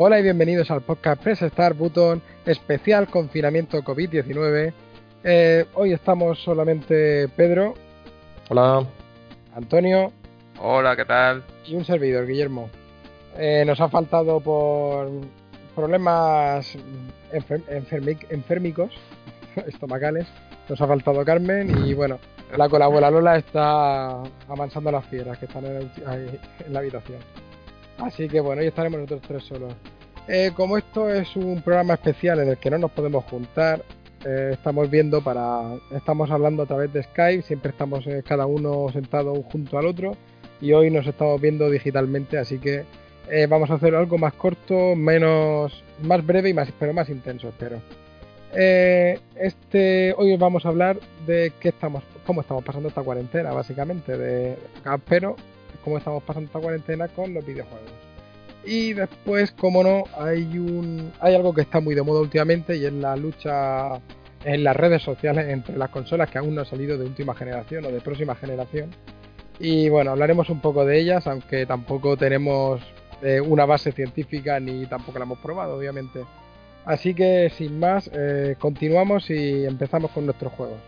Hola y bienvenidos al podcast Press Start Button especial confinamiento COVID-19. Eh, hoy estamos solamente Pedro. Hola. Antonio. Hola, ¿qué tal? Y un servidor, Guillermo. Eh, nos ha faltado por problemas enfermicos, estomacales. Nos ha faltado Carmen y bueno, la colaboradora Lola está amansando las fieras que están en, en la habitación. Así que bueno, hoy estaremos nosotros tres solos. Eh, como esto es un programa especial en el que no nos podemos juntar, eh, estamos viendo para. Estamos hablando a través de Skype, siempre estamos eh, cada uno sentado junto al otro y hoy nos estamos viendo digitalmente, así que vamos a hacer algo más corto, menos. más breve y más, pero más intenso, espero. este hoy vamos a hablar de qué estamos cómo estamos pasando esta cuarentena básicamente de pero cómo estamos pasando esta cuarentena con los videojuegos. Y después, como no, hay un hay algo que está muy de moda últimamente y es la lucha en las redes sociales entre las consolas que aún no han salido de última generación o de próxima generación. Y bueno, hablaremos un poco de ellas, aunque tampoco tenemos eh, una base científica ni tampoco la hemos probado, obviamente. Así que sin más, eh, continuamos y empezamos con nuestros juegos.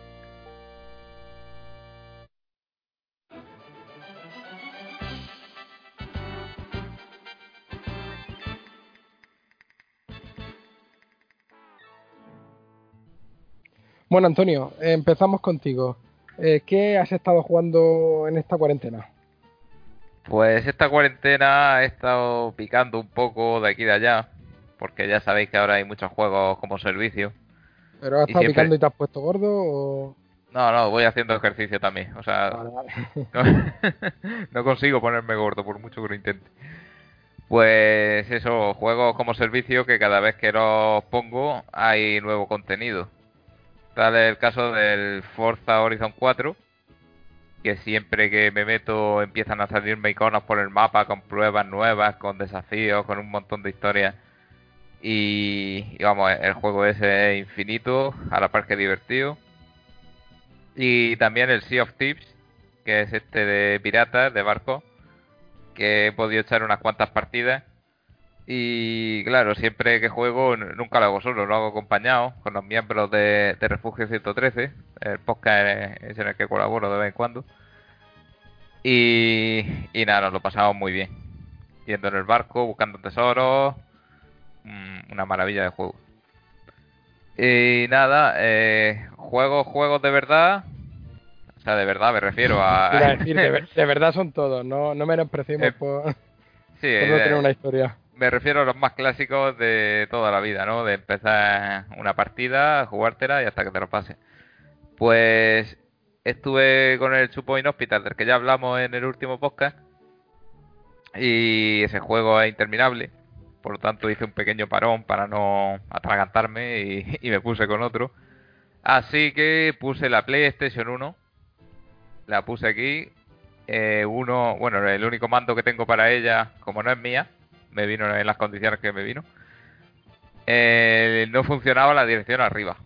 Bueno, Antonio, empezamos contigo. Eh, ¿Qué has estado jugando en esta cuarentena? Pues esta cuarentena he estado picando un poco de aquí y de allá, porque ya sabéis que ahora hay muchos juegos como servicio. ¿Pero has estado picando y te has puesto gordo o...? No, no, voy haciendo ejercicio también. O sea, no, consigo ponerme gordo por mucho que lo intente. Pues eso, juegos como servicio que cada vez que los pongo hay nuevo contenido. Tal es el caso del Forza Horizon 4, que siempre que me meto empiezan a salirme iconos por el mapa con pruebas nuevas, con desafíos, con un montón de historias. Y, vamos, el juego ese es infinito, a la par que divertido. Y también el Sea of Tips, que es este de piratas, de barco, que he podido echar unas cuantas partidas y claro, siempre que juego nunca lo hago solo, lo hago acompañado con los miembros de, Refugio 113, el podcast es en el que colaboro de vez en cuando. Y, y nada, nos lo pasamos muy bien. Yendo en el barco, buscando tesoros, mm, una maravilla de juego. Y nada, eh, juegos, juegos de verdad. O sea, de verdad me refiero a... de, verdad son todos, no, no menospreciemos eh, por, sí, por no tener una historia me refiero a los más clásicos de toda la vida, ¿no? De empezar una partida, jugártela y hasta que te lo pase. Pues estuve con el Chupo Hospital, del que ya hablamos en el último podcast. Y ese juego es interminable. Por lo tanto, hice un pequeño parón para no atragantarme y, me puse con otro. Así que puse la PlayStation 1. La puse aquí. Eh, uno, bueno, el único mando que tengo para ella, como no es mía, me vino en las condiciones que me vino, eh, no funcionaba la dirección arriba.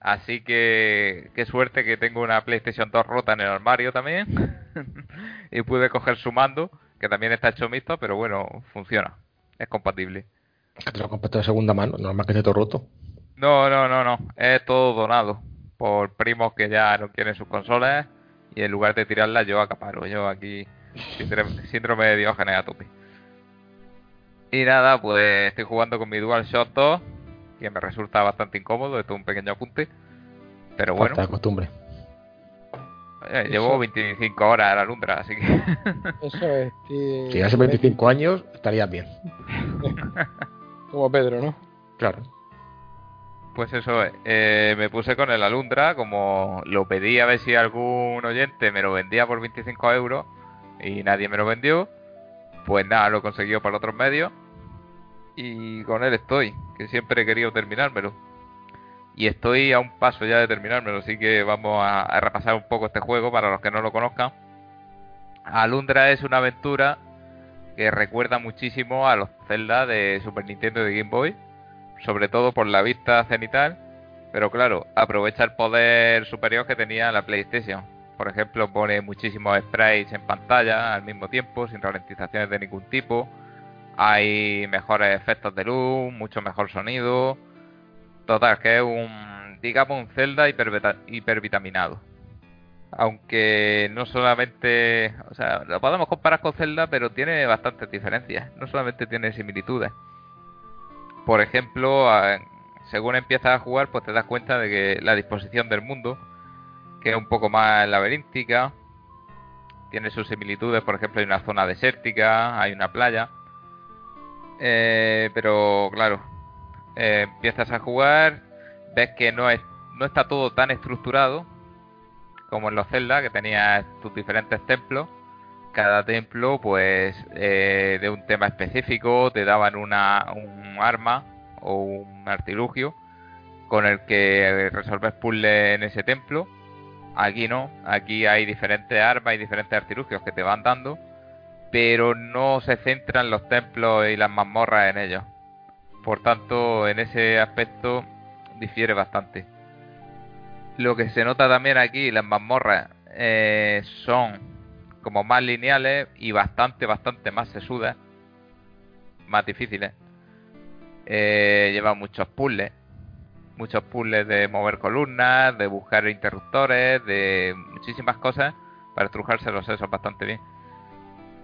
Así que qué suerte que tengo una PlayStation 2 rota en el armario también. y pude coger su mando, que también está hecho mixto, pero bueno, funciona. Es compatible. Que te lo compraste de segunda mano, normal que esté todo roto. No, no, no, no. Es todo donado por primos que ya no quieren sus consolas y en lugar de tirarla yo acaparo. Yo aquí síndrome de Diógenes a tope. Y nada, pues estoy jugando con mi DualShock 2, que me resulta bastante incómodo, esto es un pequeño apunte. Pero bueno. Falta costumbre. llevo 25 horas a la Lundra, así que. Eso es. Si hace 25 años, estaría bien. Como Pedro, ¿no? Claro. Pues eso, eh, me puse con el Alundra, como lo pedí a ver si algún oyente me lo vendía por 25 euros y nadie me lo vendió. Pues nada, lo he conseguido para otros medios y con él estoy, que siempre he querido terminármelo. Y estoy a un paso ya de terminármelo, así que vamos a, repasar un poco este juego para los que no lo conozcan. Alundra es una aventura que recuerda muchísimo a los Zelda de Super Nintendo y de Game Boy, sobre todo por la vista cenital, pero claro, aprovecha el poder superior que tenía la PlayStation. Por ejemplo, pone muchísimos sprites en pantalla al mismo tiempo, sin ralentizaciones de ningún tipo Hay mejores efectos de luz, mucho mejor sonido. Total, que es un, digamos, un Zelda hipervita- hipervitaminado. Aunque no solamente, o sea, lo podemos comparar con Zelda, pero tiene bastantes diferencias. No solamente tiene similitudes. Por ejemplo, según empiezas a jugar, pues te das cuenta de que la disposición del mundo, que es un poco más laberíntica, tiene sus similitudes. Por ejemplo, hay una zona desértica, hay una playa. Eh, pero claro, eh, empiezas a jugar, ves que no, es, no está todo tan estructurado como en los Zelda, que tenías tus diferentes templos. Cada templo, pues, eh, de un tema específico, te daban una, un arma o un artilugio con el que resolver puzzles en ese templo. Aquí no, aquí hay diferentes armas y diferentes artilugios que te van dando, pero no se centran los templos y las mazmorras en ellos. Por tanto, en ese aspecto difiere bastante. Lo que se nota también aquí, las mazmorras eh, son como más lineales y bastante, bastante más sesudas, más difíciles. Eh, lleva muchos puzzles, muchos puzzles de mover columnas, de buscar interruptores, de muchísimas cosas para estrujarse los sesos bastante bien.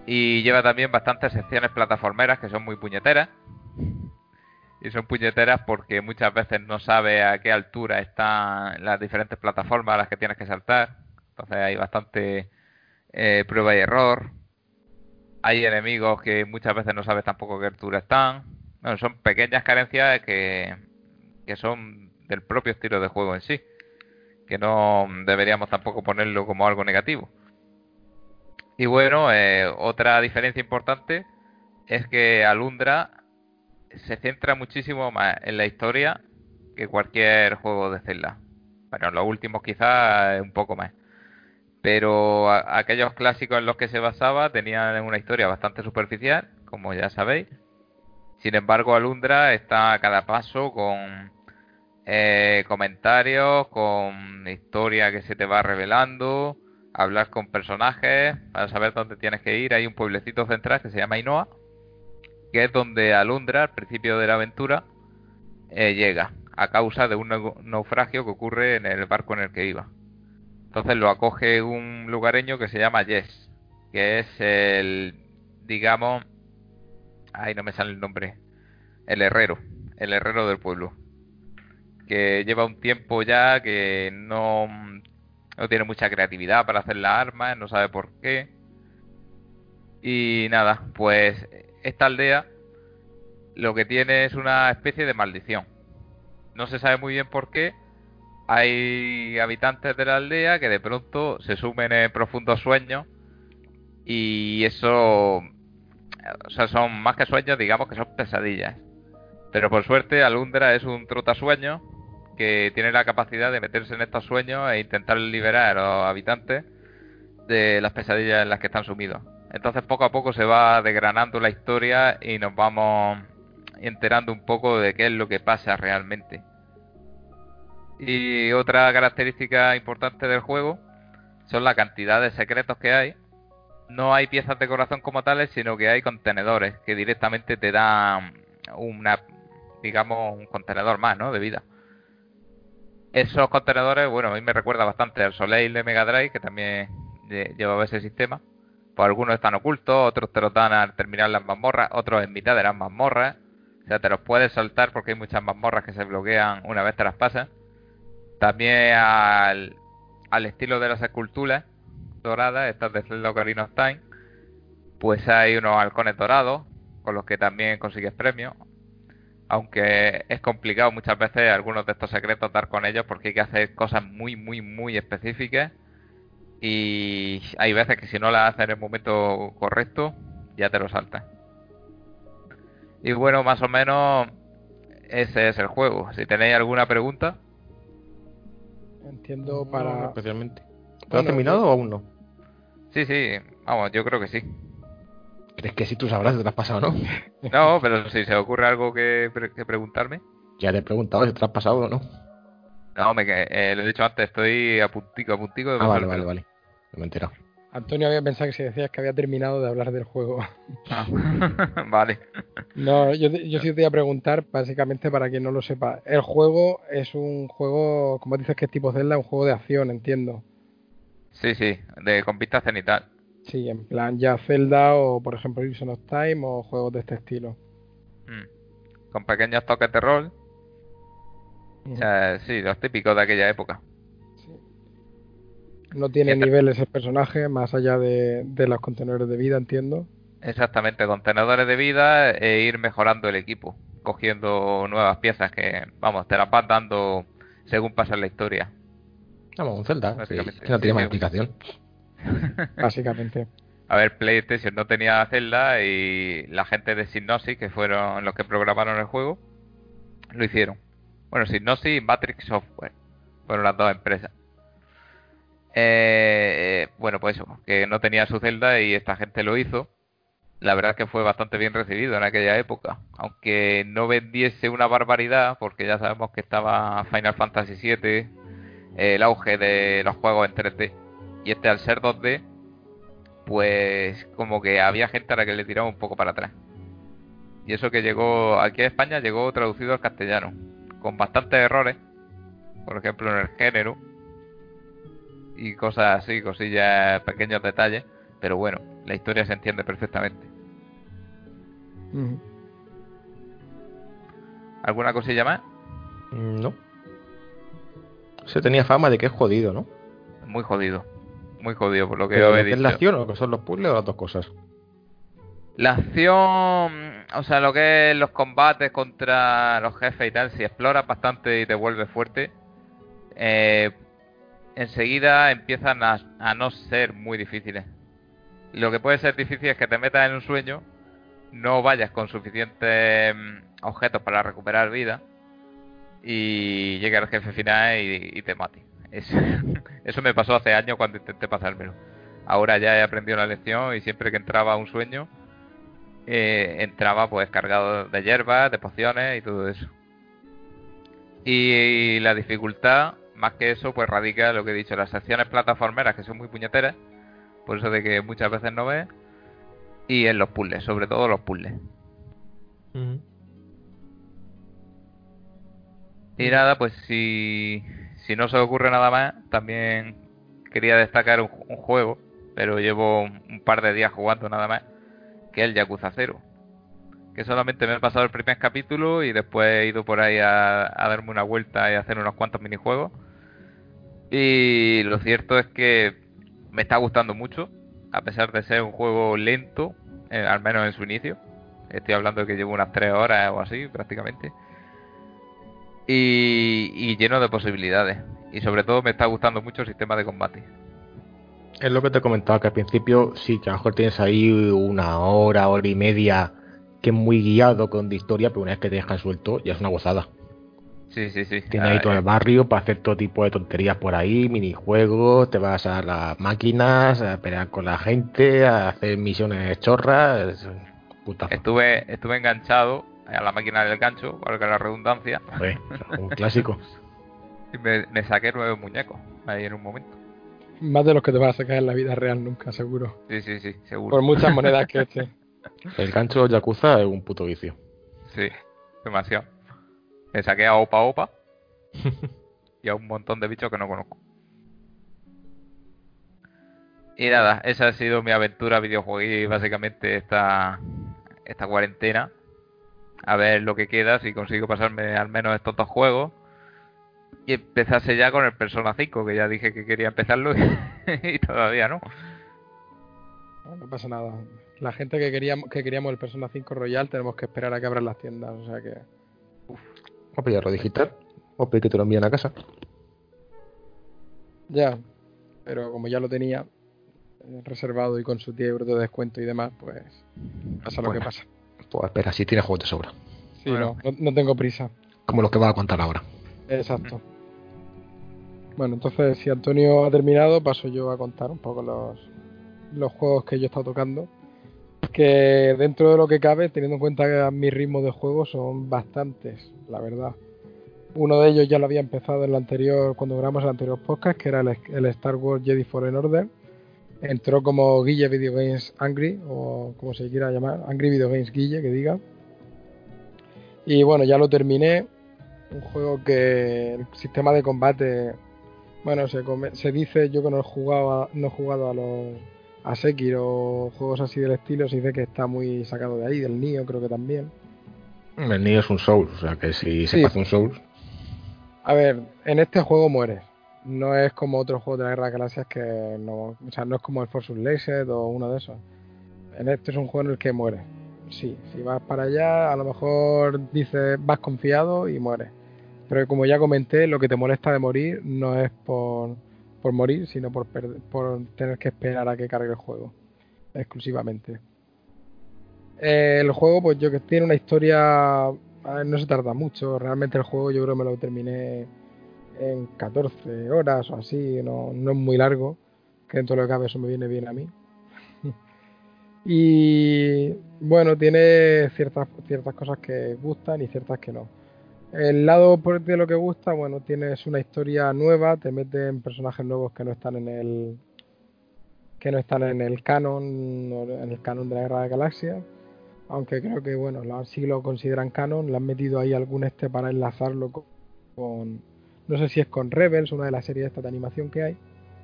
Y lleva también bastantes secciones plataformeras que son muy puñeteras. Y son puñeteras porque muchas veces no sabes a qué altura están las diferentes plataformas a las que tienes que saltar. Entonces hay bastante eh, prueba y error. Hay enemigos que muchas veces no sabes tampoco a qué altura están. Bueno, son pequeñas carencias que, que son del propio estilo de juego en sí. Que no deberíamos tampoco ponerlo como algo negativo. Y bueno, eh, otra diferencia importante es que Alundra se centra muchísimo más en la historia que cualquier juego de Zelda. Bueno, en los últimos quizás un poco más. Pero aquellos clásicos en los que se basaba tenían una historia bastante superficial, como ya sabéis. Sin embargo, Alundra está a cada paso con eh, comentarios, con historia que se te va revelando, hablar con personajes para saber dónde tienes que ir. Hay un pueblecito central que se llama Inoa, que es donde Alundra, al principio de la aventura, eh, llega a causa de un nau- naufragio que ocurre en el barco en el que iba. Entonces lo acoge un lugareño que se llama Jess, que es el, digamos, ay, no me sale el nombre, el herrero, el herrero del pueblo, que lleva un tiempo ya que no, no tiene mucha creatividad para hacer las armas, no sabe por qué. Y nada, pues esta aldea lo que tiene es una especie de maldición. No se sabe muy bien por qué. Hay habitantes de la aldea que de pronto se sumen en profundos sueños y eso, o sea, son más que sueños, digamos que son pesadillas. Pero por suerte Alundra es un trotasueño que tiene la capacidad de meterse en estos sueños e intentar liberar a los habitantes de las pesadillas en las que están sumidos. Entonces poco a poco se va desgranando la historia y nos vamos enterando un poco de qué es lo que pasa realmente. Y otra característica importante del juego son la cantidad de secretos que hay. No hay piezas de corazón como tales, sino que hay contenedores que directamente te dan una, digamos, un contenedor más, ¿no? De vida. Esos contenedores, bueno, a mí me recuerda bastante al Soleil de Mega Drive, que también lle- llevaba ese sistema. Pues algunos están ocultos, otros te los dan al terminar las mazmorras, otros en mitad de las mazmorras. O sea, te los puedes saltar porque hay muchas mazmorras que se bloquean una vez te las pasas. También al, al estilo de las esculturas doradas, estas de Zelda Ocarina of pues hay unos halcones dorados con los que también consigues premios. Aunque es complicado muchas veces algunos de estos secretos dar con ellos porque hay que hacer cosas muy, muy, muy específicas. Y hay veces que si no las haces en el momento correcto, ya te lo saltan. Y bueno, más o menos ese es el juego. Si tenéis alguna pregunta, Entiendo No, para. especialmente. ¿Lo Bueno, has terminado o aún no? sí, sí, vamos, yo creo que sí. ¿Crees que sí tú sabrás si te lo has pasado o no? No, pero si se ocurre algo que, pre- que preguntarme. Ya te he preguntado si te lo has pasado o no. No, me, eh, lo he dicho antes, estoy a puntico, a puntico de Ah, vale, vale, vale. No me he enterado. Antonio había pensado que si decías que había terminado de hablar del juego. Ah, vale. No, yo, yo sí te iba a preguntar, básicamente para quien no lo sepa. El juego es un juego, como dices que es tipo Zelda, un juego de acción, entiendo. Sí, sí, de con vista cenital. Sí, en plan ya Zelda o por ejemplo Illusion of Time o juegos de este estilo. Mm. Con pequeños toques de rol. O sea, sí, los típicos de aquella época. Sí. No tiene niveles el personaje, más allá de, de los contenedores de vida, entiendo. Exactamente, contenedores de vida e ir mejorando el equipo, cogiendo nuevas piezas que, vamos, te las vas dando según pasa la historia. Vamos, un Zelda. sí, que no tiene sí, más sí. explicación. Básicamente. A ver, PlayStation no tenía Zelda y la gente de Synosis, que fueron los que programaron el juego, lo hicieron. Bueno, Synosis y Matrix Software fueron las dos empresas. Eh, eh, bueno, pues eso, que no tenía su Zelda y esta gente lo hizo. La verdad es que fue bastante bien recibido en aquella época, aunque no vendiese una barbaridad, porque ya sabemos que estaba Final Fantasy VII, el auge de los juegos en 3D, y este al ser 2D, pues como que había gente a la que le tiraba un poco para atrás. Y eso que llegó aquí a España llegó traducido al castellano, con bastantes errores, por ejemplo en el género y cosas así, cosillas, pequeños detalles, pero bueno, la historia se entiende perfectamente. ¿Alguna cosilla más? Mm, No. Se tenía fama de que es jodido, ¿no? Muy jodido, muy jodido por lo que lo he que es la dicho. acción o que son los puzzles o las dos cosas. La acción, o sea, lo que es los combates contra los jefes y tal, si exploras bastante y te vuelves fuerte, eh, enseguida empiezan a, a no ser muy difíciles. Lo que puede ser difícil es que te metas en un sueño, no vayas con suficientes mm, objetos para recuperar vida y llegue al jefe final y, y te mate. Es- eso me pasó hace años cuando intenté pasármelo. Ahora ya he aprendido la lección y siempre que entraba a un sueño, eh, entraba pues cargado de hierbas, de pociones y todo eso. Y, la dificultad, más que eso, pues radica en lo que he dicho, las secciones plataformeras que son muy puñeteras, por eso de que muchas veces no ves, y en los puzzles, sobre todo los puzzles. Y nada, pues si, si no se ocurre nada más, también quería destacar un, juego, pero llevo un, par de días jugando nada más, que es el Yakuza 0. Que solamente me he pasado el primer capítulo y después he ido por ahí a, a darme una vuelta y a hacer unos cuantos minijuegos. Y lo cierto es que me está gustando mucho, a pesar de ser un juego lento, eh, al menos en su inicio. Estoy hablando de que llevo unas 3 horas o así, prácticamente y, y lleno de posibilidades. Y sobre todo me está gustando mucho el sistema de combate. Es lo que te comentaba, que al principio sí, que a lo mejor tienes ahí una hora, hora y media, que es muy guiado con de historia, pero una vez que te dejan suelto, ya es una gozada. Sí, sí, sí. Tienes Ah, ahí todo eh, el barrio para hacer todo tipo de tonterías por ahí, minijuegos, te vas a las máquinas, a pelear con la gente, a hacer misiones chorras. putazo. estuve, estuve enganchado a la máquina del gancho, valga la redundancia, un clásico. y me, me saqué nueve muñecos ahí en un momento. Más de los que te vas a sacar en la vida real nunca, seguro. Sí, sí, sí, seguro. Por muchas monedas que eche. El gancho Yakuza es un puto vicio. Sí, demasiado. Me saqué a Opa Opa y a un montón de bichos que no conozco. Y nada, esa ha sido mi aventura videojuegos básicamente esta, esta cuarentena. A ver lo que queda, si consigo pasarme al menos estos dos juegos. Y empezase ya con el Persona 5, que ya dije que quería empezarlo y todavía no. No, no pasa nada. La gente que queríamos, que queríamos el Persona 5 Royal tenemos que esperar a que abran las tiendas. O sea que. Vamos a pillarlo digital. O pedir que te lo envíen a casa. Ya. Pero como ya lo tenía eh, reservado y con sus 10 euros de descuento y demás, pues pasa lo Bueno. que pasa. Pues espera, si tienes juegos de sobra. Sí, Bueno. no, no, tengo prisa. Como los que vas a contar ahora. Exacto. Bueno, entonces si Antonio ha terminado, paso yo a contar un poco los, los juegos que yo he estado tocando. Que dentro de lo que cabe, teniendo en cuenta que mi ritmo de juego son bastantes, la verdad. Uno de ellos ya lo había empezado en el anterior, cuando grabamos el anterior podcast, que era el, el Star Wars Jedi Fallen Order. Entró como Guille Video Games Angry, o como se quiera llamar, Angry Video Games Guille, que diga. Y bueno, ya lo terminé. Un juego que el sistema de combate, bueno, se, se dice, yo que no he jugado a, no he jugado a los a Sekiro o juegos así del estilo, se dice que está muy sacado de ahí, del Nio creo que también. El Nio es un Soul, o sea que si se hace un Soul. A ver, en este juego mueres. No es como otros juegos de la Guerra de Galaxias que no, o sea, no es como el Force Unleashed o uno de esos. En este es un juego en el que mueres. Sí, si vas para allá, a lo mejor dices vas confiado y mueres. Pero como ya comenté, lo que te molesta de morir no es por, por morir, sino por, por tener que esperar a que cargue el juego. Exclusivamente. el juego, pues yo que tiene una historia. no se tarda mucho. Realmente el juego yo creo que me lo terminé en 14 horas o así. No, no es muy largo. Que dentro de lo que cabe eso me viene bien a mí. y bueno, tiene ciertas, ciertas cosas que gustan y ciertas que no. El lado de lo que gusta, bueno, tienes una historia nueva, te meten personajes nuevos que no están en el que no están en el canon, en el canon de la Guerra de Galaxias, aunque creo que bueno, sí lo consideran canon, le han metido ahí algún este para enlazarlo con, no sé si es con Rebels, una de las series esta de animación que hay,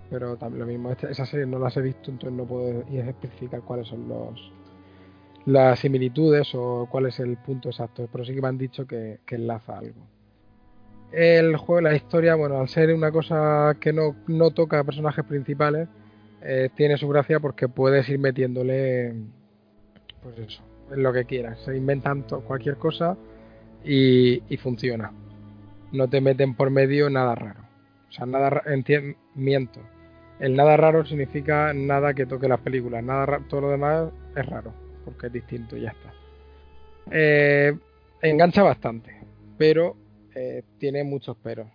pero también lo mismo, esa esas series no las he visto, entonces no puedo especificar cuáles son los las similitudes o cuál es el punto exacto, pero sí que me han dicho que, enlaza algo. El juego, la historia, bueno, al ser una cosa que no, no toca a personajes principales, eh, tiene su gracia porque puedes ir metiéndole, pues eso, lo que quieras. Se inventan cualquier cosa y, funciona. No te meten por medio nada raro. O sea, nada miento. El nada raro significa nada que toque las películas. Nada todo lo demás es raro porque es distinto y ya está. Eh, engancha bastante, pero eh, tiene muchos peros.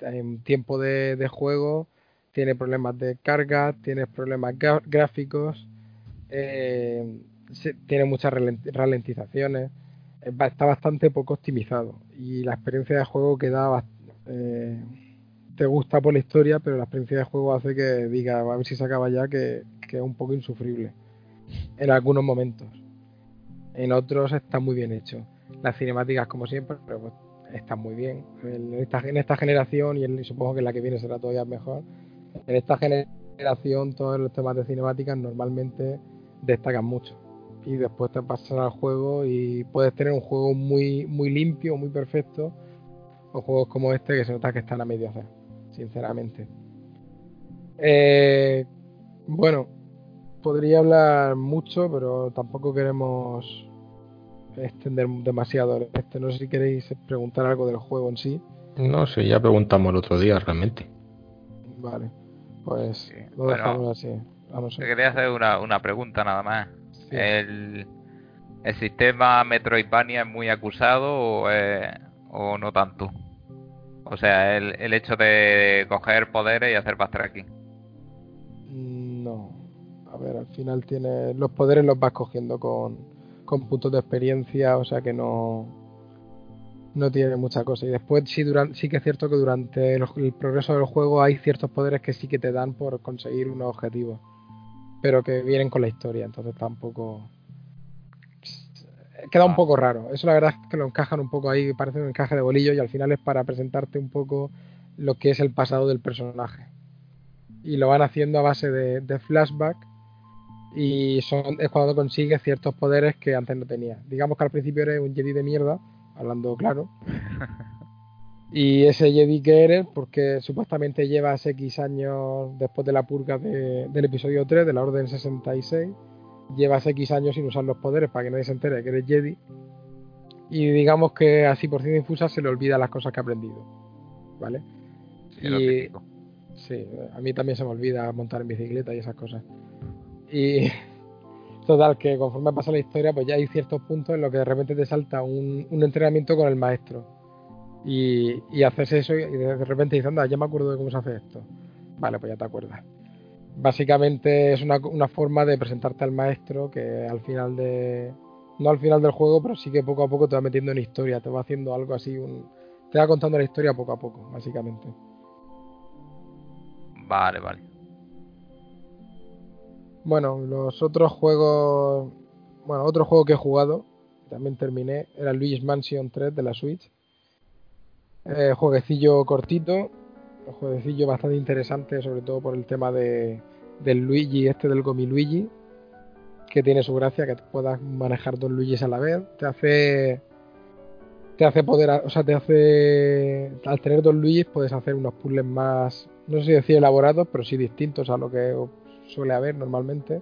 En tiempo de, juego tiene problemas de carga, tiene problemas gráficos, eh, tiene muchas ralentizaciones, está bastante poco optimizado y la experiencia de juego queda te gusta por la historia, pero la experiencia de juego hace que diga a ver si se acaba ya que es un poco insufrible en algunos momentos. En otros está muy bien hecho. Las cinemáticas, como siempre, pues, están muy bien. En esta, en esta generación, y, supongo que en la que viene será todavía mejor, en esta generación todos los temas de cinemáticas normalmente destacan mucho. Y después te pasas al juego y puedes tener un juego muy, muy limpio, muy perfecto, o juegos como este que se nota que están a medio hacer, sinceramente. Eh, bueno, podría hablar mucho, pero tampoco queremos extender demasiado este. No sé si queréis preguntar algo del juego en sí. No sé, ya preguntamos el otro día realmente. Vale, pues lo dejamos así. Te quería hacer una, una pregunta nada más. El, ¿El sistema Metroidvania es muy acusado o, o no tanto? O sea, el, el hecho de coger poderes y hacer backtracking. No, a ver, al final tiene los poderes los vas cogiendo con, puntos de experiencia, o sea que no no tiene mucha cosa. Y después sí, durante, sí que es cierto que durante el, progreso del juego hay ciertos poderes que sí que te dan por conseguir unos objetivos, pero que vienen con la historia, entonces tampoco queda un ah. poco raro. Eso la verdad es que lo encajan un poco ahí, parece un encaje de bolillo y al final es para presentarte un poco lo que es el pasado del personaje. Y lo van haciendo a base de, de flashback y son, es cuando consigues ciertos poderes que antes no tenía. Digamos que al principio eres un Jedi de mierda, hablando claro. y ese Jedi que eres, porque supuestamente llevas X años después de la purga del episodio 3, de la Orden 66, llevas X años sin usar los poderes para que nadie se entere que eres Jedi. Y digamos que así por ciencia infusa se le olvida las cosas que ha aprendido. ¿Vale? y, sí, a mí también se me olvida montar en bicicleta y esas cosas. Y total, que conforme pasa la historia, pues ya hay ciertos puntos en los que de repente te salta un, entrenamiento con el maestro. Y, y, haces eso y de repente dices, anda, ya me acuerdo de cómo se hace esto. Vale, pues ya te acuerdas. Básicamente es una, una forma de presentarte al maestro que al final de... No al final del juego, pero sí que poco a poco te va metiendo en historia, te va haciendo algo así, un, te va contando la historia poco a poco, básicamente. Vale, vale. Bueno, los otros juegos. Bueno, otro juego que he jugado, también terminé, era Luigi's Mansion 3 de la Switch. Eh, jueguecillo cortito, un jueguecillo bastante interesante, sobre todo por el tema de, del Luigi, este del Gomi Luigi, que tiene su gracia, que puedas manejar dos Luigis a la vez. Te hace. Te hace poder. O sea, te hace. Al tener dos Luigis puedes hacer unos puzzles más. No sé si decir elaborados, pero sí distintos a lo que suele haber normalmente.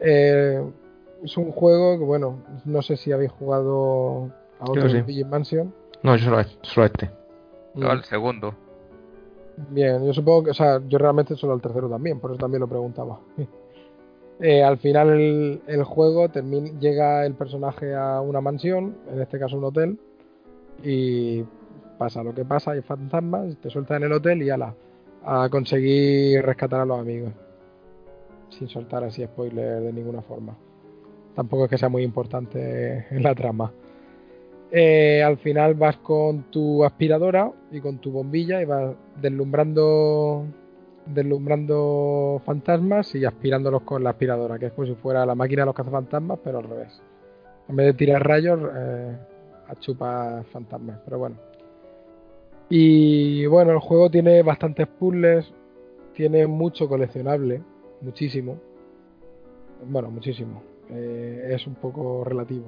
Eh, es un juego que, bueno, no sé si habéis jugado a otro. Luigi Mansion. No, yo solo, solo este. Yo al segundo. Bien, yo supongo que, o sea, yo realmente solo al tercero también, por eso también lo preguntaba. Eh, al final el, el juego termina, llega el personaje a una mansión, en este caso un hotel, y pasa lo que pasa, hay fantasmas, te sueltan en el hotel y ala, a conseguir rescatar a los amigos. Sin soltar así spoiler de ninguna forma. Tampoco es que sea muy importante en la trama. Eh, al final vas con tu aspiradora y con tu bombilla y vas deslumbrando deslumbrando fantasmas y aspirándolos con la aspiradora, que es como si fuera la máquina de los cazafantasmas, pero al revés. En vez de tirar rayos, eh, a chupar fantasmas, pero bueno. Y bueno, el juego tiene bastantes puzzles, tiene mucho coleccionable, muchísimo. Bueno, muchísimo. Eh, es un poco relativo.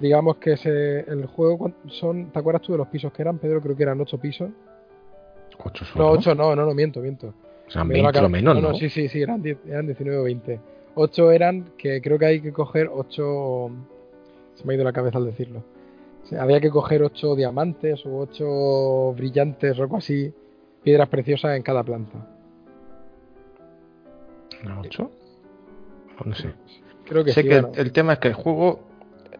Digamos que ese, el juego son, ¿te acuerdas tú de los pisos que eran, Pedro? Creo que eran 8 pisos. ¿Ocho solo? No, 8 no, no, no, miento, miento. O sea, Me 20 acabo- lo menos, ¿no? no, sí, sí, sí, eran, 10 eran 19 o 20. 8 eran que creo que hay que coger 8. Se me ha ido la cabeza al decirlo. O sea, había que coger 8 diamantes o 8 brillantes o algo así, piedras preciosas en cada planta. ¿No, ocho? No sé. Creo que sé sí. que bueno, el tema es que el juego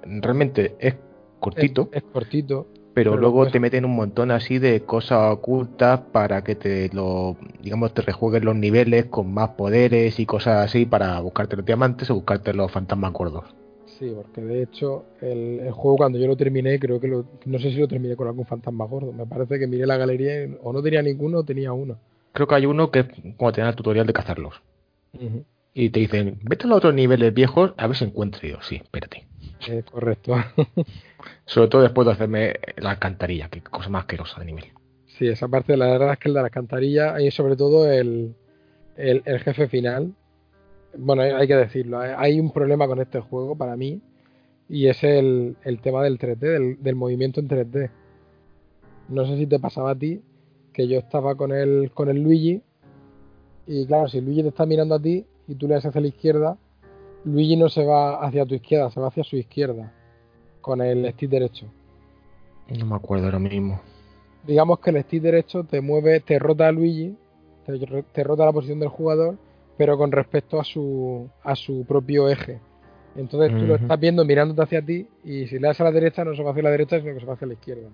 realmente es cortito, Es, es cortito. pero pero luego te meten un montón así de cosas ocultas para que te lo, digamos, te rejueguen los niveles con más poderes y cosas así para buscarte los diamantes o buscarte los fantasmas gordos. Sí, porque de hecho el, el juego cuando yo lo terminé, creo que lo, no sé si lo terminé con algún fantasma gordo. Me parece que miré la galería y o no tenía ninguno o tenía uno. Creo que hay uno que es como te dan el tutorial de cazarlos. Y te dicen, vete a los otros niveles viejos a ver si encuentro. Yo, sí, espérate. Eh, correcto. Sobre todo después de hacerme la alcantarilla, que cosa más asquerosa de nivel. Sí, esa parte, la verdad es que el de la alcantarilla y sobre todo el, el, el jefe final. Bueno, hay que decirlo, hay- hay un problema con este juego para mí y es el, el tema del 3D, del, del movimiento en 3D. No sé si te pasaba a ti que yo estaba con el, con el Luigi y claro, si Luigi te está mirando a ti y tú le das hacia la izquierda, Luigi no se va hacia tu izquierda, se va hacia su izquierda con el stick derecho. No me acuerdo ahora mismo. digamos que el stick derecho te mueve, te rota a Luigi, te, te rota la posición del jugador, pero con respecto a su, a su propio eje. Entonces tú lo estás viendo mirándote hacia ti y si le das a la derecha no se va hacia la derecha, sino que se va hacia la izquierda.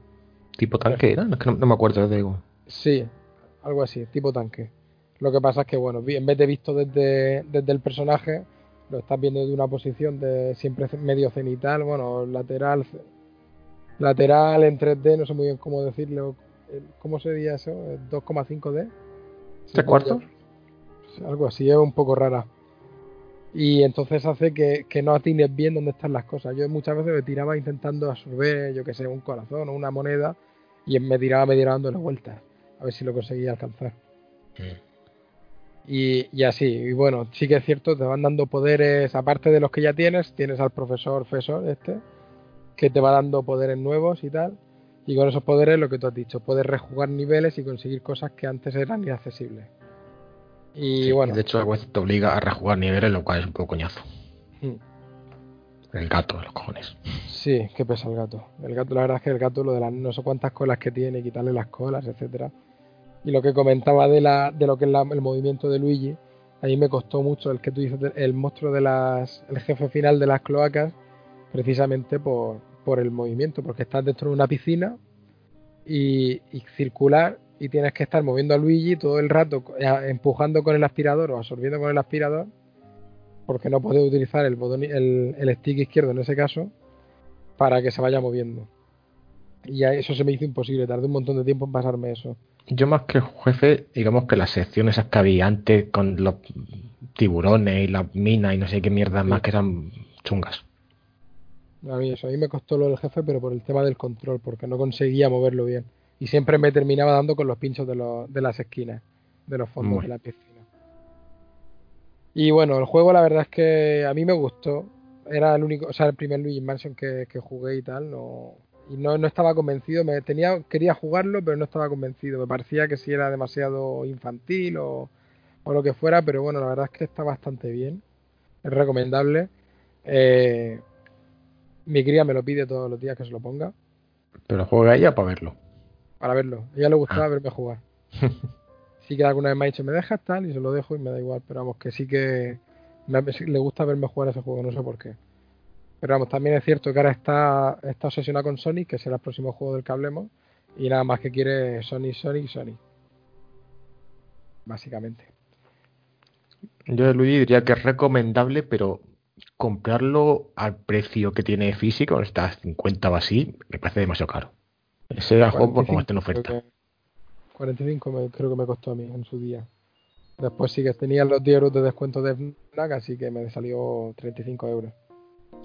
¿Tipo tanque era? Es que no, no me acuerdo, te digo. Sí, algo así, tipo tanque. Lo que pasa es que, bueno, en vez de visto desde, desde el personaje, lo estás viendo desde una posición de siempre medio cenital, bueno, lateral, lateral en 3D, no sé muy bien cómo decirlo. ¿Cómo sería eso? Eh, 2,5D. Se ¿Tres cuartos? Algo así, es un poco rara. Y entonces hace que, que no atines bien dónde están las cosas. Yo muchas veces me tiraba intentando absorber, yo que sé, un corazón o una moneda y me tiraba, me tiraba dándole vueltas a ver si lo conseguía alcanzar. Y, y así, y bueno, sí que es cierto, te van dando poderes, aparte de los que ya tienes, tienes al profesor Fesor este, que te va dando poderes nuevos y tal. Y con esos poderes, lo que tú has dicho, puedes rejugar niveles y conseguir cosas que antes eran inaccesibles. Y Sí, bueno, De hecho, a veces te obliga a rejugar niveles, lo cual es un poco coñazo. Hmm. El gato de los cojones. Sí, que pesa el gato. El gato, la verdad es que el gato, lo de las no sé cuántas colas que tiene, quitarle las colas, etcétera. Y lo que comentaba de la, de lo que es la- el movimiento de Luigi, a mí me costó mucho el que tú dices, el monstruo de las, el jefe final de las cloacas, precisamente por, por el movimiento, porque estás dentro de una piscina y, y circular y tienes que estar moviendo a Luigi todo el rato, eh, empujando con el aspirador o absorbiendo con el aspirador, porque no puedes utilizar el botón, el, el stick izquierdo en ese caso, para que se vaya moviendo. Y a eso se me hizo imposible, tardé un montón de tiempo en pasarme eso. Yo más que jefe, digamos que las secciones esas que había antes con los tiburones y las minas y no sé qué mierdas más que eran chungas. A mí eso, a mí me costó lo del jefe, pero por el tema del control, porque no conseguía moverlo bien. Y siempre me terminaba dando con los pinchos de, los, de las esquinas, de los fondos de la piscina. Y bueno, el juego la verdad es que a mí me gustó. Era el único, o sea, el primer Luigi Mansion que, que jugué y tal, no, y no, no estaba convencido. Me tenía, quería jugarlo, pero no estaba convencido. Me parecía que si era demasiado infantil o, o lo que fuera, pero bueno, la verdad es que está bastante bien. Es recomendable. Eh, mi cría me lo pide todos los días que se lo ponga. Pero juega ella para verlo. Para verlo. A ella le gustaba verme jugar. sí que alguna vez me ha dicho, me dejas tal, y se lo dejo y me da igual. Pero vamos, que sí que me- le gusta verme jugar a ese juego, no sé por qué. Pero vamos, también es cierto que ahora está, está obsesionada con Sonic, que será el próximo juego del que hablemos. Y nada más que quiere Sonic, Sonic, Sonic. Básicamente. Yo de Luigi diría que es recomendable, pero comprarlo al precio que tiene físico, está a 50 o así, me parece demasiado caro. Ese era el juego como está en 45 creo oferta. que- 45 me- creo que me costó a mí en su día. Después sí que tenía los 10 euros de descuento de FNAC, así que me salió 35 euros.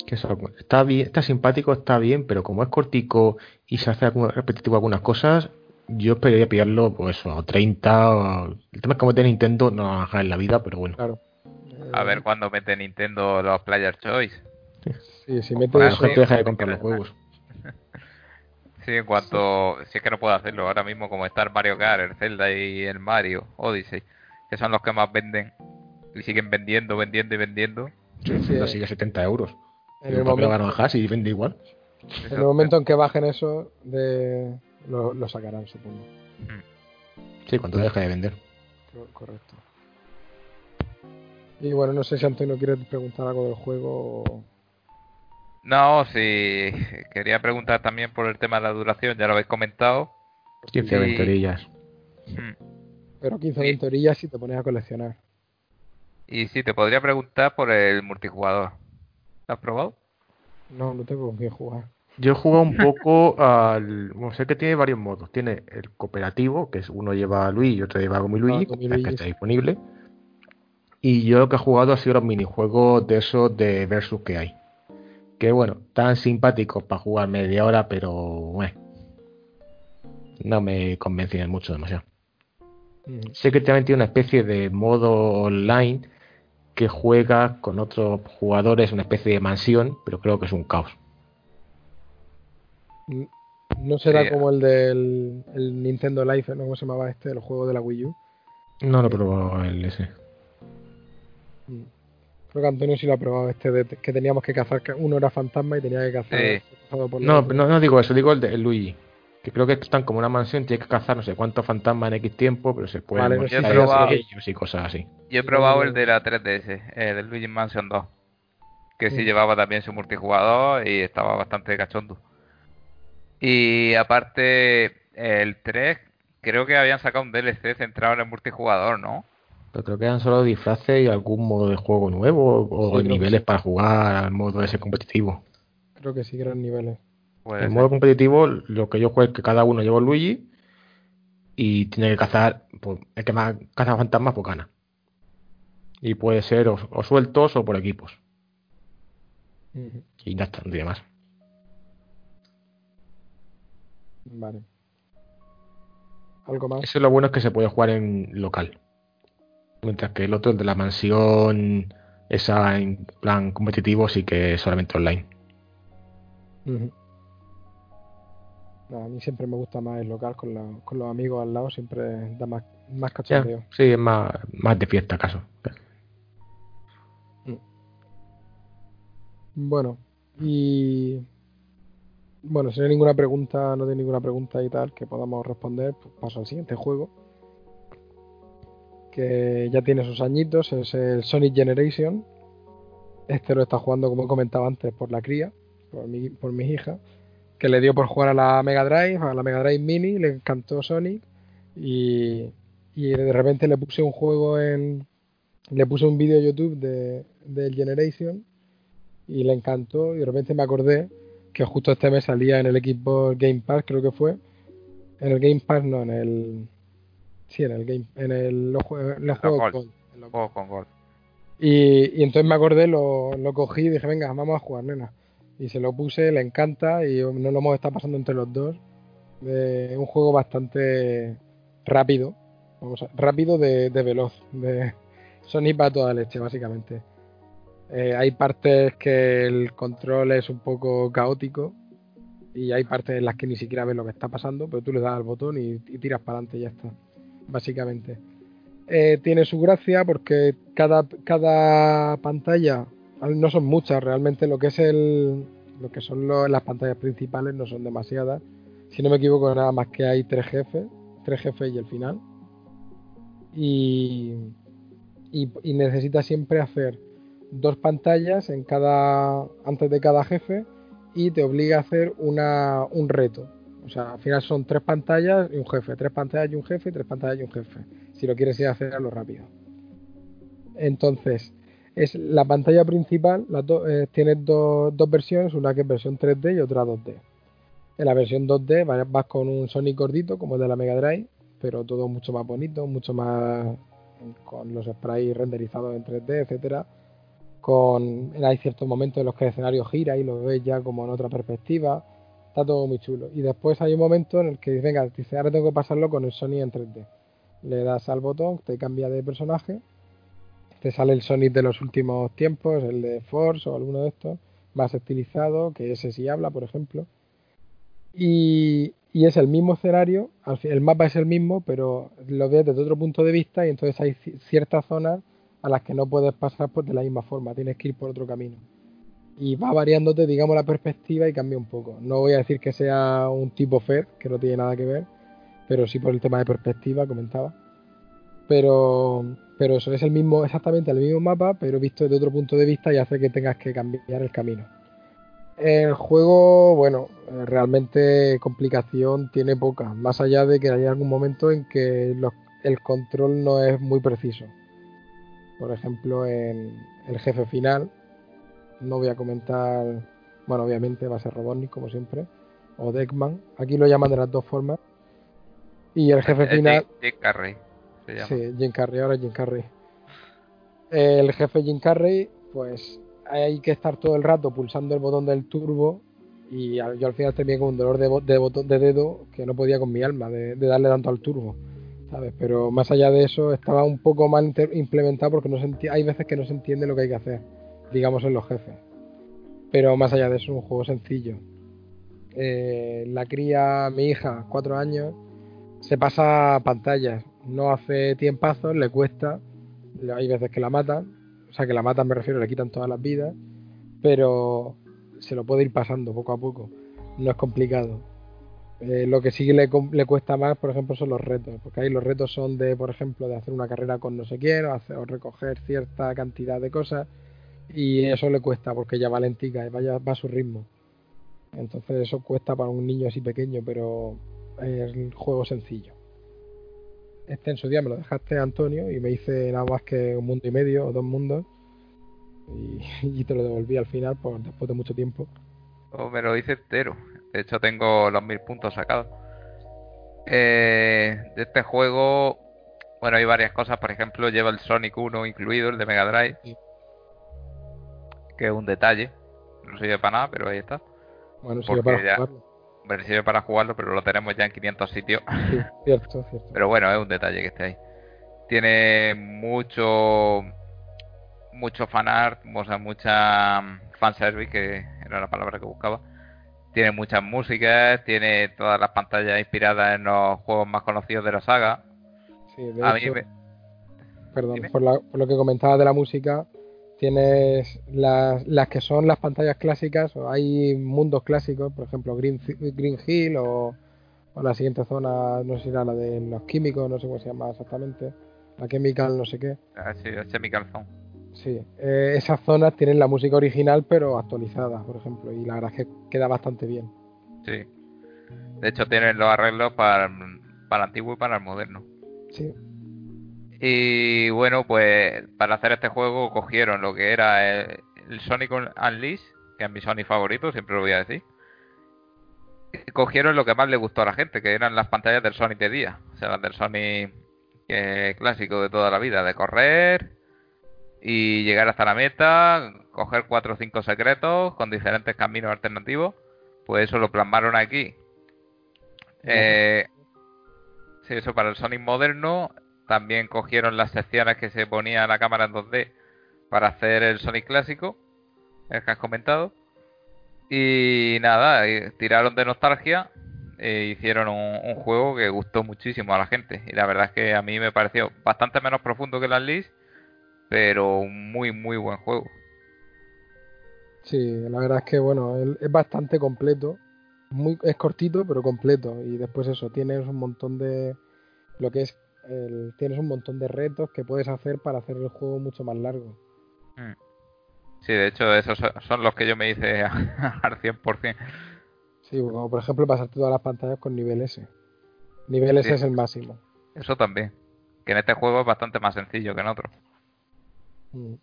Que eso, está bien, está simpático, está bien, pero como es cortico y se hace repetitivo algunas cosas, yo esperaría pillarlo pues eso, a 30. o- El tema es que como de Nintendo no lo van a dejar en la vida, pero bueno. Claro. A Eh, ver cuándo mete Nintendo los Player Choice. Sí, si mete eso, gente deja de comprar los juegos. Sí, en cuanto. Si es que no puedo hacerlo ahora mismo, como está el Mario Kart, el Zelda y el Mario Odyssey, que son los que más venden y siguen vendiendo, vendiendo y vendiendo. Sí, Sí, sí, eh. sigue a 70 euros. En el, momento, naranjas y vende igual. en el momento en que bajen eso, de, lo, lo sacarán, supongo. Sí, cuando deja de vender. Co- Correcto. Y bueno, no sé si Antonio quiere preguntar algo del juego. o- No, sí. Quería preguntar también por el tema de la duración, ya lo habéis comentado. 15 Sí. ventorillas. Mm. Pero 15 Sí. 20 orillas si te pones a coleccionar. Y sí, te podría preguntar por el multijugador. ¿Lo has probado? No, no tengo con quién jugar. Yo he jugado un poco al. Bueno, sé que tiene varios modos. Tiene el cooperativo, que es uno lleva a Luigi y otro lleva a Gomi Luigi, Ah, que está disponible. Y yo lo que he jugado ha sido los minijuegos de esos de versus que hay. Que bueno, tan simpáticos para jugar media hora, pero bueno, no me convencen mucho demasiado. Ujú. Sé que también tiene una especie de modo online que juega con otros jugadores, una especie de mansión, pero creo que es un caos. No será Sí. como el del el Nintendo Life, ¿no? ¿Cómo se llamaba este? El juego de la Wii U. No lo he probado el ese. Mm. Creo que Antonio sí lo ha probado este de que teníamos que cazar, que uno era fantasma y tenía que cazar. Por los No, no, no digo eso, digo el de el Luigi. Que creo que están como una mansión, tienes que cazar no sé cuántos fantasmas en X tiempo, pero se pueden Vale, pero va- ellos y cosas así. Yo he probado el de la 3DS, el del Luigi Mansion 2. Que sí Sí. llevaba también su multijugador y estaba bastante cachondo. Y aparte, el 3, creo que habían sacado un DLC centrado en el multijugador, ¿no? Pero creo que eran solo disfraces y algún modo de juego nuevo o Sí, niveles sí. para jugar al modo ese competitivo. Creo que sí que eran niveles. Puede el ser. modo competitivo, lo que yo juego es que cada uno lleva un Luigi y tiene que cazar, pues, el que más caza fantasmas, pues gana. Y puede ser o, o sueltos o por equipos. Y ya está, no tiene más. Vale. ¿Algo más? Eso lo bueno es que se puede jugar en local. Mientras que el otro, el de la mansión, esa en plan competitivo, sí que es solamente online. No, a mí siempre me gusta más el local con, la- con los amigos al lado, siempre da más, más cachondeo. sí, es más, más de fiesta acaso. Bueno, y bueno, si no hay ninguna pregunta, no hay ninguna pregunta y tal que podamos responder, pues paso al siguiente juego. Que ya tiene sus añitos, es el Sonic Generation. Este lo está jugando, como he comentado antes, por la cría, por mi, por mis hijas, que le dio por jugar a la Mega Drive, a la Mega Drive Mini, le encantó Sonic y, y de repente le puse un juego en. Le puse un vídeo YouTube de, del Generation y le encantó y de repente me acordé que justo este mes salía en el equipo Game Pass, creo que fue. En el Game Pass, no, en el. Sí, en el Game. En el, los, los juegos Gold. Gold, en los Juego con gol. Y, y entonces me acordé, lo, lo cogí y dije, venga, vamos a jugar, nena. Y se lo puse, le encanta y no lo hemos estado pasando entre los dos. Es un juego bastante rápido, vamos a, rápido de, de veloz, de Sonic para toda leche, básicamente. Eh, hay partes que el control es un poco caótico y hay partes en las que ni siquiera ves lo que está pasando, pero tú le das al botón y, y tiras para adelante y ya está, básicamente. Eh, tiene su gracia porque cada, cada pantalla, no son muchas realmente, lo que es el, lo que son lo, las pantallas principales no son demasiadas. Si no me equivoco, nada más que hay tres jefes, tres jefes y el final. Y, y, y necesitas siempre hacer dos pantallas en cada antes de cada jefe y te obliga a hacer una, un reto. O sea, al final son tres pantallas y un jefe, tres pantallas y un jefe, tres pantallas y un jefe. Si lo quieres ir a hacerlo rápido. Entonces, es la pantalla principal, eh, tienes do, dos versiones, una que es versión 3D y otra 2D. En la versión 2D vas, con un Sonic gordito, como el de la Mega Drive, pero todo mucho más bonito, mucho más con los sprites renderizados en 3D, etcétera. Con hay ciertos momentos en los que el escenario gira y lo ves ya como en otra perspectiva. Está todo muy chulo. Y después hay un momento en el que venga dice ahora tengo que pasarlo con el Sonic en 3D le das al botón te cambia de personaje te sale el Sonic de los últimos tiempos el de Force o alguno de estos más estilizado que ese sí habla por ejemplo y, y es el mismo escenario el mapa es el mismo pero lo ves desde otro punto de vista y entonces hay ciertas zonas a las que no puedes pasar pues, de la misma forma, tienes que ir por otro camino. Y va variándote, digamos, la perspectiva y cambia un poco. No voy a decir que sea un tipo Fed, que no tiene nada que ver, pero sí por el tema de perspectiva, comentaba. Pero, pero eso es el mismo, exactamente el mismo mapa, pero visto desde otro punto de vista y hace que tengas que cambiar el camino. El juego, bueno, realmente complicación tiene poca, más allá de que hay algún momento en que los, el control no es muy preciso por ejemplo, en el jefe final, no voy a comentar, bueno, obviamente va a ser Robotnik, como siempre, o Deckman. Aquí lo llaman de las dos formas. Y el jefe final. Jim Carrey. Se llama. Sí, Jim Carrey, ahora Jim Carrey. El jefe Jim Carrey, pues hay que estar todo el rato pulsando el botón del turbo. Y yo al final terminé con un dolor de, botón, de dedo que no podía con mi alma, de, darle tanto al turbo. ¿sabes? Pero más allá de eso estaba un poco mal implementado porque no hay veces que no se entiende lo que hay que hacer, digamos en los jefes. Pero más allá de eso es un juego sencillo. Eh, la cría, mi hija, cuatro años, se pasa pantallas, no hace tiempazos, le cuesta, hay veces que la matan, o sea que la matan me refiero, le quitan todas las vidas, pero se lo puede ir pasando poco a poco, no es complicado. Eh, lo que sí le, le, cuesta más, por ejemplo, son los retos, porque ahí los retos son de, por ejemplo, de hacer una carrera con no sé quién o, hacer, o recoger cierta cantidad de cosas y eso le cuesta porque ya va lentica y vaya, va a su ritmo. Entonces eso cuesta para un niño así pequeño, pero es un juego sencillo. Este en su día me lo dejaste Antonio y me hice nada más que un mundo y medio o dos mundos y, y te lo devolví al final por, después de mucho tiempo. Oh, me lo hice entero. De hecho, tengo los mil puntos sacados. Eh, de este juego, bueno, hay varias cosas. Por ejemplo, lleva el Sonic 1 incluido, el de Mega Drive. Que es un detalle. No sirve para nada, pero ahí está. Bueno, sirve para ya, jugarlo. Bueno, sirve para jugarlo, pero lo tenemos ya en 500 sitios. Sí, cierto, cierto. Pero bueno, es un detalle que esté ahí. Tiene mucho mucho fanart, o sea, mucha fanservice, que era la palabra que buscaba. Tiene muchas músicas, tiene todas las pantallas inspiradas en los juegos más conocidos de la saga. Sí, de A hecho, mí me- perdón, por, la- por lo que comentabas de la música, tienes las, las que son las pantallas clásicas, o hay mundos clásicos, por ejemplo Green, Green Hill o, o la siguiente zona, no sé si era la de los químicos, no sé cómo se llama exactamente, la Chemical no sé qué. Ah, sí, el Chemical Zone. Sí, eh, esas zonas tienen la música original pero actualizada, por ejemplo, y la verdad es que queda bastante bien. Sí. De hecho, tienen los arreglos para, para el antiguo y para el moderno. Sí, Y bueno, pues para hacer este juego cogieron lo que era el, el Sonic Unleashed, que es mi Sonic favorito, siempre lo voy a decir. Y cogieron lo que más le gustó a la gente, que eran las pantallas del Sonic de día. O sea, las del Sonic eh, clásico de toda la vida, de correr, y llegar hasta la meta, coger cuatro o cinco secretos con diferentes caminos alternativos. Pues eso lo plasmaron aquí. Eh, sí, eso para el Sonic moderno. También cogieron las secciones que se ponía la cámara en 2D para hacer el Sonic clásico, el que has comentado. Y nada, tiraron de nostalgia e hicieron un, juego que gustó muchísimo a la gente. Y la verdad es que a mí me pareció bastante menos profundo que las Leeds, pero un muy, muy buen juego. Sí, la verdad es que bueno, es bastante completo. Muy, es cortito, pero completo. Y después eso, tienes un montón de. Lo que es. Tienes un montón de retos que puedes hacer para hacer el juego mucho más largo. Mm. Sí, de hecho, esos son los que yo me hice al 100%. Sí, como por ejemplo pasarte todas las pantallas con nivel S. Nivel S es el máximo. Eso también. Que en este juego es bastante más sencillo que en otro. Mm.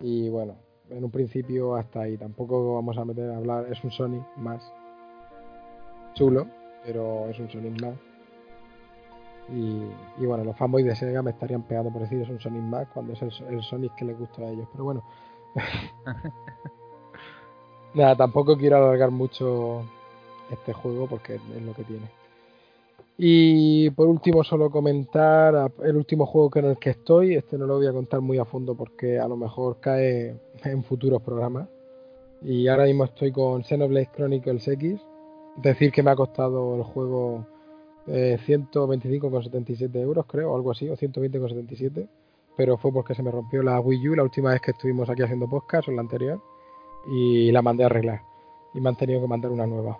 Y bueno, en un principio hasta ahí. Tampoco vamos a meter a hablar. Es un Sonic más. Chulo, pero es un Sonic más. Y, bueno, los fanboys de Sega me estarían pegando por decir es un Sonic más cuando es el, Sonic que les gusta a ellos. Pero bueno. Nada, tampoco quiero alargar mucho este juego porque es lo que tiene. Y por último, solo comentar el último juego que en el que estoy. Este no lo voy a contar muy a fondo porque a lo mejor cae en futuros programas. Y ahora mismo estoy con Xenoblade Chronicles X. Decir que me ha costado el juego eh, 125,77 euros, creo, o algo así, o 120,77. Pero fue porque se me rompió la Wii U la última vez que estuvimos aquí haciendo podcast, o la anterior, y la mandé a arreglar. Y me han tenido que mandar una nueva.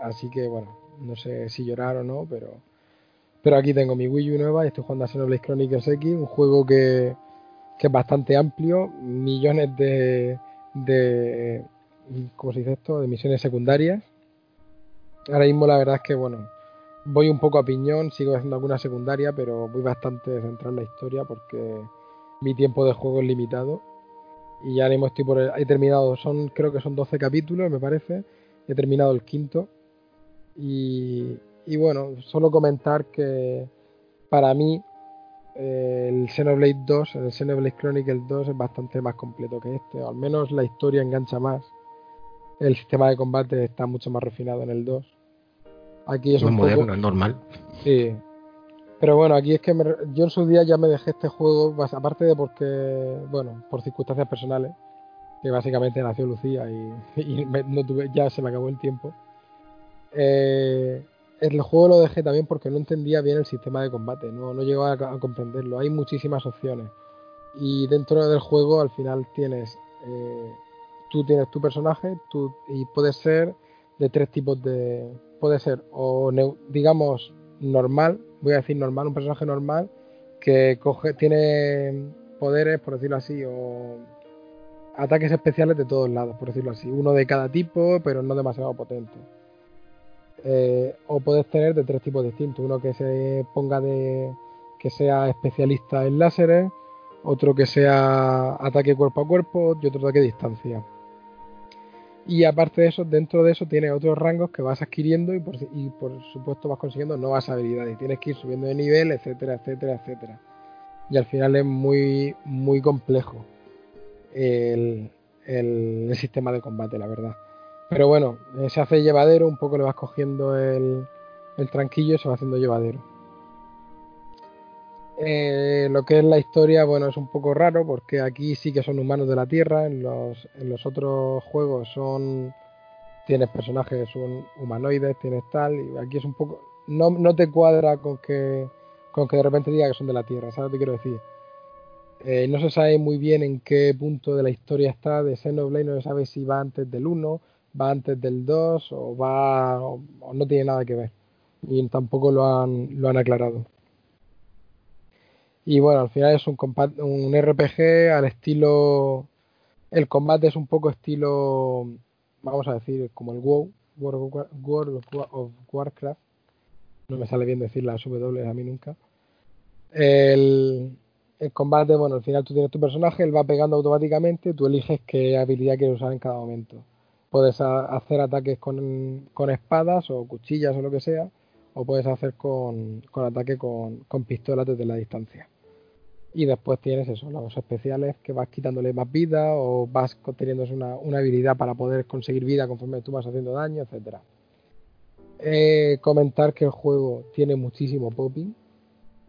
Así que bueno, no sé si llorar o no, pero pero aquí tengo mi Wii U nueva y estoy jugando a Xenoblade Chronicles X, un juego que, que es bastante amplio, millones de, de ¿cómo se dice esto? de misiones secundarias Ahora mismo la verdad es que, bueno, voy un poco a piñón, sigo haciendo alguna secundaria, pero voy bastante centrado en la historia porque mi tiempo de juego es limitado. Y ya mismo estoy por he terminado, son creo que son 12 capítulos, me parece. He terminado el quinto. Y, y bueno, solo comentar que para mí eh, el Xenoblade 2, el Xenoblade Chronicles 2 es bastante más completo que este, o al menos la historia engancha más. El sistema de combate está mucho más refinado en el 2. Aquí es, un moderno, es normal. Sí. Pero bueno, aquí es que yo en su día ya me dejé este juego, aparte de porque, bueno, por circunstancias personales, que básicamente nació Lucía y, no tuve, ya se me acabó el tiempo. Eh, el juego lo dejé también porque no entendía bien el sistema de combate, no, no llegaba a, comprenderlo. Hay muchísimas opciones y dentro del juego al final tienes, eh, tú tienes tu personaje tú, y puedes ser de tres tipos de, puede ser o digamos normal, voy a decir normal, un personaje normal que coge, tiene poderes, por decirlo así, o ataques especiales de todos lados, por decirlo así, uno de cada tipo, pero no demasiado potente. Eh, o puedes tener de tres tipos distintos, uno que se ponga de que sea especialista en láseres, otro que sea ataque cuerpo a cuerpo y otro ataque distancia. Y aparte de eso, dentro de eso tienes otros rangos que vas adquiriendo y por, y por supuesto vas consiguiendo nuevas habilidades. Tienes que ir subiendo de nivel, etcétera, etcétera, etcétera. Y al final es muy, muy complejo el, el, sistema de combate, la verdad. Pero bueno, eh, se hace llevadero, un poco le vas cogiendo el, el tranquillo y se va haciendo llevadero. Eh, lo que es la historia, bueno, es un poco raro porque aquí sí que son humanos de la Tierra, en los, en los otros juegos son tienes personajes son humanoides, tienes tal, y aquí es un poco no, no te cuadra con que con que de repente diga que son de la Tierra, ¿sabes lo que quiero decir? Eh, no se sabe muy bien en qué punto de la historia está de Xenoblade, no se sabe si va antes del 1, va antes del 2 o va o no tiene nada que ver. Y tampoco lo han, lo han aclarado. Y bueno, al final es un, un RPG al estilo. El combate es un poco estilo. Vamos a decir, como el WoW, World of, Warcraft. No me sale bien decir las W a mí nunca. El, el combate, bueno, al final tú tienes tu personaje, él va pegando automáticamente, tú eliges qué habilidad quieres usar en cada momento. Puedes hacer ataques con, con, espadas o cuchillas o lo que sea, o puedes hacer con, con ataque con, con pistolas desde la distancia. Y después tienes eso, los especiales que vas quitándole más vida o vas teniendo una, una habilidad para poder conseguir vida conforme tú vas haciendo daño, etcétera. Eh, comentar que el juego tiene muchísimo popping,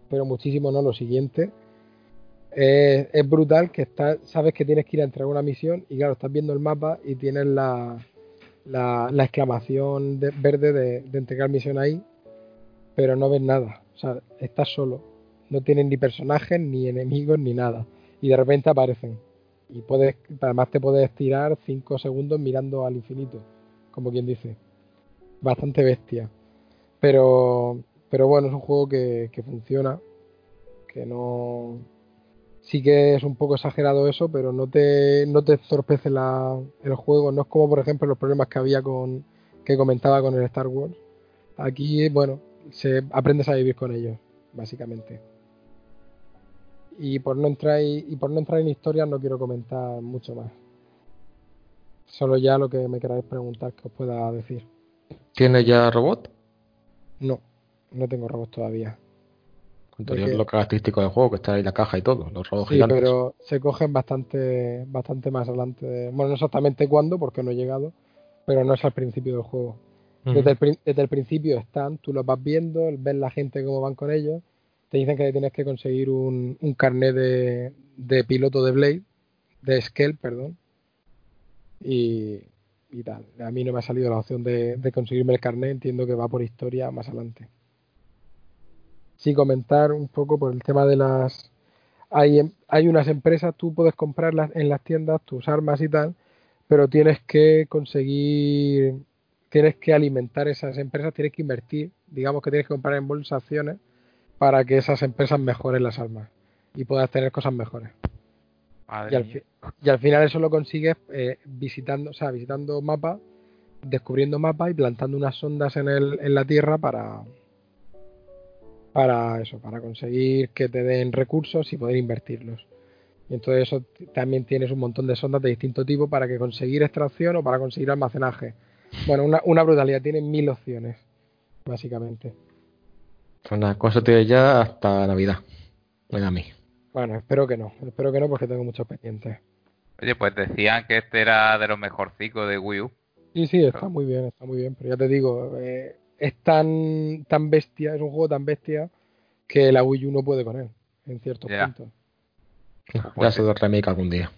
pero muchísimo no lo siguiente. Eh, es brutal que está, sabes que tienes que ir a entregar una misión y claro, estás viendo el mapa y tienes la, la, exclamación de, verde de, de, entregar misión ahí, pero no ves nada. O sea, estás solo. No tienes ni personajes, ni enemigos, ni nada. Y de repente aparecen. Y puedes, además te puedes tirar 5 segundos mirando al infinito, como quien dice. Bastante bestia. Pero, pero bueno, es un juego que, que funciona. Que no, sí que es un poco exagerado eso, pero no te, no te el juego. No es como, por ejemplo, los problemas que había con que comentaba con el Star Wars. Aquí, bueno, se aprendes a vivir con ellos, básicamente. Y por no entrar y por no entrar en historias no quiero comentar mucho más. Solo ya lo que me queráis preguntar que os pueda decir. ¿Tienes ya robot? No, no tengo robot todavía. Entonces, lo característico del juego, que está ahí la caja y todo, los robots sí, gigantes. pero se cogen bastante, bastante más adelante. De... Bueno, no exactamente cuándo, porque no he llegado, pero no es al principio del juego. Uh -huh. desde, el, desde, el, principio están, tú los vas viendo, ves la gente cómo van con ellos, te dicen que tienes que conseguir un, un carnet de, de, piloto de Blade, de Skell, perdón, y, y, tal. A mí no me ha salido la opción de, de conseguirme el carnet, entiendo que va por historia más adelante sí comentar un poco por el tema de las hay, hay unas empresas, tú puedes comprarlas en las tiendas, tus armas y tal, pero tienes que conseguir, tienes que alimentar esas empresas, tienes que invertir, digamos que tienes que comprar en bolsa acciones para que esas empresas mejoren las armas y puedas tener cosas mejores. Y al, y al, final eso lo consigues eh, visitando, o sea, visitando mapas, descubriendo mapas y plantando unas sondas en, el, en la tierra para, para eso, para conseguir que te den recursos y poder invertirlos. Y entonces eso también tienes un montón de sondas de distinto tipo para que conseguir extracción o para conseguir almacenaje. Bueno, una, una brutalidad, tiene mil opciones, básicamente. Una cosa tiene ya hasta Navidad. Ven a mí. Bueno, espero que no, espero que no porque tengo muchos pendientes. Oye, pues decían que este era de los mejorcicos de Wii U. Sí, sí, está muy bien, está muy bien, pero ya te digo, eh, es tan, tan bestia, es un juego tan bestia que la Wii U no puede con él, en ciertos Ya. puntos. Ya se lo remake algún día.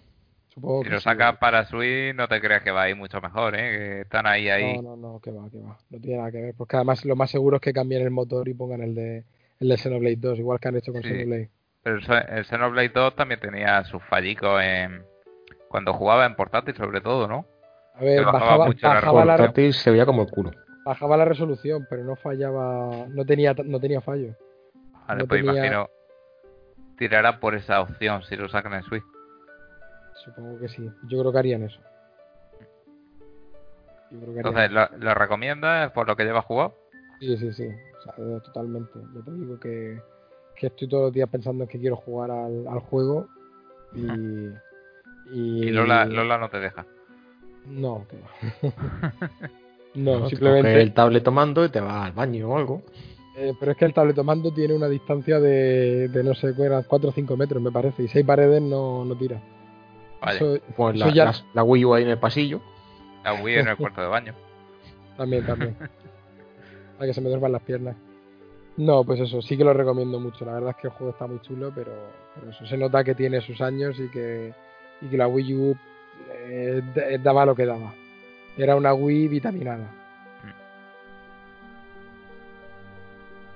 Supongo Si que lo sí. sacas para Switch, no te creas que va a ir mucho mejor, ¿eh? Que están ahí, ahí. No, no, no, que va, que va. No tiene nada que ver. Porque además lo más seguro es que cambien el motor y pongan el de el de Xenoblade 2, igual que han hecho con Sí. Xenoblade. Pero el, Xe- el Xenoblade 2 también tenía sus fallicos en... Cuando jugaba en portátil, sobre todo, ¿no? A ver, Que bajaba bajaba, mucho la bajaba, la, Portátil se veía como el culo. bajaba la resolución, pero no fallaba, no tenía, no tenía fallo. Vale, No pues tenía- imagino... Tirará por esa opción si lo sacan en Switch. Supongo que sí. Yo creo que harían eso. Yo creo que harían Entonces, ¿lo, lo recomiendas por lo que llevas jugado? Sí, sí, sí. O sea, eh, totalmente. Yo te digo que, que estoy todos los días pensando en que quiero jugar al, al juego y. Y, Y Lola, Lola no te deja. No, que va. no, Te simplemente. el tablet tomando y te vas al baño o algo. eh, pero es que el tabletomando tiene una distancia de, de no sé, 4 o 5 metros, me parece. Y 6 paredes no, no tira. Pues la, ya- la- la Wii U ahí en el pasillo. la Wii en el cuarto de baño. También, también. Para que se me duerman las piernas. No, pues eso, sí que lo recomiendo mucho. La verdad es que el juego está muy chulo, pero, pero eso se nota que tiene sus años y que, y que la Wii U eh, d- daba lo que daba. Era una Wii vitaminada.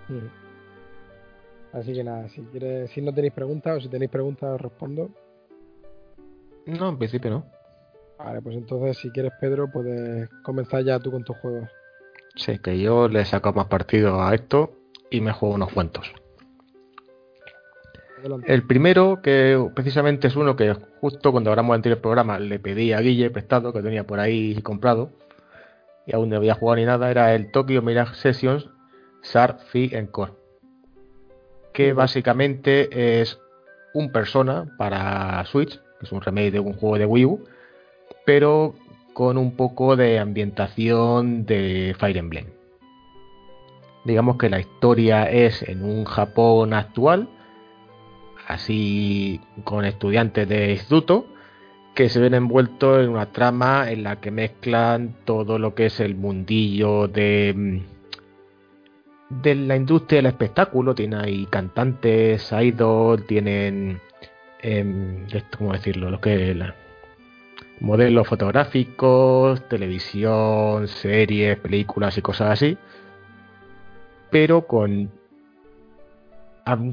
Mm. Así que nada, si quieres, si no tenéis preguntas o si tenéis preguntas os respondo. No, en principio no. Vale, pues entonces si quieres Pedro puedes comenzar ya tú con tus juegos. Sí, que yo le saco más partido a esto y me juego unos cuantos. Adelante. El primero, que precisamente es uno que justo cuando grabamos el anterior programa le pedí a Guille prestado, que tenía por ahí comprado, y aún no había jugado ni nada, era el Tokyo Mirage Sessions SAR Fi Encore. Que básicamente es un persona para Switch, es un remake de un juego de Wii U, pero con un poco de ambientación de Fire Emblem. Digamos que la historia es en un Japón actual, así con estudiantes de instituto que se ven envueltos en una trama en la que mezclan todo lo que es el mundillo de de la industria del espectáculo. Tiene ahí cantantes, idols, tienen esto, ¿cómo decirlo? Lo que la- modelos fotográficos, televisión, series, películas y cosas así. Pero con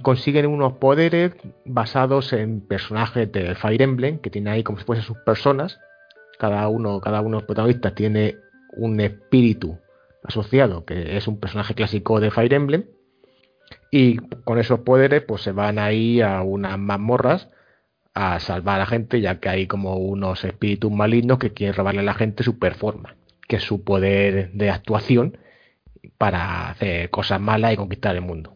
consiguen unos poderes basados en personajes de Fire Emblem que tiene ahí como si fuesen sus personas. Cada uno, cada uno de los protagonistas tiene un espíritu asociado que es un personaje clásico de Fire Emblem. Y con esos poderes, pues se van ahí a unas mazmorras a salvar a la gente, ya que hay como unos espíritus malignos que quieren robarle a la gente su performance, que es su poder de actuación para hacer cosas malas y conquistar el mundo.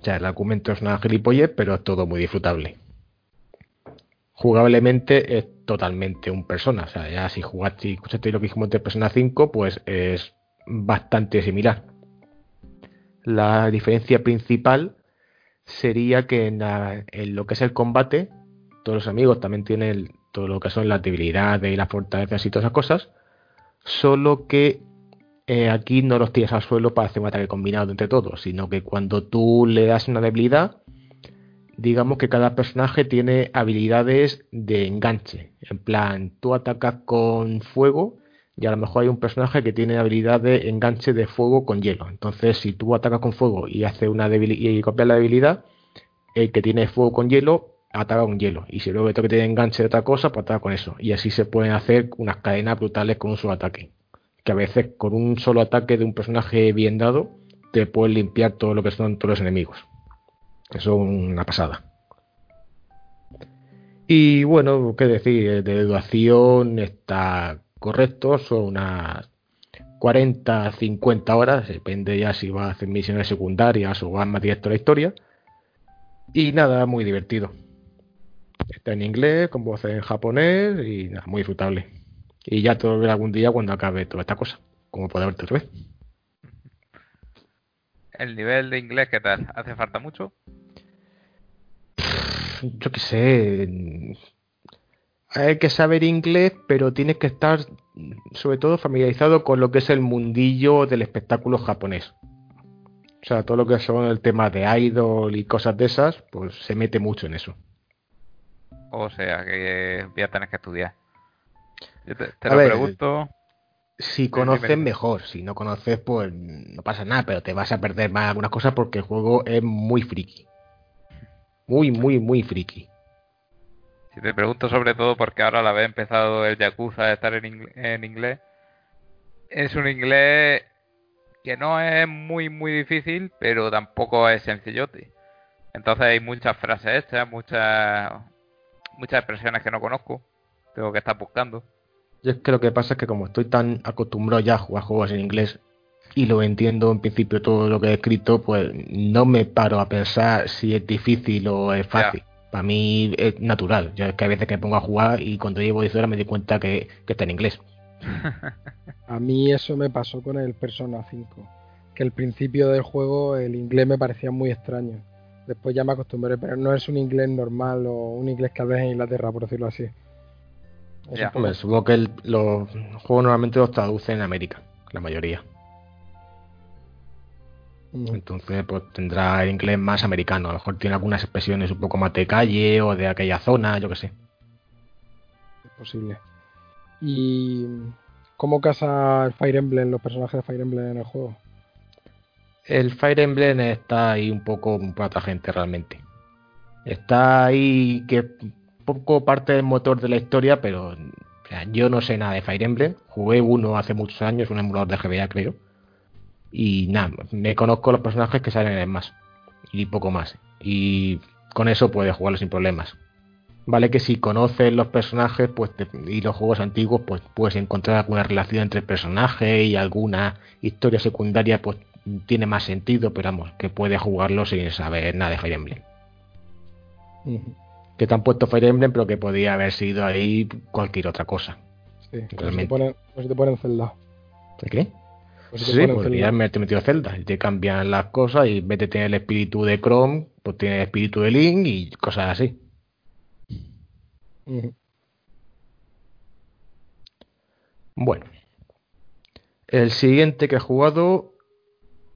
O sea, el argumento es una gilipollez, pero es todo muy disfrutable. Jugablemente es totalmente un persona. O sea, ya si jugaste, si escuchaste lo que dijimos de Persona 5, pues es bastante similar. La diferencia principal sería que en lo que es el combate, todos los amigos también tienen todo lo que son las debilidades y las fortalezas y todas esas cosas, solo que eh, aquí no los tiras al suelo para hacer un ataque combinado entre todos, sino que cuando tú le das una debilidad, digamos que cada personaje tiene habilidades de enganche. En plan, tú atacas con fuego y a lo mejor hay un personaje que tiene habilidad de enganche de fuego con hielo. Entonces, si tú atacas con fuego y hace una y copias la debilidad, el que tiene fuego con hielo ataca con hielo. Y si luego otro que tiene enganche de otra cosa, pues ataca con eso. Y así se pueden hacer unas cadenas brutales con un solo ataque. Que a veces con un solo ataque de un personaje bien dado, te puedes limpiar todo lo que son todos los enemigos. Eso es una pasada. Y bueno, qué decir, de duración está correcto, son unas 40, 50 horas, depende ya si vas a hacer misiones secundarias o vas más directo a la historia. Y nada, muy divertido. Está en inglés, con voces en japonés y nada, muy disfrutable. Y ya te lo veré algún día cuando acabe toda esta cosa, como puede verte otra vez. El nivel de inglés, ¿qué tal? ¿Hace falta mucho? Yo qué sé. Hay que saber inglés, pero tienes que estar sobre todo familiarizado con lo que es el mundillo del espectáculo japonés. O sea, todo lo que son el tema de idol y cosas de esas, pues se mete mucho en eso. O sea, que voy a tener que estudiar. Yo te, lo ver, pregunto. Si conoces, mejor. Si no conoces, pues no pasa nada, pero te vas a perder más algunas cosas porque el juego es muy friki. Muy, muy, muy friki. Si te pregunto sobre todo porque ahora la vez empezado el Yakuza a estar en, ing- en inglés, es un inglés que no es muy muy difícil, pero tampoco es sencillote. Entonces hay muchas frases hechas, muchas muchas expresiones que no conozco, tengo que estar buscando. Yo es que lo que pasa es que como estoy tan acostumbrado ya a jugar juegos en inglés y lo entiendo en principio todo lo que he escrito, pues no me paro a pensar si es difícil o es fácil. Para mí es natural. Yo es que a veces que me pongo a jugar y cuando llevo 10 horas me doy cuenta que, que está en inglés. A mí eso me pasó con el Persona 5. Que al principio del juego el inglés me parecía muy extraño. Después ya me acostumbré, pero no es un inglés normal o un inglés que hablas en Inglaterra, por decirlo así. Ya. Hombre, supongo que el- los juegos normalmente los traducen en América, la mayoría. Ujú. Entonces, pues tendrá el inglés más americano. A lo mejor tiene algunas expresiones un poco más de calle o de aquella zona, yo que sé. Es posible. ¿Y cómo casa el Fire Emblem, los personajes de Fire Emblem en el juego? El Fire Emblem está ahí un poco para otra gente realmente. Está ahí que poco parte del motor de la historia, pero yo no sé nada de Fire Emblem. Jugué uno hace muchos años, un emulador de GBA creo. Y nada, me conozco los personajes que salen en el más. Y poco más. Y con eso puedes jugarlo sin problemas. Vale que si conoces los personajes pues y los juegos antiguos, pues puedes encontrar alguna relación entre personajes y alguna historia secundaria, pues tiene más sentido, pero vamos, que puedes jugarlo sin saber nada de Fire Emblem. Que te han puesto Fire Emblem, pero que podía haber sido ahí cualquier otra cosa. Sí, como si te ponen, como si te ponen Zelda. ¿De qué? Pues si Sí, metido Zelda y te cambian las cosas y en vez de tener el espíritu de Chrome, pues tiene el espíritu de Link y cosas así. Bueno, el siguiente que he jugado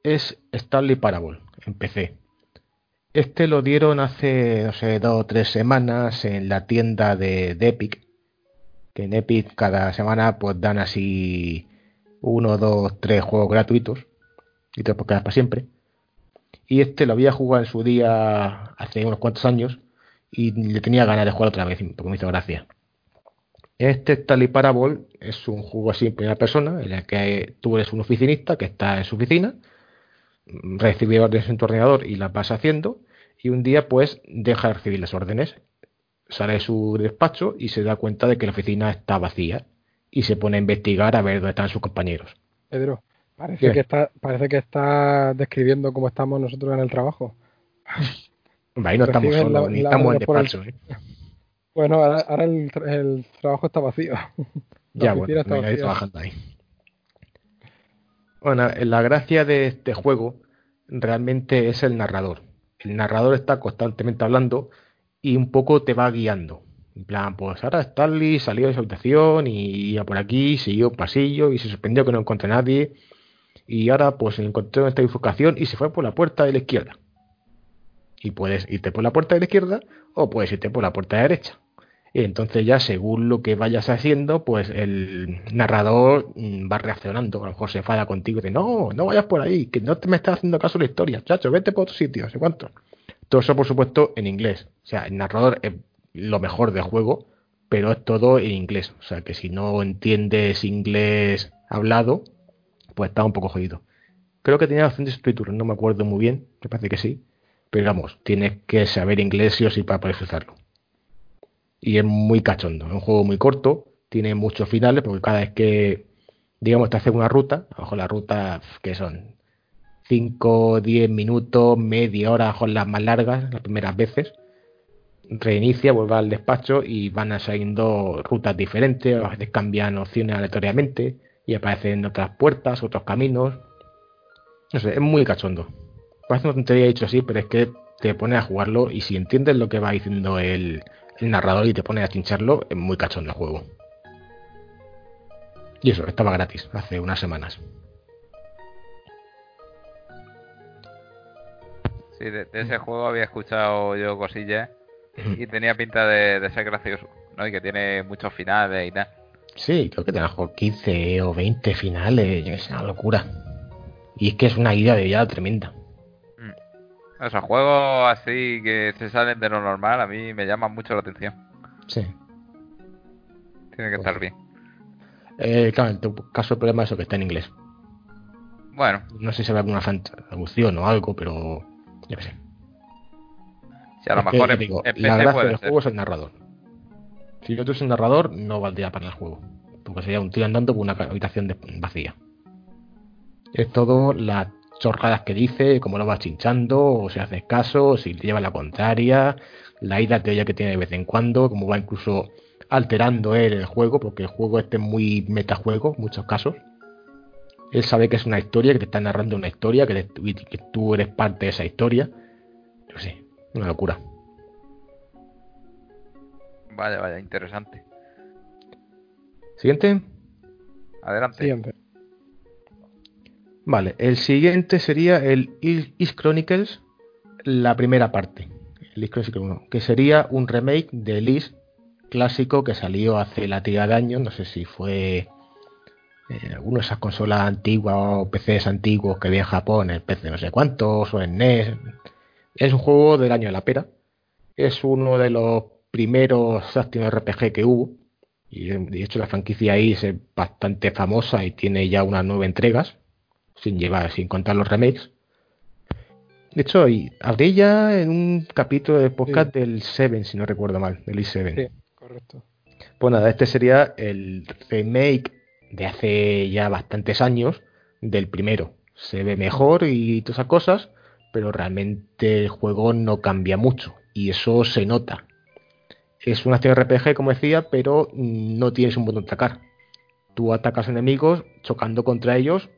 es Stanley Parable en PC. Este lo dieron hace, no sé, dos o tres semanas en la tienda de, de Epic. Que en Epic cada semana pues dan así uno, dos, tres juegos gratuitos. Y te quedar para siempre. Y este lo había jugado en su día hace unos cuantos años. Y le tenía ganas de jugar otra vez, porque me hizo gracia. Este Stanley Parable es un juego así en primera persona, en el que tú eres un oficinista que está en su oficina, recibe órdenes en tu ordenador y las vas haciendo, y un día pues deja de recibir las órdenes, sale de su despacho y se da cuenta de que la oficina está vacía, y se pone a investigar a ver dónde están sus compañeros. Pedro, parece ¿Qué? que está, parece que está describiendo cómo estamos nosotros en el trabajo. Ahí no estamos solos, la- ni la estamos en por el- despacho. ¿eh? Bueno, ahora, ahora el, tra- el trabajo está vacío. La Ya, bueno, está trabajando ahí. Bueno, la gracia de este juego realmente es el narrador. El narrador está constantemente hablando y un poco te va guiando. En plan, pues ahora Stanley salió de su habitación y iba por aquí, siguió un pasillo y se sorprendió que no encontré a nadie. Y ahora pues encontró esta bifurcación y se fue por la puerta de la izquierda. Y puedes irte por la puerta de la izquierda o puedes irte por la puerta de la derecha. Y entonces ya según lo que vayas haciendo, pues el narrador mm, va reaccionando. A lo mejor se enfada contigo y dice, no, no vayas por ahí, que no te me estás haciendo caso la historia, chacho, vete por otro sitio, no sé cuánto. Todo eso, por supuesto, en inglés. O sea, el narrador es lo mejor del juego, pero es todo en inglés. O sea, que si no entiendes inglés hablado, pues está un poco jodido. Creo que tenía bastantes subtítulos, no me acuerdo muy bien, me parece que sí. Pero vamos, tienes que saber inglés sí o sí para poder usarlo y es muy cachondo. Es un juego muy corto, tiene muchos finales, porque cada vez que, digamos, te haces una ruta, a lo mejor la ruta que son 5, 10 minutos, media hora, mejor las más largas, las primeras veces, reinicia, vuelve al despacho y van saliendo rutas diferentes, a veces cambian opciones aleatoriamente y aparecen otras puertas, otros caminos. No sé, es muy cachondo. Parece una tontería dicho así, pero es que te pones a jugarlo y si entiendes lo que va diciendo el narrador y te pones a chincharlo, es muy cachondo el juego. Y eso, estaba gratis hace unas semanas. Sí, de, de ese juego había escuchado yo cosillas y tenía pinta de, de ser gracioso, ¿no? Y que tiene muchos finales y tal. Sí, creo que mejor 15 o 20 finales, es una locura. Y es que es una idea de ya tremenda. Esos juegos así que se salen de lo normal a mí me llaman mucho la atención. Sí. Tiene que Pues estar bien. Eh, claro, en tu caso el problema es eso que está en inglés. Bueno, No sé si habrá alguna traducción o algo, pero yo qué sé. si a lo Es que, mejor ya en, digo, en la gracia del ser. juego es el narrador. Si yo tuviese un narrador, no valdría para el juego. Porque sería un tío andando por una habitación de- vacía. Es todo las chorradas que dice, cómo lo vas chinchando, o si haces caso, o si te lleva la contraria, la ida de ella que tiene de vez en cuando, como va incluso alterando él el juego, porque el juego este es muy metajuego en muchos casos. Él sabe que es una historia, que te está narrando una historia, que, te- que tú eres parte de esa historia. Yo sé, una locura. Vaya, vaya, interesante. Siguiente. Adelante. Siguiente. Vale, el siguiente sería el Is Chronicles, la primera parte, el Is Chronicles 1, que sería un remake del Is clásico que salió hace la tira de años, no sé si fue eh, alguna de esas consolas antiguas o PCs antiguos que había en Japón, el PC no sé cuántos, o en NES. Es un juego del año de la pera, es uno de los primeros Action RPG que hubo, y de hecho la franquicia ahí es bastante famosa y tiene ya unas nueve entregas sin llevar, sin contar los remakes. De hecho, y hablé ya en un capítulo de podcast del 7, si no recuerdo mal, del i7. Sí, correcto. Pues nada, este sería el remake de hace ya bastantes años del primero. Se ve mejor y todas esas cosas, pero realmente el juego no cambia mucho y eso se nota. Es una acción RPG, como decía, pero no tienes un botón de atacar. Tú atacas enemigos chocando contra ellos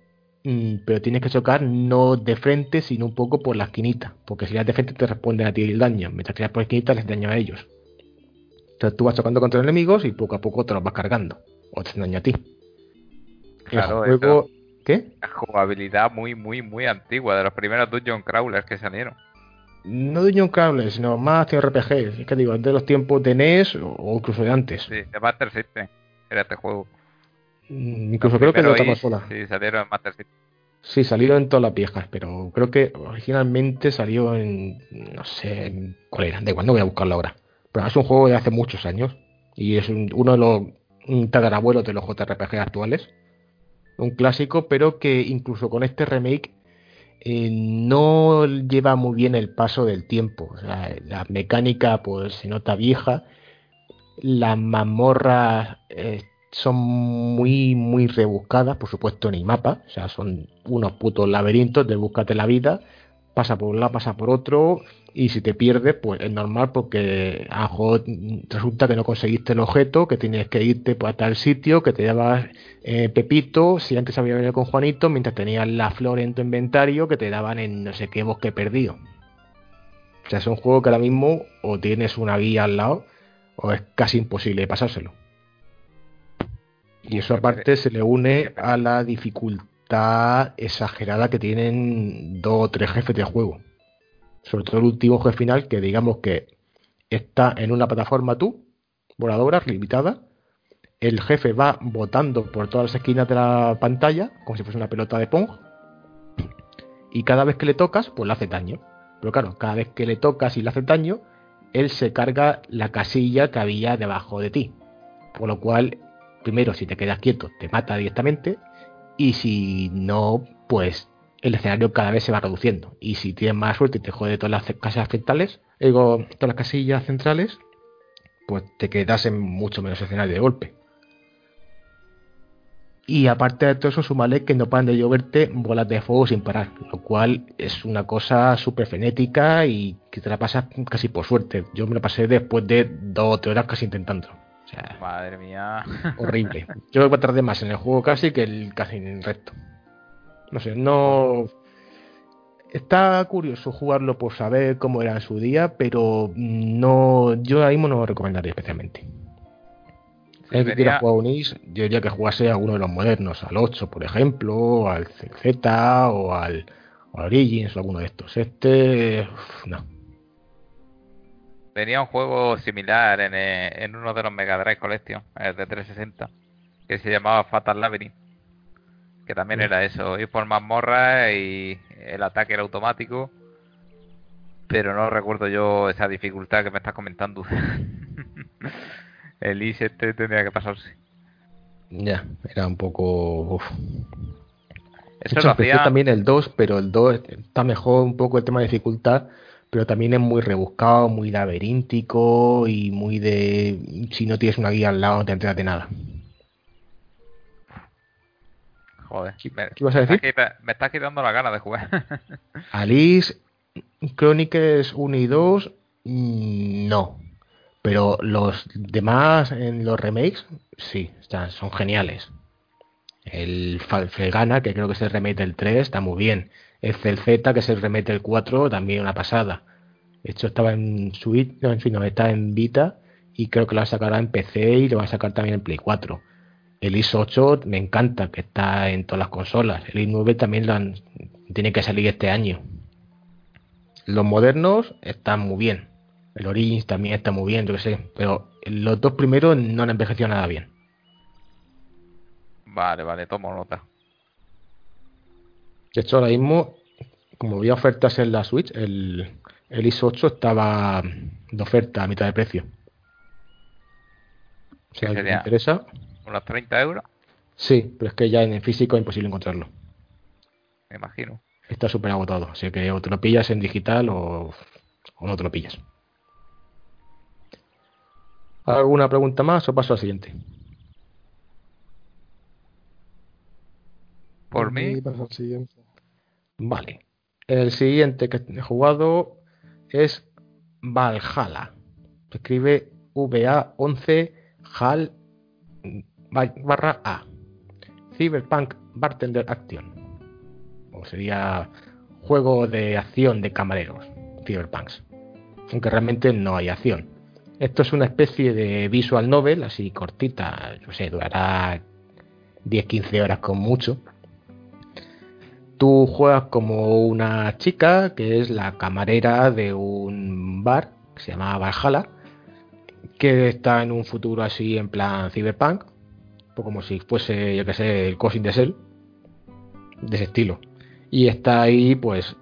pero tienes que chocar no de frente, sino un poco por la esquinita, porque si tiras de frente te responden a ti el daño, mientras tiras por la esquinita les daño a ellos. Entonces tú vas chocando contra los enemigos y poco a poco te los vas cargando, o te hacen daño a ti. Claro, el juego... ¿Qué? La jugabilidad muy, muy, muy antigua, de los primeros Dungeon Crawlers que salieron. No Dungeon Crawler, sino más RPG. Es que digo, de los tiempos de NES o incluso de antes. Sí, de Master System era este juego. Mm, incluso creo que de otra consola. Sí, salieron en Master. Sí, salieron en todas las viejas, pero creo que originalmente salió en. No sé cuál era, de igual, no voy a buscarlo ahora. Pero es un juego de hace muchos años y es uno de los un tatarabuelos de los JRPG actuales. Un clásico, pero que incluso con este remake eh, no lleva muy bien el paso del tiempo. la mecánica pues se nota vieja. Las mazmorras eh, son muy, muy rebuscadas, por supuesto el mapa. O sea, son unos putos laberintos de búscate la vida. Pasa por un lado, pasa por otro. Y si te pierdes, pues es normal porque a resulta que no conseguiste el objeto, que tienes que irte pues, a tal sitio, que te llevas eh, Pepito, si antes había venido con Juanito, mientras tenías la flor en tu inventario que te daban en no sé qué bosque perdido. O sea, es un juego que ahora mismo o tienes una guía al lado o es casi imposible pasárselo. Y eso aparte se le une a la dificultad exagerada que tienen dos o tres jefes de juego sobre todo el último jefe final, que digamos que está en una plataforma tú, voladora, limitada. El jefe va botando por todas las esquinas de la pantalla, como si fuese una pelota de pong. Y cada vez que le tocas, pues le hace daño. Pero claro, cada vez que le tocas y le hace daño, él se carga la casilla que había debajo de ti. Por lo cual, primero, si te quedas quieto, te mata directamente. Y si no, pues el escenario cada vez se va reduciendo. Y si tienes más suerte y te jode todas las casas centrales, digo, todas las casillas centrales, pues te quedas en mucho menos escenario de golpe. Y aparte de todo eso, sumale que no paran de lloverte bolas de fuego sin parar, lo cual es una cosa súper frenética y que te la pasas casi por suerte. Yo me la pasé después de dos o tres horas casi intentando. Madre mía. Horrible. Yo tardé más en el juego casi que el, casi en el resto. No sé, no. Está curioso jugarlo por saber cómo era en su día, pero no. Yo ahora mismo no lo recomendaría especialmente. Si que quiera jugar un Is, yo diría que jugase a alguno de los modernos, al 8, por ejemplo, al CZ o al, Origins o alguno de estos. Este. no. Venía un juego similar en, eh, en uno de los Mega Drive Collection, el de 360, que se llamaba Fatal Labyrinth que también era eso, ir por mazmorra y el ataque era automático, pero no recuerdo yo esa dificultad que me estás comentando. el IS este tendría que pasarse. Ya, era un poco... Uf. Eso lo hacía... también el 2, pero el 2 está mejor un poco el tema de dificultad, pero también es muy rebuscado, muy laberíntico y muy de... Si no tienes una guía al lado no te enteras de nada. Joder. ¿Qué, me, ibas a decir? Me estás quitando la gana de jugar. Alice, Chronicles 1 y 2, mm, no. Pero los demás en los remakes, sí, están, son geniales. El Falfegana, que creo que es el remake del 3, está muy bien. El Z, que es el remake del 4, también una pasada. Hecho, estaba en Switch, no, en fin, no, está en Vita y creo que lo va a sacar en PC y lo va a sacar también en Play 4. El IS 8 me encanta, que está en todas las consolas. El IS 9 también lo tiene que salir este año. Los modernos están muy bien. El Origins también está muy bien, yo qué sé. Pero los dos primeros no han envejecido nada bien. Vale, vale, tomo nota. De hecho, ahora mismo, como había ofertas en la Switch, el, el IS 8 estaba de oferta a mitad de precio. Si a alguien le interesa. ¿Unos 30 euros? Sí, pero es que ya en el físico es imposible encontrarlo. Me imagino. Está súper agotado, así que o te lo pillas en digital o, no te lo pillas. ¿Alguna pregunta más o paso al siguiente? Por mí. Vale. El siguiente que he jugado es Valhalla. Se escribe VA11 HAL barra A. Cyberpunk Bartender Action. o sería juego de acción de camareros, Cyberpunks. Aunque realmente no hay acción. Esto es una especie de visual novel, así cortita, no sé, durará 10-15 horas con mucho. Tú juegas como una chica que es la camarera de un bar que se llama Valhalla, que está en un futuro así en plan cyberpunk, pues como si fuese, yo que sé, el Cosin de Cell, de ese estilo. Y está ahí, pues,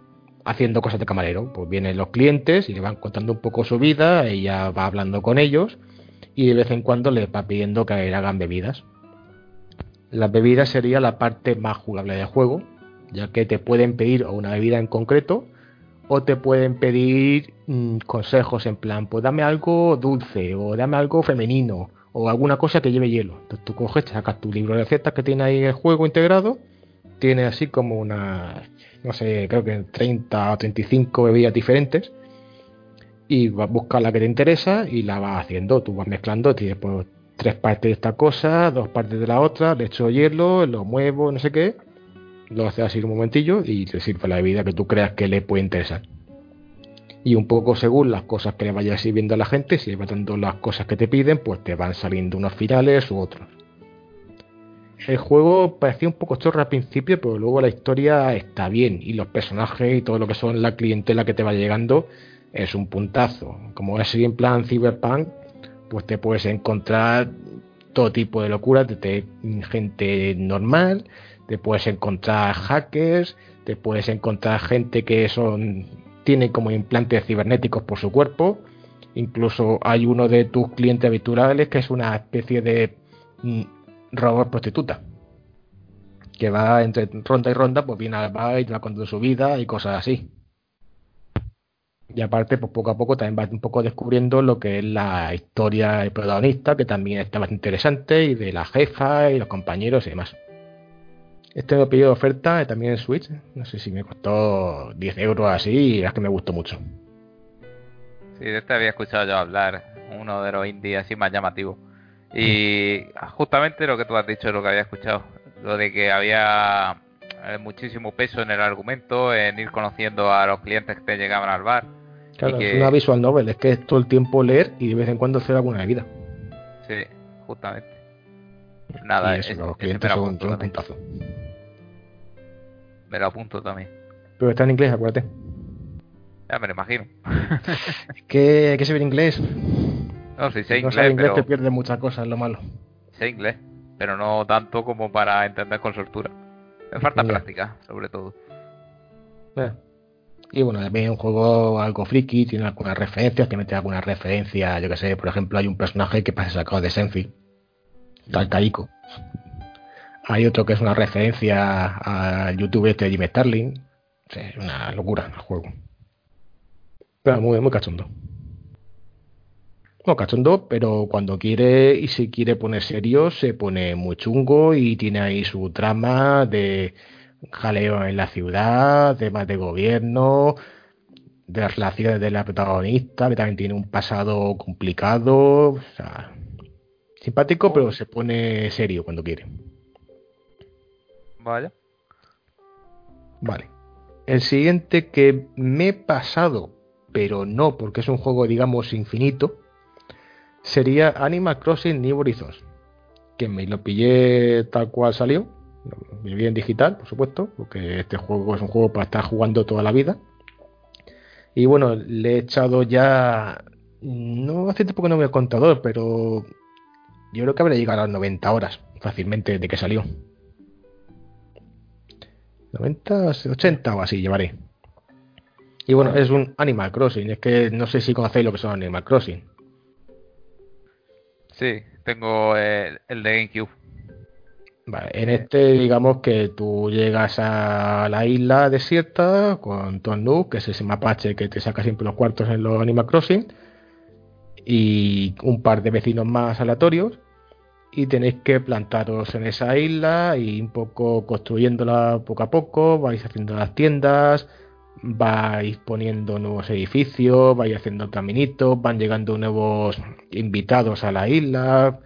haciendo cosas de camarero. Pues vienen los clientes y le van contando un poco su vida, ella va hablando con ellos y de vez en cuando les va pidiendo que hagan bebidas. Las bebidas sería la parte más jugable del juego, ya que te pueden pedir una bebida en concreto o te pueden pedir mm, consejos en plan, pues dame algo dulce o dame algo femenino o alguna cosa que lleve hielo. Entonces tú coges, sacas tu libro de recetas que tiene ahí el juego integrado, tiene así como una, no sé, creo que 30 o 35 bebidas diferentes y vas a buscar la que te interesa y la vas haciendo. Tú vas mezclando, tienes pues, tres partes de esta cosa, dos partes de la otra, le echo hielo, lo muevo, no sé qué, lo haces así un momentillo y te sirve la bebida que tú creas que le puede interesar y un poco según las cosas que le vayas sirviendo a la gente, si va dando las cosas que te piden, pues te van saliendo unos finales u otros. El juego parecía un poco chorro al principio, pero luego la historia está bien y los personajes y todo lo que son la clientela que te va llegando es un puntazo. Como es en plan cyberpunk, pues te puedes encontrar todo tipo de locuras, de gente normal, te puedes encontrar hackers, te puedes encontrar gente que son tiene como implantes cibernéticos por su cuerpo. Incluso hay uno de tus clientes habituales que es una especie de mm, robot prostituta. Que va entre ronda y ronda, pues viene al bar y va con su vida y cosas así. Y aparte, pues poco a poco también vas un poco descubriendo lo que es la historia del protagonista, que también está bastante interesante, y de la jefa y los compañeros y demás. Este me pedido oferta también en Switch. No sé si me costó 10 euros así y es que me gustó mucho. Sí, de este había escuchado yo hablar. Uno de los indies así más llamativos. Y mm. justamente lo que tú has dicho es lo que había escuchado. Lo de que había eh, muchísimo peso en el argumento, en ir conociendo a los clientes que te llegaban al bar. Claro, es una visual novel, es que es todo el tiempo leer y de vez en cuando hacer alguna vida. Sí, justamente. Nada, y los clientes son un puntazo. Me lo apunto también. Pero está en inglés, acuérdate. Ya me lo imagino. es que hay que saber inglés. No, si sé inglés, inglés te pierde muchas cosas, lo malo. Sé inglés, pero no tanto como para entender con soltura. Me falta práctica, sobre todo. Y bueno, también es un juego algo friki, tiene algunas referencias, te mete alguna referencia, yo que sé, por ejemplo, hay un personaje que pasa sacado de Senfi, tal Caico. Hay otro que es una referencia al YouTube este de Jimmy Starling. es una locura el juego. Pero muy, muy cachondo. No, cachondo, pero cuando quiere y si quiere poner serio, se pone muy chungo y tiene ahí su trama de jaleo en la ciudad, temas de gobierno, de las relaciones de la protagonista, que también tiene un pasado complicado. O sea, simpático, pero se pone serio cuando quiere. Vale. Vale. El siguiente que me he pasado, pero no porque es un juego, digamos, infinito, sería Animal Crossing New Horizons. Que me lo pillé tal cual salió. Me vi en digital, por supuesto, porque este juego es un juego para estar jugando toda la vida. Y bueno, le he echado ya. No hace tiempo que no veo el contador, pero yo creo que habrá llegado a las 90 horas fácilmente de que salió. 90, 80 o así llevaré. Y bueno, es un Animal Crossing. Es que no sé si conocéis lo que son Animal Crossing. Sí, tengo el, de GameCube. Vale, en este digamos que tú llegas a la isla desierta con Tonu, que es ese mapache que te saca siempre los cuartos en los Animal Crossing, y un par de vecinos más aleatorios y tenéis que plantaros en esa isla y un poco construyéndola poco a poco, vais haciendo las tiendas, vais poniendo nuevos edificios, vais haciendo caminitos, van llegando nuevos invitados a la isla,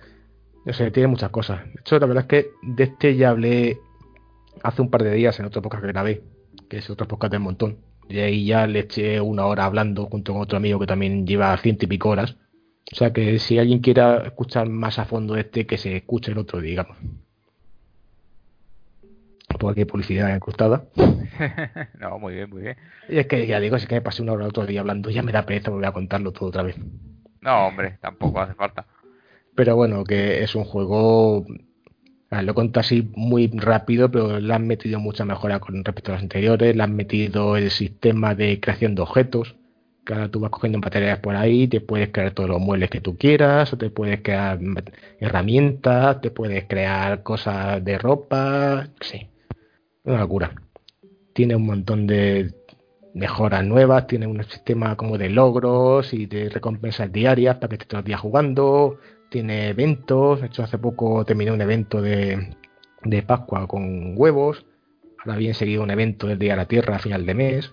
no sé, tiene muchas cosas. De hecho, la verdad es que de este ya hablé hace un par de días en otra época que grabé, que es otro podcast del montón. Y ahí ya le eché una hora hablando junto con otro amigo que también lleva ciento y pico horas. O sea que si alguien quiera escuchar más a fondo este, que se escuche el otro, digamos. Por aquí hay publicidad incrustada. no, muy bien, muy bien. Y es que ya digo, si que me pasé una hora el otro día hablando, ya me da pereza volver a contarlo todo otra vez. No, hombre, tampoco hace falta. Pero bueno, que es un juego lo conto así muy rápido, pero le han metido mucha mejora con respecto a los anteriores. Le han metido el sistema de creación de objetos. Ahora tú vas cogiendo materiales por ahí, te puedes crear todos los muebles que tú quieras, o te puedes crear herramientas, te puedes crear cosas de ropa. Sí, una locura. Tiene un montón de mejoras nuevas, tiene un sistema como de logros y de recompensas diarias para que estés todos los días jugando tiene eventos. De hecho, hace poco terminé un evento de, de Pascua con huevos. Ahora bien seguido un evento del Día de la Tierra a final de mes.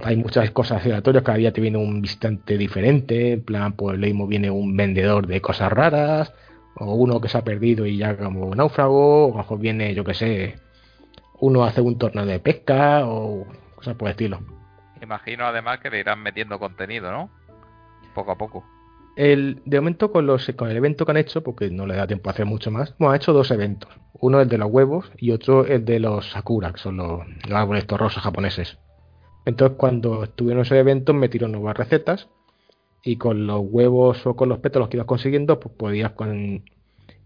Hay muchas cosas aleatorias, cada día te viene un visitante diferente, en plan, por el Leimo viene un vendedor de cosas raras, o uno que se ha perdido y ya como náufrago, o a lo mejor viene, yo que sé, uno hace un torneo de pesca, o cosas por el estilo. Imagino además que le irán metiendo contenido, ¿no? Poco a poco. El, de momento con, los, con el evento que han hecho, porque no le da tiempo a hacer mucho más, bueno, han hecho dos eventos. Uno el de los huevos y otro el de los sakura, que son los, árboles torrosos japoneses. Entonces cuando estuvieron ese evento metieron nuevas recetas y con los huevos o con los pétalos que ibas consiguiendo, pues podías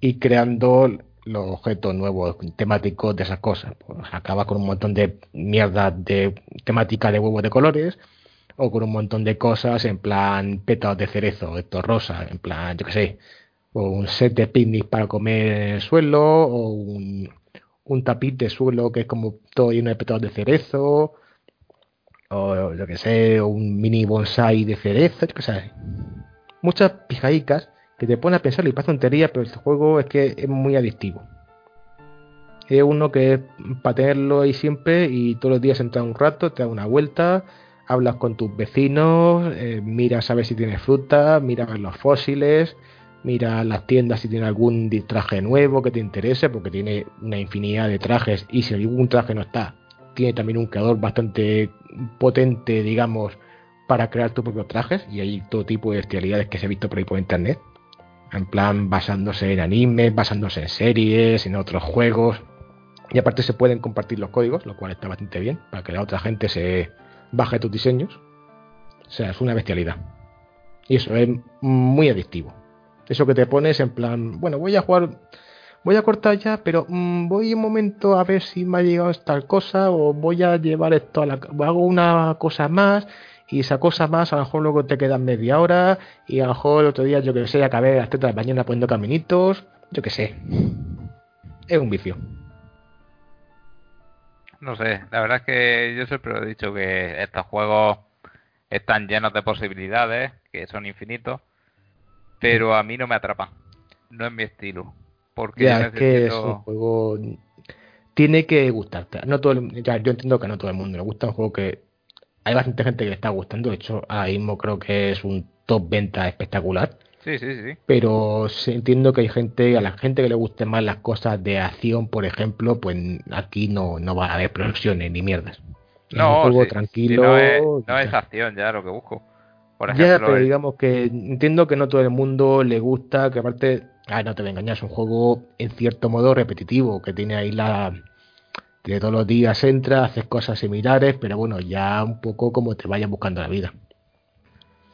ir creando los objetos nuevos temáticos de esas cosas. Pues acaba con un montón de mierda de temática de huevos de colores o con un montón de cosas en plan pétalos de cerezo, esto rosa, en plan, yo qué sé, o un set de picnic para comer en el suelo, o un, un tapiz de suelo que es como todo lleno de pétalos de cerezo, o yo que sé, un mini bonsai de cerezo, yo que sé. Muchas pijadicas que te ponen a pensar y parece tontería, pero este juego es que es muy adictivo. Es uno que es para tenerlo ahí siempre y todos los días entrar un rato, te da una vuelta, hablas con tus vecinos, eh, miras a ver si tienes fruta, mira ver los fósiles, mira las tiendas si tiene algún traje nuevo que te interese, porque tiene una infinidad de trajes y si algún traje no está, tiene también un creador bastante potente, digamos, para crear tus propios trajes y hay todo tipo de bestialidades que se ha visto por ahí por internet. En plan, basándose en animes, basándose en series, en otros juegos. Y aparte se pueden compartir los códigos, lo cual está bastante bien, para que la otra gente se, baja tus diseños. O sea, es una bestialidad. Y eso es muy adictivo. Eso que te pones en plan, bueno, voy a jugar, voy a cortar ya, pero mm, voy un momento a ver si me ha llegado tal cosa o voy a llevar esto a la... Hago una cosa más y esa cosa más a lo mejor luego te quedan media hora y a lo mejor el otro día yo que sé, acabé a las 3 de la mañana poniendo caminitos, yo que sé. Es un vicio. No sé, la verdad es que yo siempre he dicho que estos juegos están llenos de posibilidades, que son infinitos, pero a mí no me atrapan. No es mi estilo. Porque ya, es que es un juego. Tiene que gustarte. No todo ya, yo entiendo que no todo el mundo le gusta un juego que. Hay bastante gente que le está gustando. De hecho, ahora mismo creo que es un top venta espectacular. Sí, sí, sí. Pero entiendo que hay gente, a la gente que le gusten más las cosas de acción, por ejemplo, pues aquí no, no va a haber explosiones ni mierdas. no, un juego tranquilo. no, es, acción ya lo que busco. Por ejemplo, ya, pero digamos que entiendo que no todo el mundo le gusta, que aparte, ah, no te voy a engañar, es un juego en cierto modo repetitivo, que tiene ahí la de todos los días entra, haces cosas similares, pero bueno, ya un poco como te vayas buscando la vida.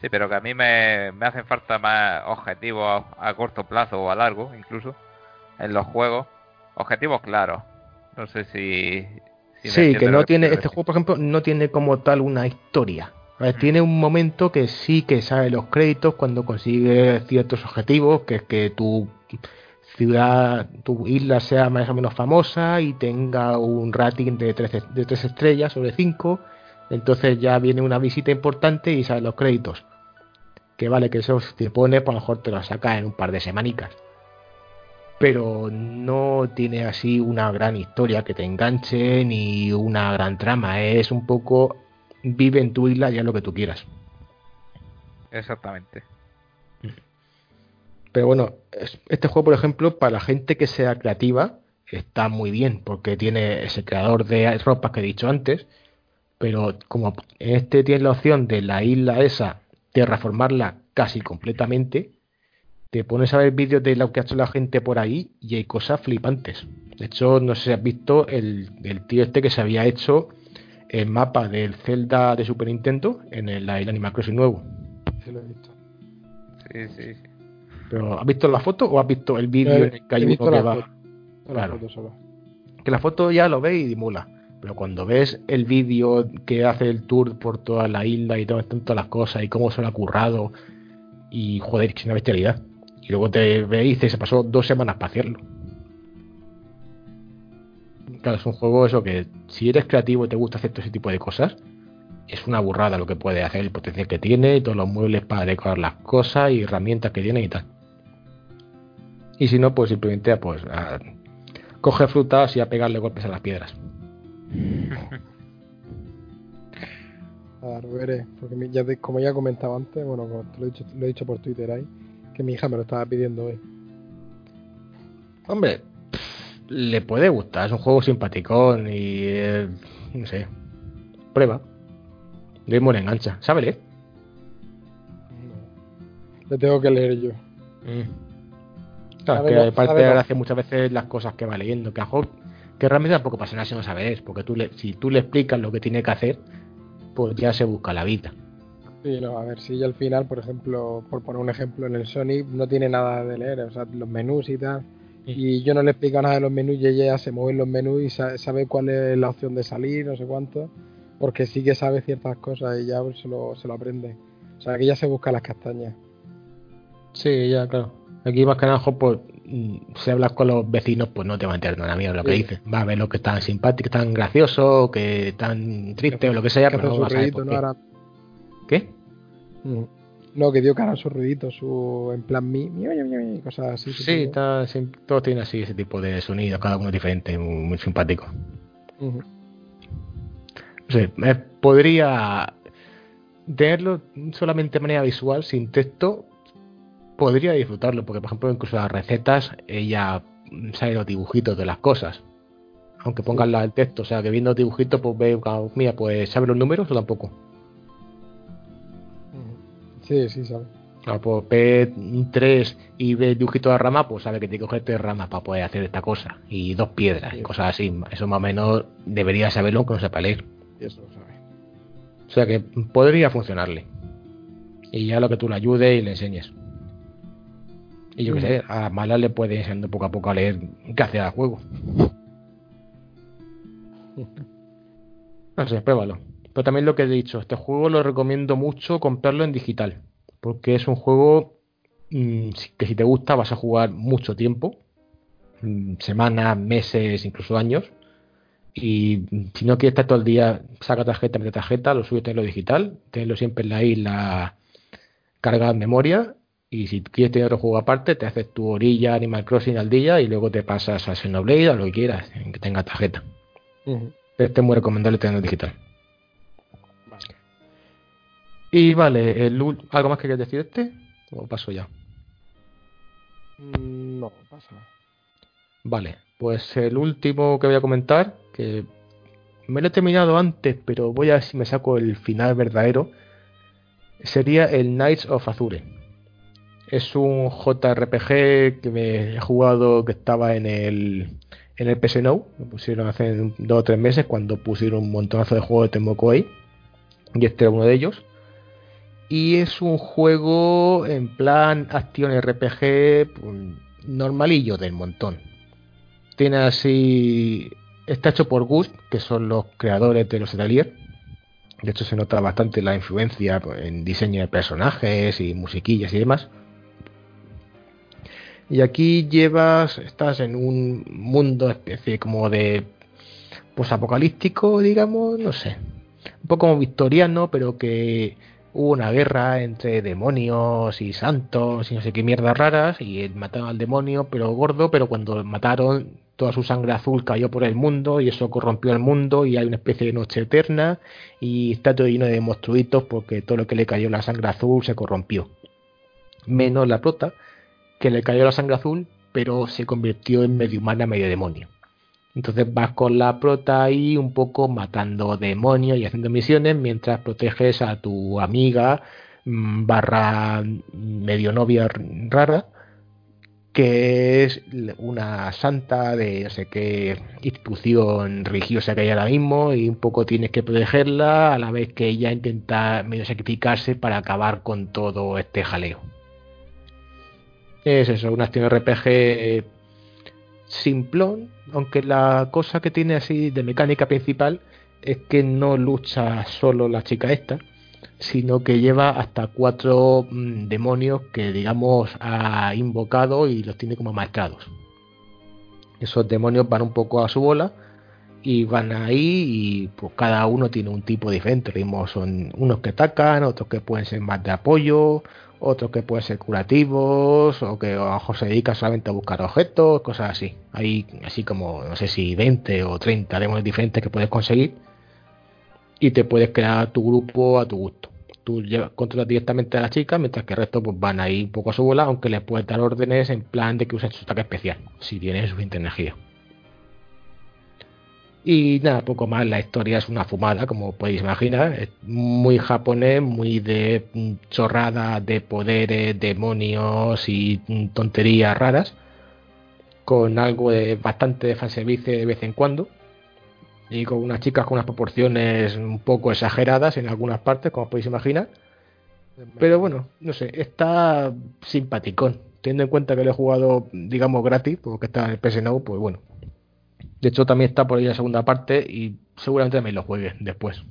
Sí, pero que a mí me, me hacen falta más objetivos a, corto plazo o a largo, incluso, en los juegos. Objetivos claros. No sé si... sí, que no tiene... Este juego, por ejemplo, no tiene como tal una historia. Tiene un momento que sí que sale los créditos cuando consigue ciertos objetivos, que es que tu ciudad, tu isla sea más o menos famosa y tenga un rating de 3, de tres estrellas sobre 5. Entonces ya viene una visita importante y salen los créditos que vale que eso te pone, pues a lo mejor te lo saca en un par de semanicas. Pero no tiene así una gran historia que te enganche ni una gran trama. Es un poco vive en tu isla ya lo que tú quieras. Exactamente. Pero bueno, este juego, por ejemplo, para la gente que sea creativa, está muy bien porque tiene ese creador de ropas que he dicho antes, pero como en este tiene la opción de la isla esa terraformarla casi completamente, te pones a ver vídeos de lo que ha hecho la gente por ahí y hay cosas flipantes. De hecho, no sé si has visto el, el tío este que se había hecho el mapa del Zelda de Super Nintendo en el, el Animal Crossing nuevo. Sí, lo he visto. Sí, sí, sí. Pero ¿has visto la foto o has visto el vídeo Eh, en el que hay uno que la va? Claro. Que la foto ya lo ves y dimula. Pero cuando ves el vídeo que hace el tour por toda la isla y están todas las cosas y cómo se lo ha currado y joder, que es una bestialidad. Y luego te ves y dices, se pasó dos semanas para hacerlo. Claro, es un juego eso que si eres creativo y te gusta hacer todo ese tipo de cosas, es una burrada lo que puede hacer, el potencial que tiene, y todos los muebles para decorar las cosas y herramientas que tiene y tal. Y si no, pues simplemente pues a coger frutas y a pegarle golpes a las piedras. A ver, porque ya te- como ya comentaba antes, bueno, como te lo he, dicho, lo he dicho por Twitter ahí, que mi hija me lo estaba pidiendo hoy. Hombre, le puede gustar, es un juego simpaticón y eh, no sé. Prueba. De muy engancha. ¿Sabe leer? No. Le tengo que leer yo. Claro, Sabe que lo- parte sabe de lo- gracia muchas veces las cosas que va leyendo, que a que realmente tampoco pasa nada si no sabes, porque tú le, si tú le explicas lo que tiene que hacer, pues ya se busca la vida. Sí, no, a ver, si al final, por ejemplo, por poner un ejemplo, en el Sonic no tiene nada de leer, o sea, los menús y tal. Y yo no le explico nada de los menús y ella se mueve en los menús y sa- sabe cuál es la opción de salir, no sé cuánto, porque sí que sabe ciertas cosas y ya se lo, se lo aprende. O sea, que ella se busca las castañas. Sí, ya, claro. Aquí más que nada, pues mm, si hablas con los vecinos, pues no te va a enterar nada mierda lo que Sí. dicen. Va a ver lo que están simpáticos, tan graciosos, que tan triste o lo que sea, que pero no va su a por ¿no? ¿Qué? Mm. No, que dio cara a su ruidito, su en plan mi, mi, mi, cosas así. Sí, está, todos tienen así ese tipo de sonidos, cada uno diferente, muy, muy simpático. Sé, eh, podría tenerlo solamente de manera visual, sin texto, podría disfrutarlo, porque por ejemplo incluso las recetas, ella sabe los dibujitos de las cosas. Aunque pongan el texto, o sea que viendo los dibujitos, pues ve, ah, mira, pues sabe los números o tampoco. Sí, sí, sabe. Claro, pues ve tres y ve el dibujito de rama, pues sabe que tiene que coger tres ramas para poder hacer esta cosa. Y dos piedras y Sí. cosas así. Eso más o menos debería saberlo aunque no sepa leer. Eso lo sabe. O sea que podría funcionarle. Y ya lo que tú le ayudes y le enseñes. Y yo qué Mm. sé, a Mala le puede enseñando poco a poco a leer qué hace al juego. No sé, pruébalo. Pero también lo que he dicho, este juego lo recomiendo mucho comprarlo en digital. Porque es un juego mm, que si te gusta vas a jugar mucho tiempo. mm, Semanas, meses, incluso años. Y si no quieres estar todo el día, saca tarjeta, mete tarjeta, lo subes en lo digital, tenlo siempre en la isla cargada en memoria. Y si quieres tener otro juego aparte, te haces tu orilla Animal Crossing al día y luego te pasas a Xenoblade o lo que quieras, en que tenga tarjeta. Ujú. Este es muy recomendable tenerlo digital. Y vale, el, ¿algo más que quieras decir de este? ¿O paso ya? Mm, No, pasa. Vale, pues el último que voy a comentar, que me lo he terminado antes, pero voy a ver si me saco el final verdadero, sería el Knights of Azure. Es un JRPG que me he jugado que estaba en el en el PS Now, lo pusieron hace dos o tres meses cuando pusieron un montonazo de juegos de Temo Koei y este era uno de ellos. Y es un juego en plan acción RPG normalillo del montón. Tiene así. Está hecho por Gust, que son los creadores de los Atelier. De hecho, se nota bastante la influencia en diseño de personajes y musiquillas y demás. Y aquí llevas. Estás en un mundo especie como de. Pues apocalíptico, digamos, no sé. Un poco como victoriano, pero que hubo una guerra entre demonios y santos y no sé qué mierdas raras y mataron al demonio pero gordo pero cuando mataron toda su sangre azul cayó por el mundo y eso corrompió el mundo y hay una especie de noche eterna y está todo lleno de monstruitos porque todo lo que le cayó la sangre azul se corrompió menos la prota que le cayó la sangre azul pero se convirtió en medio humana, medio demonio. Entonces vas con la prota ahí un poco matando demonios y haciendo misiones mientras proteges a tu amiga mm, barra medio novia rara que es una santa de no sé qué institución religiosa que hay ahora mismo y un poco tienes que protegerla a la vez que ella intenta medio sacrificarse para acabar con todo este jaleo. Es eso, una acción RPG simplón, aunque la cosa que tiene así de mecánica principal es que no lucha solo la chica esta, sino que lleva hasta cuatro mm, demonios que digamos ha invocado y los tiene como marcados. Esos demonios van un poco a su bola y van ahí y pues cada uno tiene un tipo diferente. son unos que atacan, otros que pueden ser más de apoyo, otros que pueden ser curativos o que a se dedica solamente a buscar objetos, cosas así. Hay así como no sé si 20 o 30 demonios diferentes que puedes conseguir y te puedes crear tu grupo a tu gusto tú controlas directamente a la chica, mientras que el resto pues, van ahí un poco a su bola, aunque les puedes dar órdenes en plan de que usen su ataque especial, si tiene suficiente energía. Y nada, poco más, la historia es una fumada, como podéis imaginar, es muy japonés, muy de chorrada de poderes, demonios y tonterías raras, con algo de bastante de fanservice de vez en cuando y con unas chicas con unas proporciones un poco exageradas en algunas partes, como podéis imaginar. Pero bueno, no sé, está simpaticón. Teniendo en cuenta que lo he jugado, digamos, gratis, porque está en el PS Now, pues bueno. De hecho, también está por ahí la segunda parte y seguramente también lo juegue después.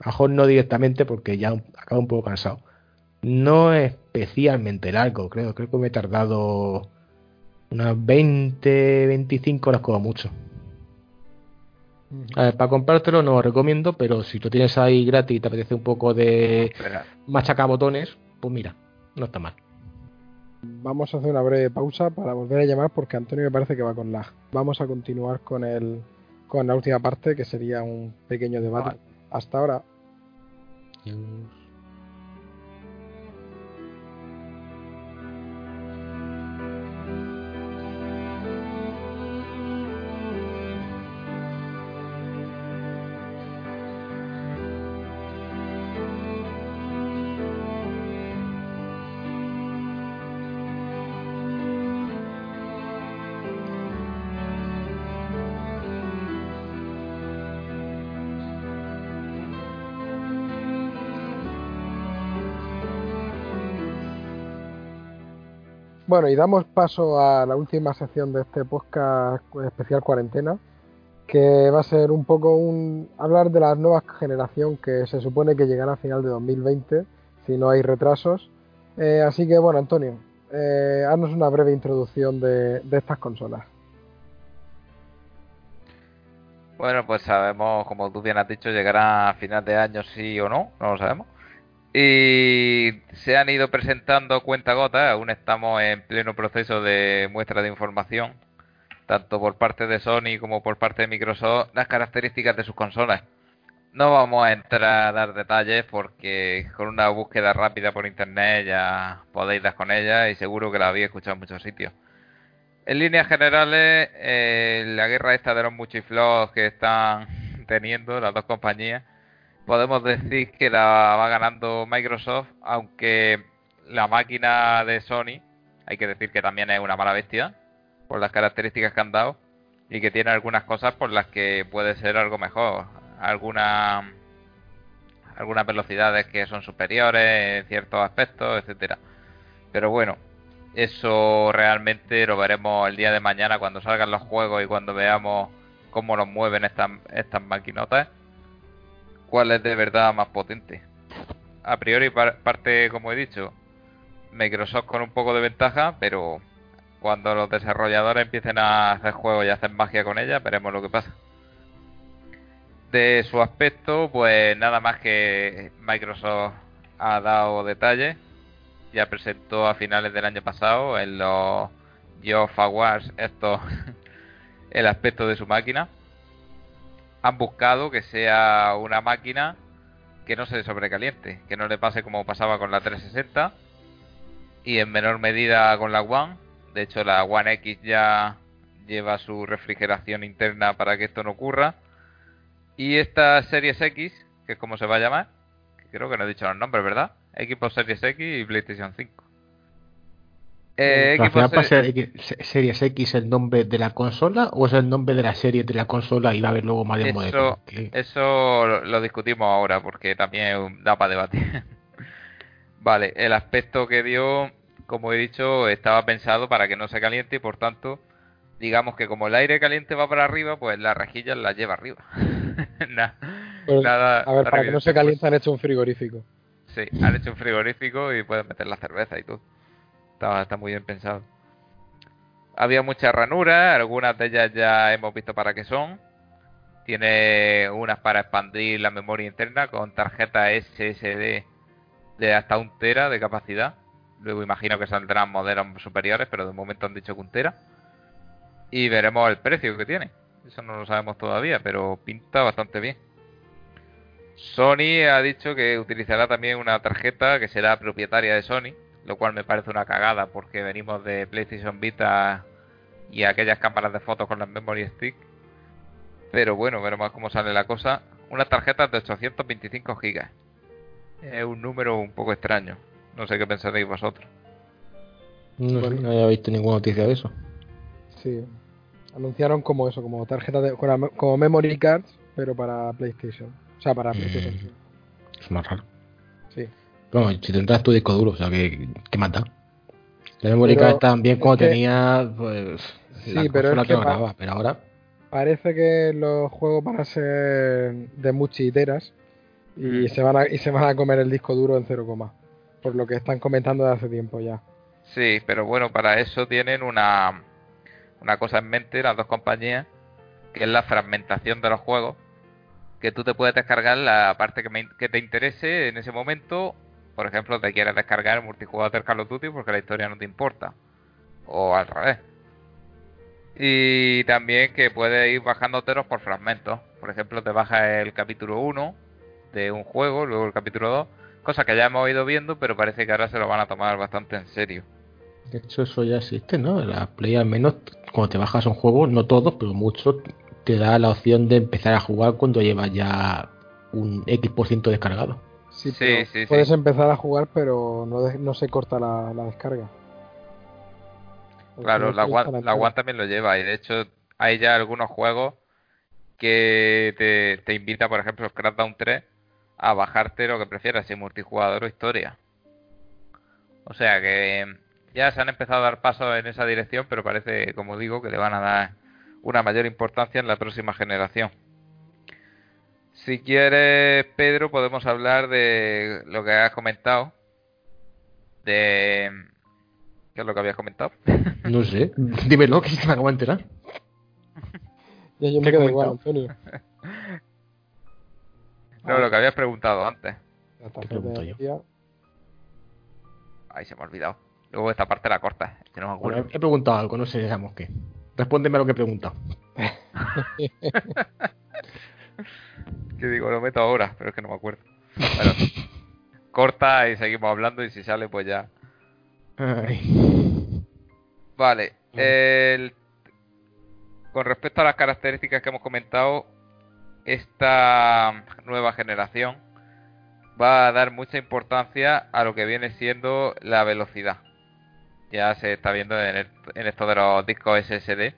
A mejor no directamente porque ya acabo un poco cansado. No especialmente largo, creo. Creo que me he tardado unas 20, 25 horas como mucho para comprártelo no lo recomiendo, pero si lo tienes ahí gratis y te apetece un poco de machacabotones, pues mira, no está mal. Vamos a hacer una breve pausa para volver a llamar porque Antonio me parece que va con lag. Vamos a continuar con el con la última parte que sería un pequeño debate. Hasta ahora. Bueno, y damos paso a la última sección de este podcast especial cuarentena, que va a ser un poco un hablar de la nueva generación que se supone que llegará a final de 2020, si no hay retrasos. Eh, así que bueno, Antonio, eh, haznos una breve introducción de, estas consolas. Bueno, pues sabemos, como tú bien has dicho, llegará a final de año sí o no, no lo sabemos. Y se han ido presentando cuenta gota, aún estamos en pleno proceso de muestra de información, tanto por parte de Sony como por parte de Microsoft, las características de sus consolas. No vamos a entrar a dar detalles porque con una búsqueda rápida por internet ya podéis dar con ella y seguro que la habéis escuchado en muchos sitios. En líneas generales, eh, la guerra esta de los muchiflos que están teniendo las dos compañías podemos decir que la va ganando Microsoft, aunque la máquina de Sony, hay que decir que también es una mala bestia, por las características que han dado, y que tiene algunas cosas por las que puede ser algo mejor. Algunas algunas velocidades que son superiores en ciertos aspectos, etcétera. Pero bueno, eso realmente lo veremos el día de mañana cuando salgan los juegos y cuando veamos cómo los mueven estas, estas maquinotas cuál es de verdad más potente. A priori parte, como he dicho, Microsoft con un poco de ventaja, pero cuando los desarrolladores empiecen a hacer juegos y a hacer magia con ella, veremos lo que pasa. De su aspecto, pues nada más que Microsoft ha dado detalles. Ya presentó a finales del año pasado en los Geoff Awards esto el aspecto de su máquina han buscado que sea una máquina que no se sobrecaliente, que no le pase como pasaba con la 360 y en menor medida con la One, De hecho, la One X ya lleva su refrigeración interna para que esto no ocurra. Y esta Series X, que es como se va a llamar, creo que no he dicho los nombres, ¿verdad? Equipo Series X y PlayStation 5. Eh, al final Series X el nombre de la consola o es el nombre de la serie de la consola y va a haber luego más de modelo? Eso lo discutimos ahora porque también da para debatir. vale, el aspecto que dio, como he dicho, estaba pensado para que no se caliente y por tanto, digamos que como el aire caliente va para arriba, pues las rejillas las lleva arriba. nada, a ver, para que no se caliente han hecho un frigorífico. Sí, han hecho un frigorífico y pueden meter la cerveza y todo. Está, muy bien pensado. Había muchas ranuras, algunas de ellas ya hemos visto para qué son. Tiene unas para expandir la memoria interna con tarjeta SSD de hasta un tera de capacidad. Luego imagino que saldrán modelos superiores, pero de momento han dicho que un tera. Y veremos el precio que tiene. Eso no lo sabemos todavía, pero pinta bastante bien. Sony ha dicho que utilizará también una tarjeta que será propietaria de Sony, lo cual me parece una cagada porque venimos de PlayStation Vita y aquellas cámaras de fotos con las memory stick. Pero bueno, veremos cómo sale la cosa. Una tarjeta de 825 gigas. Es un número un poco extraño. No sé qué pensaréis vosotros. No, sé, no había visto ninguna noticia de eso. Sí. Anunciaron como eso, como tarjeta de, como memory cards, pero para PlayStation. O sea, para mm. PlayStation. Es más raro. Bueno, si tendrás tu disco duro, o sea, que, que mata. La memoria card también cuando tenía, pues. Sí, pero es que pero ahora. Parece que los juegos van a ser de muchas y, mm. se van a, y se van a comer el disco duro en 0, por lo que están comentando de hace tiempo ya. Sí, pero bueno, para eso tienen una, una cosa en mente las dos compañías, que es la fragmentación de los juegos, que tú te puedes descargar la parte que, que te interese en ese momento por ejemplo, te quieres descargar el multijugador de Call of Duty porque la historia no te importa. O al revés. Y también que puedes ir bajando teros por fragmentos. Por ejemplo, te bajas el capítulo 1 de un juego, luego el capítulo 2. Cosa que ya hemos ido viendo, pero parece que ahora se lo van a tomar bastante en serio. De hecho, eso ya existe, ¿no? La Play al menos, cuando te bajas un juego, no todos, pero muchos, te da la opción de empezar a jugar cuando llevas ya un X% descargado. Sí, sí, puedes empezar a jugar, pero no, no se corta la, descarga. claro, la One, la también lo lleva y de hecho hay ya algunos juegos que te, te invita, por ejemplo, Crackdown 3 a bajarte lo que prefieras, si multijugador o historia. O sea que ya se han empezado a dar pasos en esa dirección, pero parece, como digo, que le van a dar una mayor importancia en la próxima generación. Si quieres, Pedro, podemos hablar de lo que has comentado. De. ¿Qué es lo que habías comentado? No sé. Dímelo, que se me acabo de enterar. Ya yo me quedo igual, Antonio. No, lo que habías preguntado antes. ¿Qué pregunto yo? Ay, se me ha olvidado. Luego esta parte la corta. Que no me acuerdo. he preguntado algo, no sé, digamos qué. Respóndeme a lo que he preguntado. que digo, lo meto ahora, pero es que no me acuerdo. Bueno, corta y seguimos hablando y si sale pues ya. Vale, el... con respecto a las características que hemos comentado, esta nueva generación va a dar mucha importancia a lo que viene siendo la velocidad. Ya se está viendo en, en esto de los discos SSD.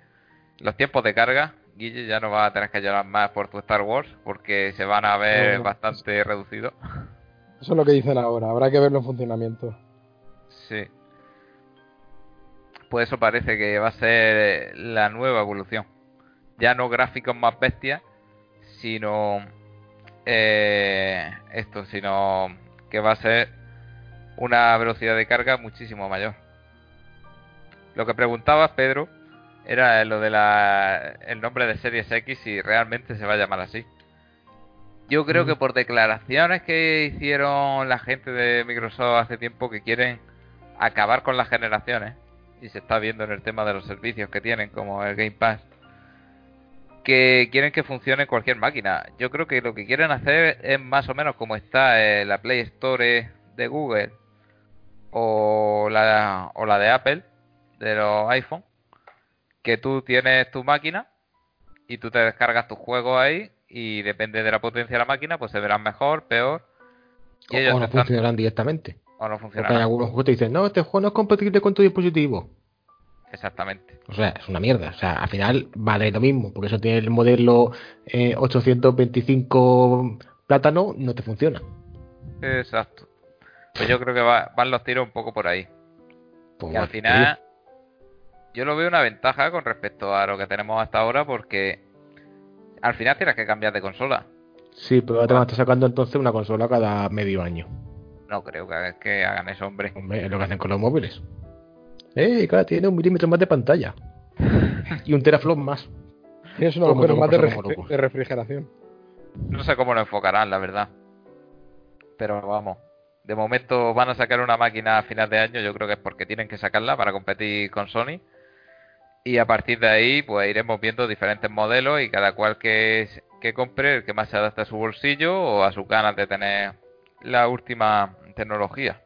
Los tiempos de carga Guille, ya no va a tener que llorar más por tu Star Wars porque se van a ver bastante reducidos. Eso es lo que dicen ahora, habrá que verlo en funcionamiento. Sí. Pues eso parece que va a ser la nueva evolución. Ya no gráficos más bestias, sino eh, esto, sino que va a ser una velocidad de carga muchísimo mayor. Lo que preguntabas, Pedro, era lo de la, el nombre de Series X y realmente se va a llamar así. Yo creo que por declaraciones que hicieron la gente de Microsoft hace tiempo que quieren acabar con las generaciones, y se está viendo en el tema de los servicios que tienen, como el Game Pass, que quieren que funcione cualquier máquina. Yo creo que lo que quieren hacer es más o menos como está eh, la Play Store de Google o la, o la de Apple, de los iPhone, que tú tienes tu máquina y tú te descargas tus juegos ahí y depende de la potencia de la máquina, pues se verán mejor, peor. Y o, ellos o no están... funcionarán directamente. O no funcionarán. Porque algunos juegos te dicen, no, este juego no es compatible con tu dispositivo. Exactamente. O sea, es una mierda. O sea, al final vale lo mismo, porque eso tiene el modelo eh, 825 plátano, no te funciona. Exacto. Pues yo creo que va, van los tiros un poco por ahí. Pues y al final, yo lo veo una ventaja con respecto a lo que tenemos hasta ahora, porque al final tienes que cambiar de consola. Sí, pero ahora te van a estar sacando entonces una consola cada medio año. No creo que, que hagan eso, hombre. Hombre, es lo que hacen con los móviles. ¡Eh! Claro, tiene un milímetro más de pantalla. y un teraflop más. Tienes un agujero más de, ref de refrigeración. No sé cómo lo enfocarán, la verdad. Pero vamos. De momento van a sacar una máquina a final de año, yo creo que es porque tienen que sacarla para competir con Sony. Y a partir de ahí, pues iremos viendo diferentes modelos y cada cual que, que compre, el que más se adapte a su bolsillo o a sus ganas de tener la última tecnología.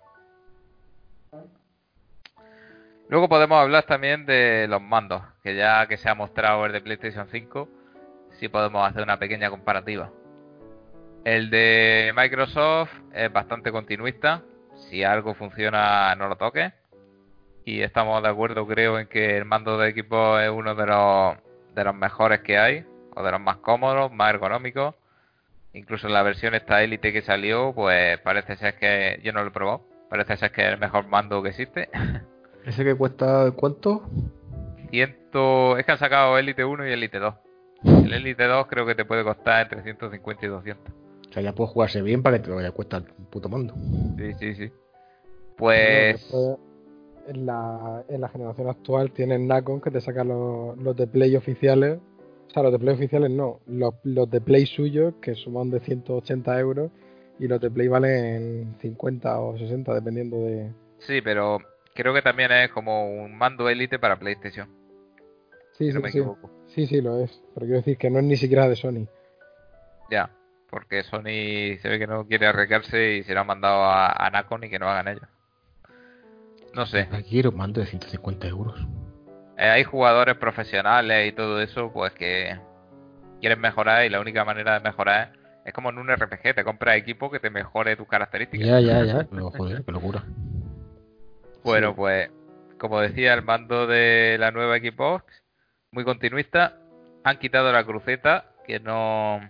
Luego podemos hablar también de los mandos, que ya que se ha mostrado el de PlayStation 5, sí podemos hacer una pequeña comparativa. El de Microsoft es bastante continuista, si algo funciona no lo toques. Y estamos de acuerdo creo en que el mando de equipo es uno de los, de los mejores que hay, o de los más cómodos, más ergonómicos. Incluso en la versión esta Elite que salió, pues parece ser que yo no lo he probado, parece ser que es el mejor mando que existe. ¿Ese que cuesta cuánto? Ciento... Es que han sacado Elite 1 y Elite 2. El Elite 2 creo que te puede costar entre 150 y 200. O sea, ya puedes jugarse bien para que te vaya a costar un puto mundo. Sí, sí, sí. Pues... en, la, en la generación actual tienen Nacon que te saca los, los de Play oficiales. O sea, los de Play oficiales no. Los, los de Play suyos, que suman de 180 euros. Y los de Play valen 50 o 60, dependiendo de... Sí, pero creo que también es como un mando élite para PlayStation. Sí, sí, sí. Sí, sí, lo es. Pero quiero decir que no es ni siquiera de Sony. Ya, porque Sony se ve que no quiere arriesgarse y se lo han mandado a, a Nacon y que no hagan ellos. No sé. Quiero un mando de 150 euros. Eh, hay jugadores profesionales y todo eso, pues que quieren mejorar y la única manera de mejorar es como en un RPG, te compras equipo que te mejore tus características. Ya, ya, ya. Joder, qué locura. Bueno, pues como decía, el mando de la nueva Xbox, muy continuista, han quitado la cruceta, que no...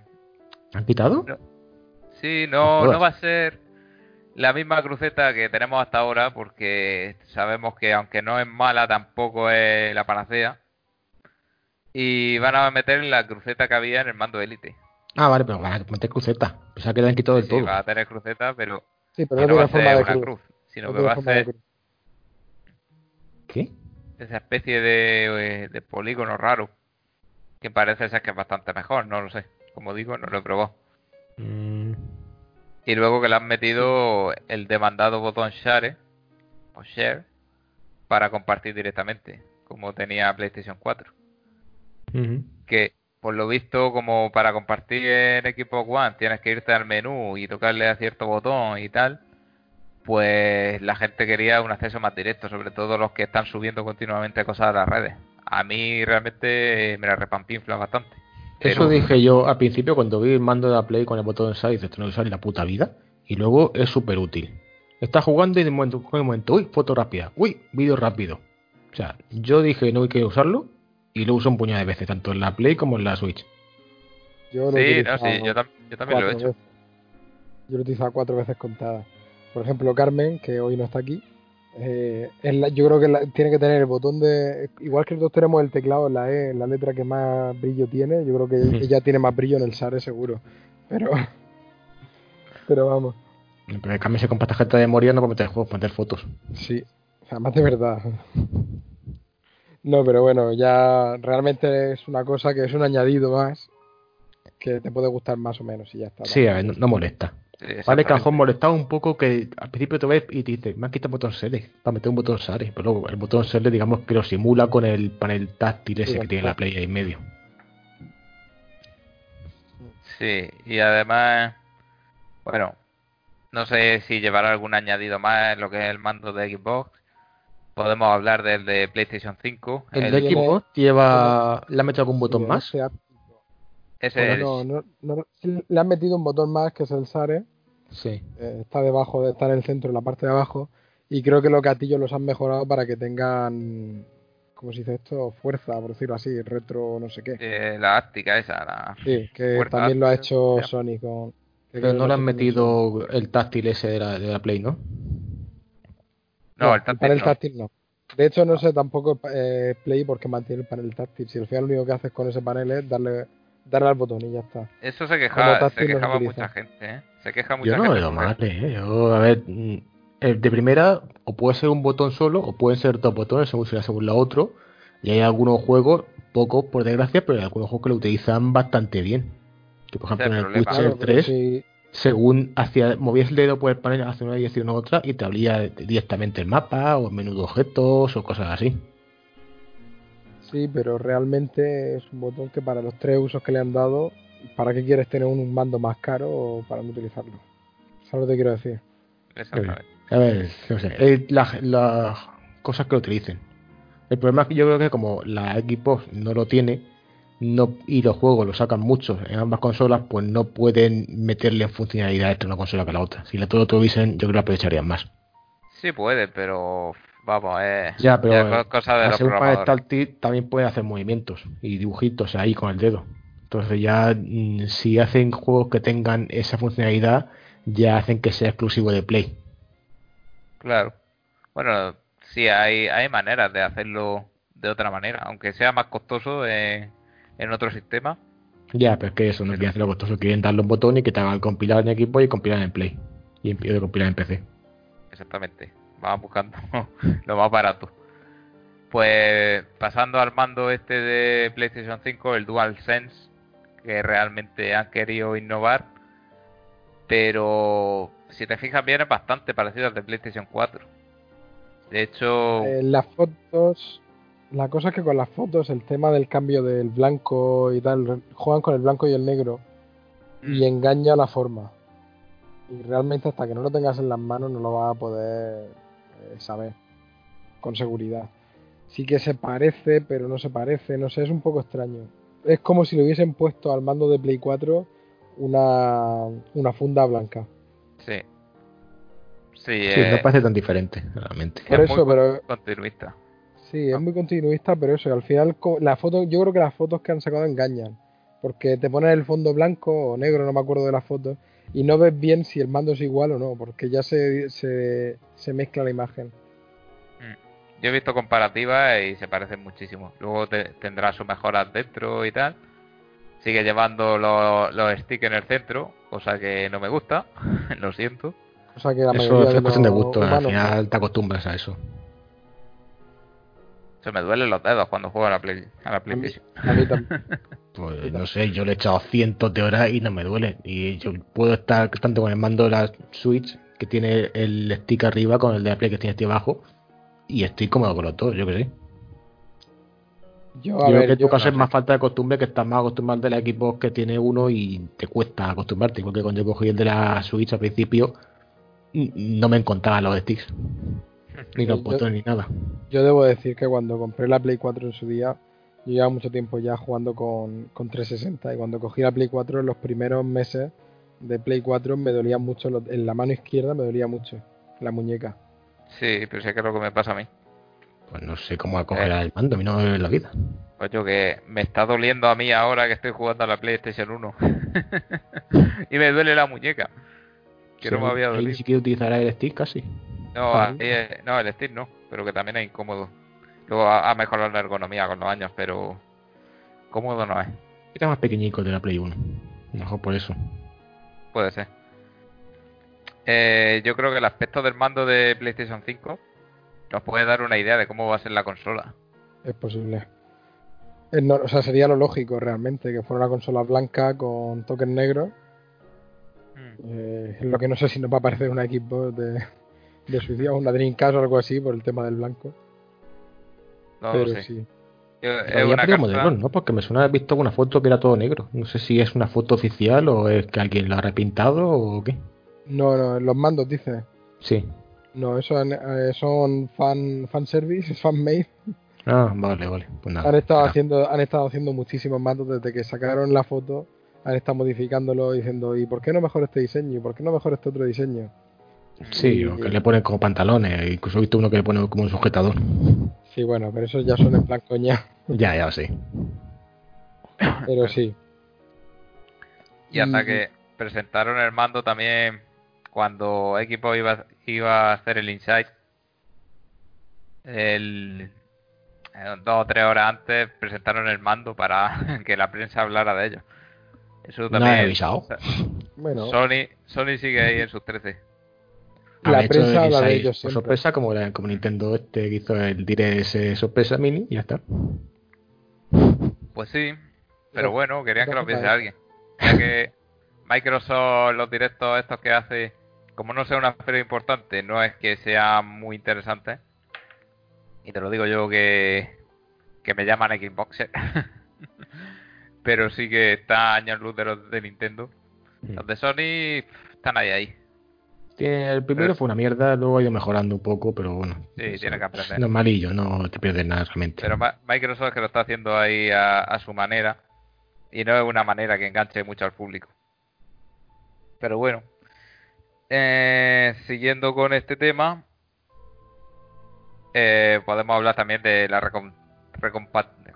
¿Han quitado? Sí, no, no va a ser la misma cruceta que tenemos hasta ahora, porque sabemos que aunque no es mala, tampoco es la panacea. Y van a meter la cruceta que había en el mando Elite. Ah, vale, pero van a meter cruceta. Pensaba que le han quitado del sí, todo. va a tener cruceta, pero, sí, pero no va a ser una cruz. cruz, sino No que va a ser. ¿Qué? esa especie de, de polígono raro. Que parece ser que es bastante mejor, no lo sé. Como digo, no lo he probado. Mm, Y luego que le han metido el demandado botón share o share para compartir directamente, como tenía PlayStation 4. ujú. Que por lo visto, como para compartir en Xbox One tienes que irte al menú y tocarle a cierto botón y tal, pues la gente quería un acceso más directo, sobre todo los que están subiendo continuamente cosas a las redes. A mí realmente me la repampinfla bastante. Eso dije yo al principio cuando vi el mando de la Play con el botón side, dices, esto no usar en la puta vida. Y luego es súper útil. Estás jugando y de momento, momento, uy, foto rápida, uy, vídeo rápido. O sea, yo dije no hay que usarlo y lo uso un puñado de veces, tanto en la Play como en la Switch. Yo lo he Sí, no, sí, yo, tam- yo también lo he hecho. veces. Yo lo he utilizado cuatro veces contadas. Por ejemplo, Carmen, que hoy no está aquí, eh, es la- yo creo que la- tiene que tener el botón de. Igual que nosotros tenemos el teclado en la E, en la letra que más brillo tiene, yo creo que Ujú. ella tiene más brillo en el SARE, seguro. Pero. Pero vamos, Pero cambio se compra tarjeta de memoria no para meter juegos, para meter fotos. sí. O sea, más de verdad. No, pero bueno, ya realmente es una cosa que es un añadido más que te puede gustar más o menos y ya está. Sí, a ver, no, no molesta. Sí, Vale, que a lo exactamente. mejor molestaba un poco que al principio te ves y te dices, me han quitado el botón select para meter un botón sare. Pero luego el botón select, digamos que lo simula con el panel táctil ese Sí, que tiene la Play ahí en medio. Sí, y además, bueno, no sé si llevará algún añadido más en lo que es el mando de Xbox, Podemos hablar del de PlayStation 5. El, el- de Xbox lleva. ¿Le han metido algún botón Sí, más? ese Bueno, es- no, no, no, le han metido un botón más que es el SARE. Sí. eh, está debajo, está en el centro, en la parte de abajo. Y creo que los gatillos los han mejorado para que tengan, ¿cómo se dice esto? Fuerza, por decirlo así, retro, no sé qué. eh, la áptica esa. La... Sí, que Fuerza también lo ha hecho ya. Sony con. Pero no le han metido el táctil ese de la, de la Play, ¿no? No, el táctil panel no. táctil no. De hecho, no sé tampoco eh, Play porque mantiene el panel táctil. Si al final lo único que haces con ese panel es darle, darle al botón y ya está. Eso se quejaba, táctil se no se quejaba mucha gente, ¿eh? Se queja mucha Yo no veo mal, eh. Yo, a ver, mm, el de primera, o puede ser un botón solo, o pueden ser dos botones, según sea según la otro. Y hay algunos juegos, pocos por desgracia, pero hay algunos juegos que lo utilizan bastante bien. Que por ejemplo en el. Witcher Claro, pero 3, si- según hacia, movías el dedo por el panel hacia una dirección u otra y te abría directamente el mapa, o el menú de objetos, o cosas así. Sí, pero realmente es un botón que para los tres usos que le han dado, ¿para qué quieres tener un, mando más caro o para no utilizarlo? Eso es lo que te quiero decir. Exactamente. A ver, no sé, eh, la- las cosas que lo utilicen. El problema es que yo creo que como la Xbox no lo tiene no y los juegos lo sacan muchos en ambas consolas, pues no pueden meterle funcionalidades entre una consola que la otra. Si la todo tuviesen, yo creo que la aprovecharían más. Sí puede, pero vamos, es Ya, pero ya cosa de los programadores. también pueden hacer movimientos y dibujitos ahí con el dedo. Entonces ya mm, si hacen juegos que tengan esa funcionalidad, ya hacen que sea exclusivo de Play. Claro. Bueno, sí, hay, hay maneras de hacerlo de otra manera, aunque sea más costoso eh, en otro sistema. Ya, pero es que eso no quieren hacerlo costoso, quieren darle un botón y que te hagan compilar en equipo y compilar en Play. Y en de compilar en PC. Exactamente. Vamos buscando lo más barato. Pues pasando al mando este de PlayStation 5, el DualSense, que realmente han querido innovar, pero si te fijas bien es bastante parecido al de PlayStation 4. De hecho, Eh, las fotos, la cosa es que con las fotos el tema del cambio del blanco y tal, juegan con el blanco y el negro mm, y engaña la forma. Y realmente hasta que no lo tengas en las manos no lo vas a poder eh, saber con seguridad. Sí que se parece, pero no se parece, no sé, es un poco extraño. Es como si le hubiesen puesto al mando de Play 4 una, una funda blanca. sí. Sí, Sí, eh, no parece tan diferente, realmente. Por es eso, muy pero continuista. Sí, es muy continuista, pero eso, al final la foto, yo creo que las fotos que han sacado engañan, porque te ponen el fondo blanco o negro, no me acuerdo de las fotos, y no ves bien si el mando es igual o no, porque ya se, se, se mezcla la imagen. Yo he visto comparativas y se parecen muchísimo. Luego te- tendrá sus mejoras dentro y tal. Sigue llevando los, los sticks en el centro, cosa que no me gusta. Lo siento. O sea que la Eso es cuestión de gusto, al final te acostumbras a eso. Se me duelen los dedos cuando juego a la, Play, a la a mí, PlayStation. a mí también. Pues no sé, yo le he echado cientos de horas y no me duele. Y yo puedo estar tanto con el mando de la Switch, que tiene el stick arriba, con el de la Play que tiene este abajo, y estoy cómodo con los dos, yo que sé. Yo, Yo a creo ver, que en tu yo- caso es más falta de costumbre que estás más acostumbrado del equipo que tiene uno y te cuesta acostumbrarte. Igual que cuando yo cogí el de la Switch al principio, no me encontraban los sticks, ni los Yo- botones ni nada. yo debo decir que cuando compré la Play 4 en su día, yo llevaba mucho tiempo ya jugando con, con 360 y cuando cogí la Play 4 en los primeros meses de Play 4 me dolía mucho, en la mano izquierda me dolía mucho, la muñeca. Sí, pero sé que es lo que me pasa a mí. Pues no sé cómo acoger el mando, a mí no me la vida. Pues yo que me está doliendo a mí ahora que estoy jugando a la PlayStation 1. y me duele la muñeca. Que no me había Ahí Ni dolido. siquiera utilizará el stick casi. No, Ah. eh, no, el stick no, pero que también es incómodo. Luego ha, mejorado la ergonomía con los años, pero cómodo no es. Era más pequeñico de la Play 1. Mejor por eso. Puede ser. Eh, yo creo que el aspecto del mando de PlayStation 5 nos puede dar una idea de cómo va a ser la consola. Es posible. Es no- o sea, sería lo lógico realmente, que fuera una consola blanca con toques negros. Eh, lo que no sé si nos va a parecer una Xbox de, de su día, una Dreamcast o algo así por el tema del blanco. No pero sí. Yo- es una carta- modelos, ¿no? Porque me suena haber visto una foto que era todo negro. No sé si es una foto oficial o es que alguien lo ha repintado o qué. No, no, los mandos dice. Sí. No, eso eh, son fan, fan service, fan made. Ah, vale, vale. Pues nada. Han estado nada. haciendo, han estado haciendo muchísimos mandos desde que sacaron la foto. Han estado modificándolo diciendo, ¿y por qué no mejor este diseño? ¿Y por qué no mejor este otro diseño? Sí, o que le ponen como pantalones. Incluso he visto uno que le pone como un sujetador. Sí, bueno, pero eso ya son en plan coña. Ya, ya sí. Pero sí. Y hasta que presentaron el mando también cuando equipo iba, iba a hacer el Insight. El, eh, dos o tres horas antes presentaron el mando para que la prensa hablara de ello. Eso No también. he avisado. Bueno, Sony, Sony sigue ahí en sus 13. La Han prensa el habla de Inside ellos siempre. sorpresa, como, la- como Nintendo este que hizo el Direct ese sorpresa mini y ya está. Pues sí, pero bueno, querían que lo viese alguien. Ya que Microsoft, los directos estos que hace, como no sea una feria importante, no es que sea muy interesante. Y te lo digo yo que, que me llaman Xboxer. pero sí que está años luz de los de Nintendo. Los de Sony están ahí ahí. El primero Pero- fue una mierda, luego ha ido mejorando un poco, pero bueno. Sí, eso tiene que aprender. Normalillo, no te pierdes nada realmente. Pero Microsoft es que lo está haciendo ahí a, a su manera. Y no es una manera que enganche mucho al público. Pero bueno. Eh, siguiendo con este tema. eh, podemos hablar también de la recom-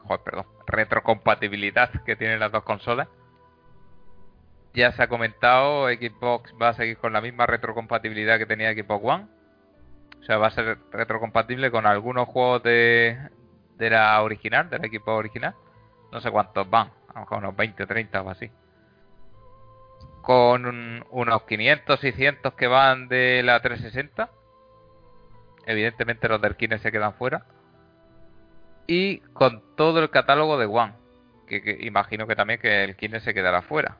joder, retrocompatibilidad que tienen las dos consolas. Ya se ha comentado, Xbox va a seguir con la misma retrocompatibilidad que tenía Xbox One. O sea, va a ser retrocompatible con algunos juegos de, de la original, del equipo original. No sé cuántos van, a lo mejor unos 20 o 30 o así. Con un- unos 500, 600 que van de la 360. Evidentemente los del Kinect se quedan fuera. Y con todo el catálogo de One. Que, que imagino que también que el Kinect se quedará fuera.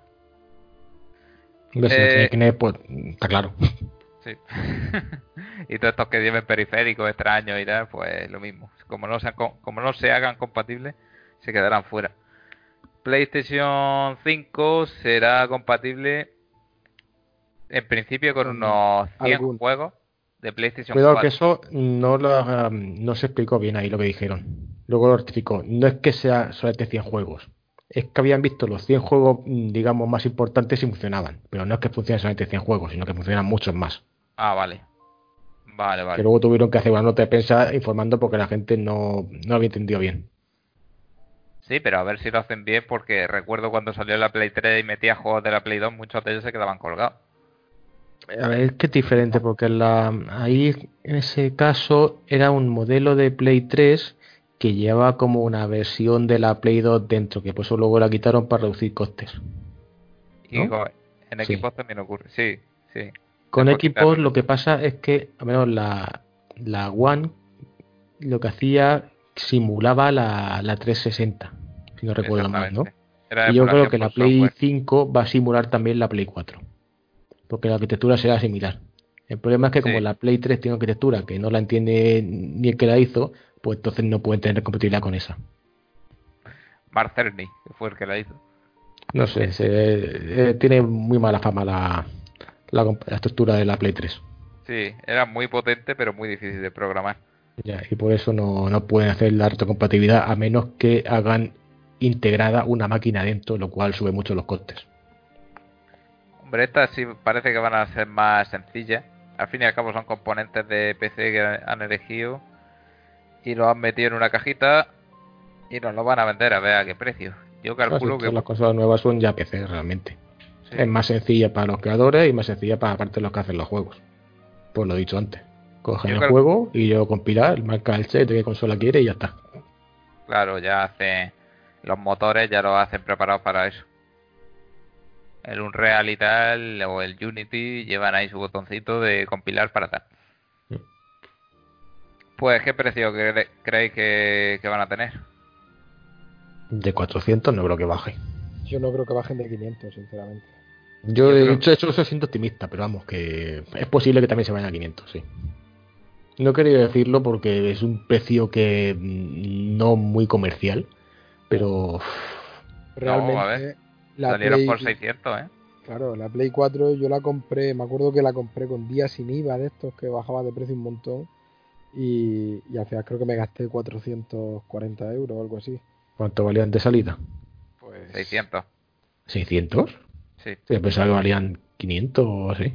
Si no eh, tiene Kinect, pues está claro. Sí. y todos estos que lleven periféricos extraños y tal, pues lo mismo. Como no, sean co- como no se hagan compatibles, se quedarán fuera. PlayStation 5 será compatible en principio con unos 100 algún. juegos de PlayStation Cuidado 4. que eso no, lo, no se explicó bien ahí lo que dijeron. Luego lo rectificó. No es que sea solamente 100 juegos. Es que habían visto los 100 juegos, mm, digamos, más importantes y funcionaban. Pero no es que funcionen solamente 100 juegos, sino que funcionan muchos más. Ah, vale. Vale, Que vale. luego tuvieron que hacer una nota de prensa informando porque la gente no, no había entendido bien. Sí, pero a ver si lo hacen bien porque recuerdo cuando salió la Play 3 y metía juegos de la Play 2, muchos de ellos se quedaban colgados. A ver, es que es diferente porque la, ahí en ese caso era un modelo de Play 3 que llevaba como una versión de la Play 2 dentro, que por eso luego la quitaron para reducir costes. Y en Sí. equipos también ocurre. Sí, sí. Con equipos quitar. lo que pasa es que, al menos la, la One, lo que hacía simulaba la, la 360, si no recuerdo mal, ¿no? Y yo creo que la Play software. 5 va a simular también la Play 4, porque la arquitectura será similar. El problema es que como la Play 3 tiene arquitectura que no la entiende ni el que la hizo, pues entonces no pueden tener compatibilidad con esa. Que fue el que la hizo. No sé, se- eh, tiene muy mala fama la, la, la estructura de la Play 3. Sí, era muy potente, pero muy difícil de programar. Ya, y por eso no, no pueden hacer la retrocompatibilidad a menos que hagan integrada una máquina dentro, lo cual sube mucho los costes. Hombre, estas sí parece que van a ser más sencillas. Al fin y al cabo son componentes de PC que han elegido y lo han metido en una cajita y nos lo van a vender a ver a qué precio. Yo calculo que las consolas nuevas son ya PC realmente. sí. Es más sencilla para los creadores y más sencilla para aparte los que hacen los juegos. Pues lo dicho antes. Cogen Yo el creo- juego y yo compilar, marca el set de qué consola quiere y ya está. Claro, ya hacen los motores ya lo hacen preparados para eso. El Unreal y tal o el Unity llevan ahí su botoncito de compilar para tal. Pues, ¿qué precio cre- creéis que, que van a tener? De 400 no creo que baje. Yo no creo que bajen de 500, sinceramente. Yo, Yo de creo- hecho, eso soy siendo optimista, pero vamos, que es posible que también se vayan a 500, sí. No quería decirlo porque es un precio que mm, no muy comercial, pero Realmente, a ver. la Salieron Play, por 600, ¿eh? Claro, la Play 4 yo la compré, me acuerdo que la compré con días sin IVA de estos que bajaba de precio un montón y, y al final creo que me gasté 440 euros o algo así. ¿Cuánto valían de salida? Pues 600. ¿600? Sí. Sí, pensaba que valían 500 o así.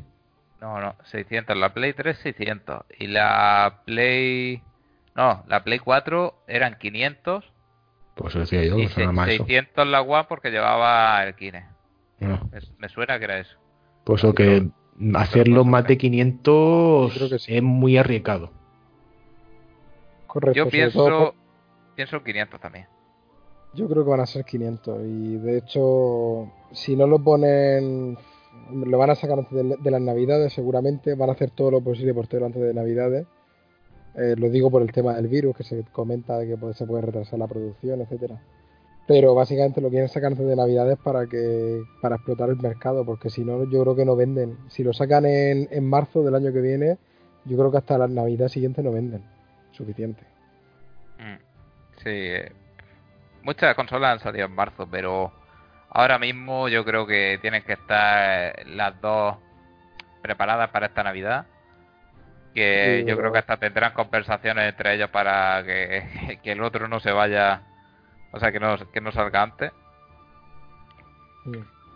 No, no, 600. La Play 3, 600. Y la Play... No, la Play 4 eran 500. Pues eso decía yo, y suena más eso. 600 la One porque llevaba el Kine. No. Me, me suena que era eso. Pues eso que hacerlo más de 500 Yo creo que sí. es muy arriesgado. Correcto. Yo pienso... todo Pienso en 500 también. Yo creo que van a ser 500 y de hecho, si no lo ponen, lo van a sacar antes de, las navidades seguramente, van a hacer todo lo posible por tenerlo antes de navidades. Eh, lo digo por el tema del virus, que se comenta de que puede- se puede retrasar la producción, etcétera. Pero básicamente lo quieren sacar antes de navidades para que para explotar el mercado, porque si no, yo creo que no venden. Si lo sacan en, en marzo del año que viene, yo creo que hasta la navidad siguiente no venden. Suficiente. Mm, Sí. eh, Muchas consolas han salido en marzo, pero ahora mismo yo creo que tienen que estar las dos preparadas para esta Navidad. Que Sí, yo creo que hasta tendrán conversaciones entre ellos para que, que el otro no se vaya, o sea, que no, que no salga antes.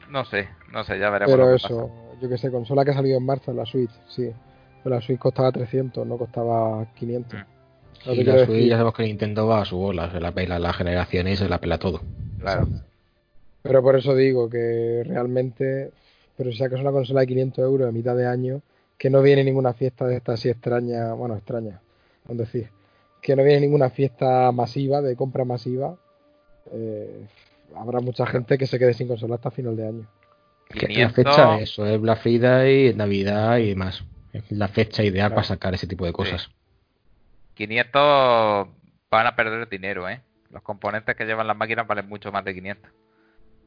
No sé, no sé, ya veremos. Pero eso, yo que sé, consola que ha salido en marzo, la Switch, sí. Pero la Switch costaba 300, no costaba 500. Mm. Y la Switch ya sabemos que Nintendo va a su bola, se la pela la generación y se la pela todo. Claro. Pero por eso digo que realmente, pero si sacas una consola de 500 euros a mitad de año, que no viene ninguna fiesta de esta así extraña, bueno, extraña, es decir, que no viene ninguna fiesta masiva, de compra masiva, eh, habrá mucha gente que se quede sin consola hasta final de año. Que la 500, fecha, eso es Black Friday, Navidad y demás. Es la fecha ideal Claro. para sacar ese tipo de cosas. 500 van a perder dinero, ¿eh? Los componentes que llevan las máquinas valen mucho más de 500.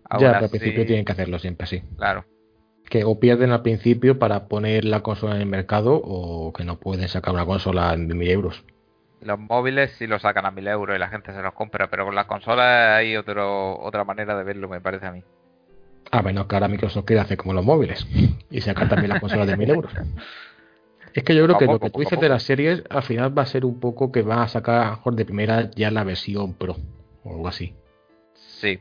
Aún ya, pero al principio tienen que hacerlo siempre así. Claro. Que o pierden al principio para poner la consola en el mercado o que no pueden sacar una consola de 1000 euros. Los móviles sí los sacan a 1000 euros y la gente se los compra, pero con las consolas hay otro, otra manera de verlo, me parece a mí. A menos que ahora Microsoft quiera hacer como los móviles y sacar también las consolas de 1000 euros. Es que yo creo que Poco lo que tú dices de las series al final va a ser un poco que van a sacar a lo mejor de primera ya la versión Pro o algo así. Sí.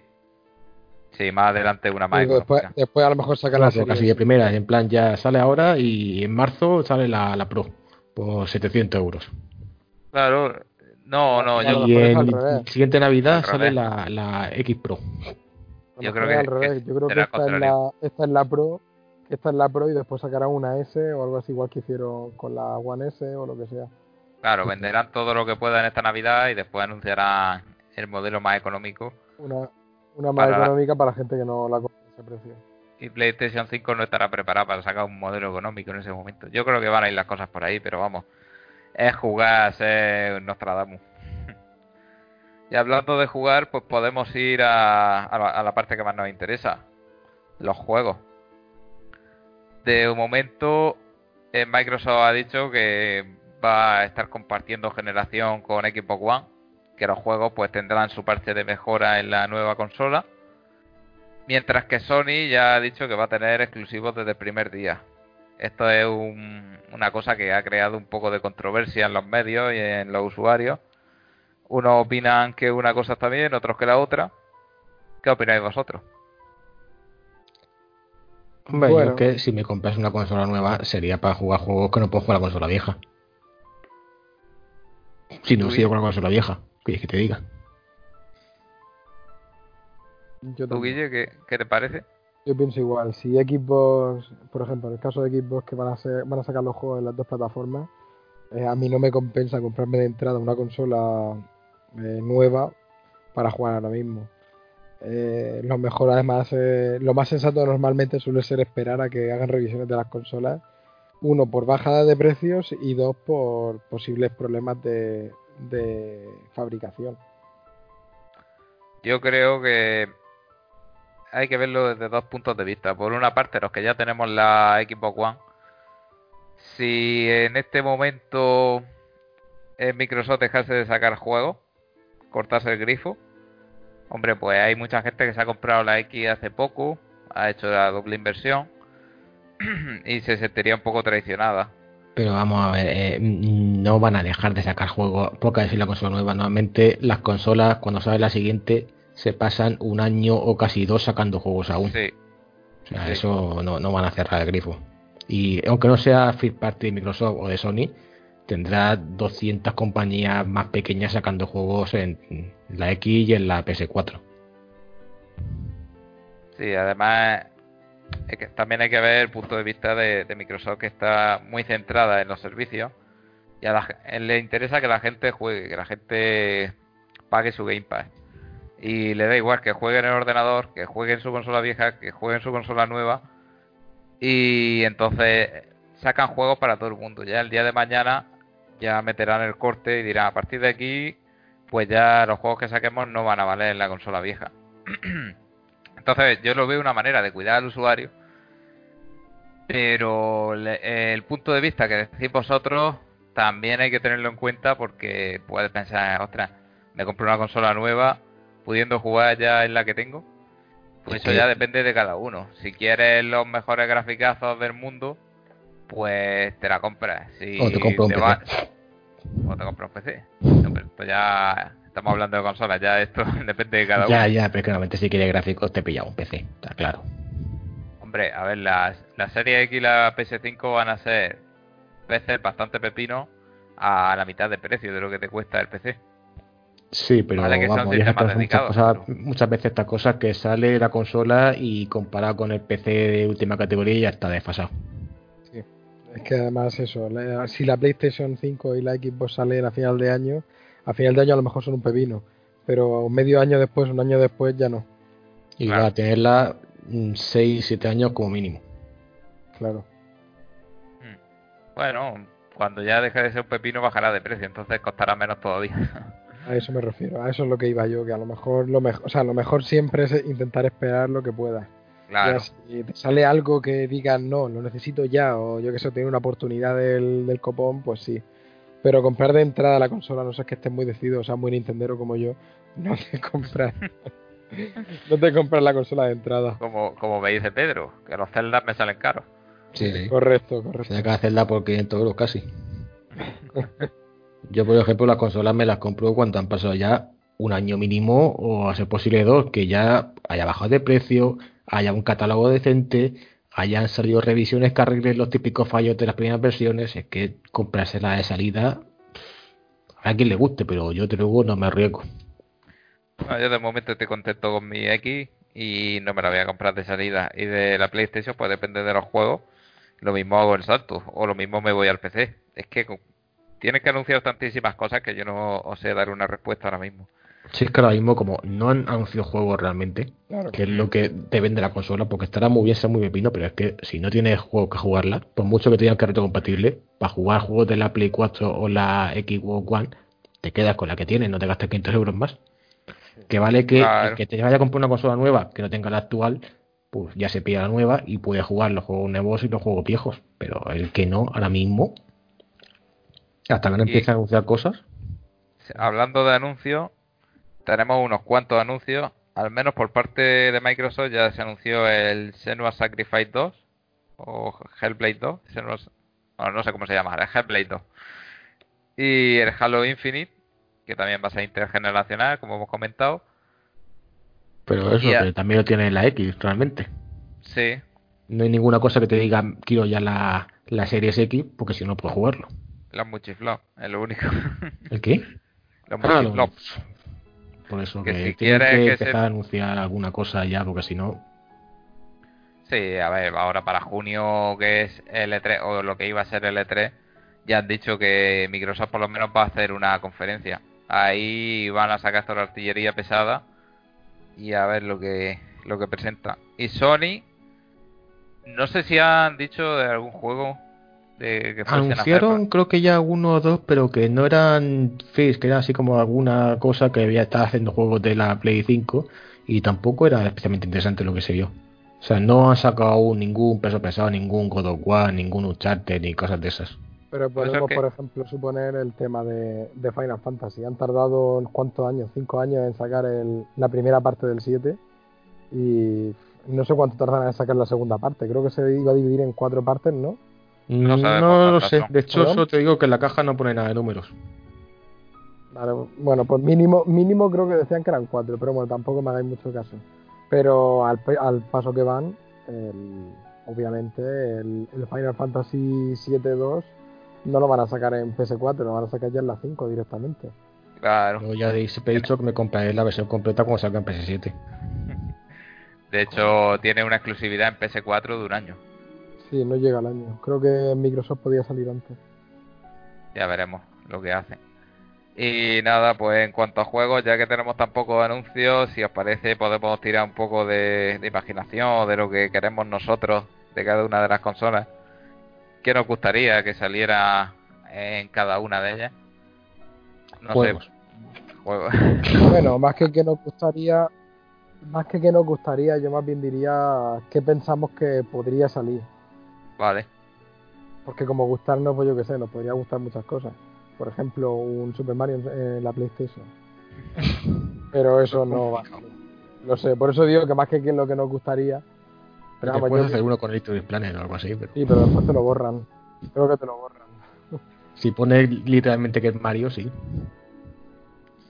Sí, más adelante una más después, a lo mejor sacan la serie. casi de primera, en plan ya sale ahora y en marzo sale la, la Pro por 700 euros. Claro. No, no, yo, lo Y en al revés. siguiente Navidad Al sale la, la X Pro. Yo creo que- al revés. que Yo creo que esta es, la, esta es la Pro, esta es la Pro y después sacarán una S o algo así igual que hicieron con la One S o lo que sea. claro, venderán todo lo que puedan esta Navidad y después anunciarán el modelo más económico. Una, una más Para- económica para gente que no la compre a ese precio. Y PlayStation 5 no estará preparada para sacar un modelo económico en ese momento. Yo creo que van a ir las cosas por ahí, pero vamos, es jugar ser Nostradamus. y hablando de jugar, pues podemos ir a, a la, a la parte que más nos interesa, los juegos. De momento, eh, Microsoft ha dicho que va a estar compartiendo generación con Xbox One, que los juegos pues tendrán su parte de mejora en la nueva consola. Mientras que Sony ya ha dicho que va a tener exclusivos desde el primer día. Esto es un- una cosa que ha creado un poco de controversia en los medios y en los usuarios. Unos opinan que una cosa está bien, otros que la otra. ¿Qué opináis vosotros? Hombre, Bueno. yo que si me compras una consola nueva sería para jugar juegos que no puedo jugar a la consola vieja. Si no sigo con la consola vieja, ¿qué quieres que te diga? Yo, ¿Tú. Guille, qué, qué te parece? Yo pienso igual. Si Xbox, por ejemplo, en el caso de Xbox que van a, ser, van a sacar los juegos en las dos plataformas, eh, a mí no me compensa comprarme de entrada una consola eh, nueva para jugar ahora mismo. Eh, lo mejor, además, eh, lo más sensato normalmente suele ser esperar a que hagan revisiones de las consolas. Uno, por bajada de precios y dos, por posibles problemas de, de fabricación. Yo creo que hay que verlo desde dos puntos de vista. Por una parte, los que ya tenemos la Xbox One, si en este momento Microsoft dejase de sacar juegos, cortase el grifo, hombre, pues hay mucha gente que se ha comprado la X hace poco, ha hecho la doble inversión y se sentiría un poco traicionada. Pero vamos a ver, eh, no van a dejar de sacar juegos porque decir la consola nueva. Normalmente las consolas, cuando sale la siguiente, se pasan un año o casi dos sacando juegos aún. Sí, O sea, sí. eso no, no van a cerrar el grifo. Y aunque no sea First Party de Microsoft o de Sony, tendrá 200 compañías más pequeñas sacando juegos en la X y en la PS4. sí, además que también hay que ver el punto de vista de, Microsoft que está muy centrada en los servicios y a la eh, le interesa que la gente juegue, que la gente pague su Game Pass. Y le da igual que juegue en el ordenador, que juegue en su consola vieja, que juegue en su consola nueva. Y entonces sacan juegos para todo el mundo. Ya el día de mañana ya meterán el corte y dirán a partir de aquí, pues ya los juegos que saquemos no van a valer en la consola vieja. Entonces yo lo veo una manera de cuidar al usuario. Pero le- el punto de vista que decís vosotros también hay que tenerlo en cuenta porque puedes pensar, ostras, me compro una consola nueva pudiendo jugar ya en la que tengo. Pues eso ya depende de cada uno. Si quieres los mejores graficazos del mundo, pues te la compras. Si O te compras un PC. va- O te compras un PC. No, pero esto ya estamos hablando de consolas, ya esto depende de cada uno. Ya, ya, pero es que normalmente si quieres gráficos te pilla un PC, está claro. Hombre, a ver, las, la serie X y la PS5 van a ser PCs bastante pepino a la mitad de precio de lo que te cuesta el PC. Sí, pero Vale, que son vamos, ya sistemas estas muchas, dedicados, cosas, pero- muchas veces estas cosas que sale la consola y comparado con el PC de última categoría ya está desfasado. Es que además eso, la- si la PlayStation 5 y la Xbox salen a final de año, a final de año a lo mejor son un pepino, pero medio año después, un año después ya no, Y Claro. va a tenerla 6, 7 años como mínimo. claro. Hmm. Bueno, cuando ya deje de ser un pepino bajará de precio, entonces costará menos todavía. A eso me refiero, a eso es lo que iba yo, que a lo mejor lo mejor, o sea, lo mejor siempre es intentar esperar lo que puedas. claro. Ya si te sale algo que digas no, lo necesito ya, o yo que sé, tener una oportunidad del, del copón, pues sí. Pero comprar de entrada la consola, no sé que estés muy decidido, o sea, muy Nintendero como yo, no te compras. no te compras la consola de entrada. Como, como me dice Pedro, que los celdas me salen caros. Sí, sí. Correcto, correcto. Se que hacerla por 500 euros casi. Yo, por ejemplo, las consolas me las compro cuando han pasado ya un año mínimo o a ser posible dos, que ya haya bajado de precio, haya un catálogo decente, hayan salido revisiones que arreglen los típicos fallos de las primeras versiones. Es que comprársela de salida a quien le guste, pero yo te luego no me arriesgo. Yo de momento estoy contento con mi X y no me la voy a comprar de salida. Y de la PlayStation, pues depende de los juegos. Lo mismo hago el salto, o lo mismo me voy al PC. Es que tienes que anunciar tantísimas cosas que yo no os sé dar una respuesta ahora mismo. Si es que ahora mismo, como no han anunciado juegos realmente, Claro. que es lo que te vende la consola, porque estará muy bien, ser muy pepino, pero es que si no tienes juego que jugarla, por mucho que tengas que retrocompatible, para jugar juegos de la Play 4 o la Xbox One, te quedas con la que tienes, no te gastas 500 euros más. Que vale que Claro. el que te vaya a comprar una consola nueva que no tenga la actual, pues ya se pilla la nueva y puede jugar los juegos nuevos y los juegos viejos. Pero el que no, ahora mismo, hasta que no empiece a anunciar cosas, Hablando de anuncios, tenemos unos cuantos anuncios. Al menos por parte de Microsoft ya se anunció el Senua Sacrifice 2 o Hellblade 2. Senua's- bueno, no sé cómo se llama, el Hellblade 2. Y el Halo Infinite, que también va a ser intergeneracional, como hemos comentado. pero eso, también lo tiene la X realmente. Sí, No hay ninguna cosa que te diga quiero ya la, la Series X, porque si no puedo jugarlo. los multiflop, es lo único. ¿El qué? los Ah, multiflop. Por eso Que que, si tienen quieres que que empezar se- a anunciar alguna cosa ya, porque si no, Sí, a ver, ahora para junio, que es L3, o lo que iba a ser L3, ya han dicho que Microsoft por lo menos va a hacer una conferencia. Ahí van a sacar toda la artillería pesada y a ver lo que, lo que presenta. Y Sony, no sé si han dicho de algún juego de que anunciaron hacerlo. creo que ya uno o dos, pero que no eran fix, que era así como alguna cosa que había estado haciendo juegos de la Play 5 y tampoco era especialmente interesante lo que se vio. O sea, no han sacado aún ningún peso pesado, ningún God of War, ningún Uncharted ni cosas de esas. Pero podemos, por ejemplo, suponer el tema de, de Final Fantasy. Han tardado, ¿cuántos años? Cinco años en sacar el- la primera parte del 7. Y No sé cuánto tardan en sacar la segunda parte. Creo que se iba a dividir en cuatro partes, ¿no? No No, lo sé. De hecho, ¿Perdón? solo te digo que en la caja no pone nada de números. Vale, bueno, pues mínimo, mínimo creo que decían que eran cuatro, pero bueno, tampoco me hagáis mucho caso. Pero al, al paso que van, el- obviamente el, el Final Fantasy 7-2 no lo van a sacar en PS4, lo van a sacar ya en la 5 directamente. Claro. Yo ya he dicho que me compraré la versión completa cuando salga en PS7. De hecho, tiene una exclusividad en PS4 de un año. Sí, no llega al año. Creo que Microsoft podía salir antes. Ya veremos lo que hacen. Y nada, pues en cuanto a juegos, ya que tenemos tan pocos anuncios, si os parece podemos tirar un poco de, de imaginación de lo que queremos nosotros de cada una de las consolas. ¿Qué nos gustaría que saliera en cada una de ellas? No Juegos. sé. Juegos. Bueno, más que que nos gustaría, más que que nos gustaría, yo más bien diría qué pensamos que podría salir. Vale. Porque como gustarnos, pues yo qué sé, nos podría gustar muchas cosas. Por ejemplo, un Super Mario en, la PlayStation. Pero eso no va. Lo sé, por eso digo que más que lo que nos gustaría. Pero vamos, puedes yo- hacer uno con Little Planet o algo así, pero Sí, pero después te lo borran. Creo que te lo borran. si pone literalmente que es Mario, sí.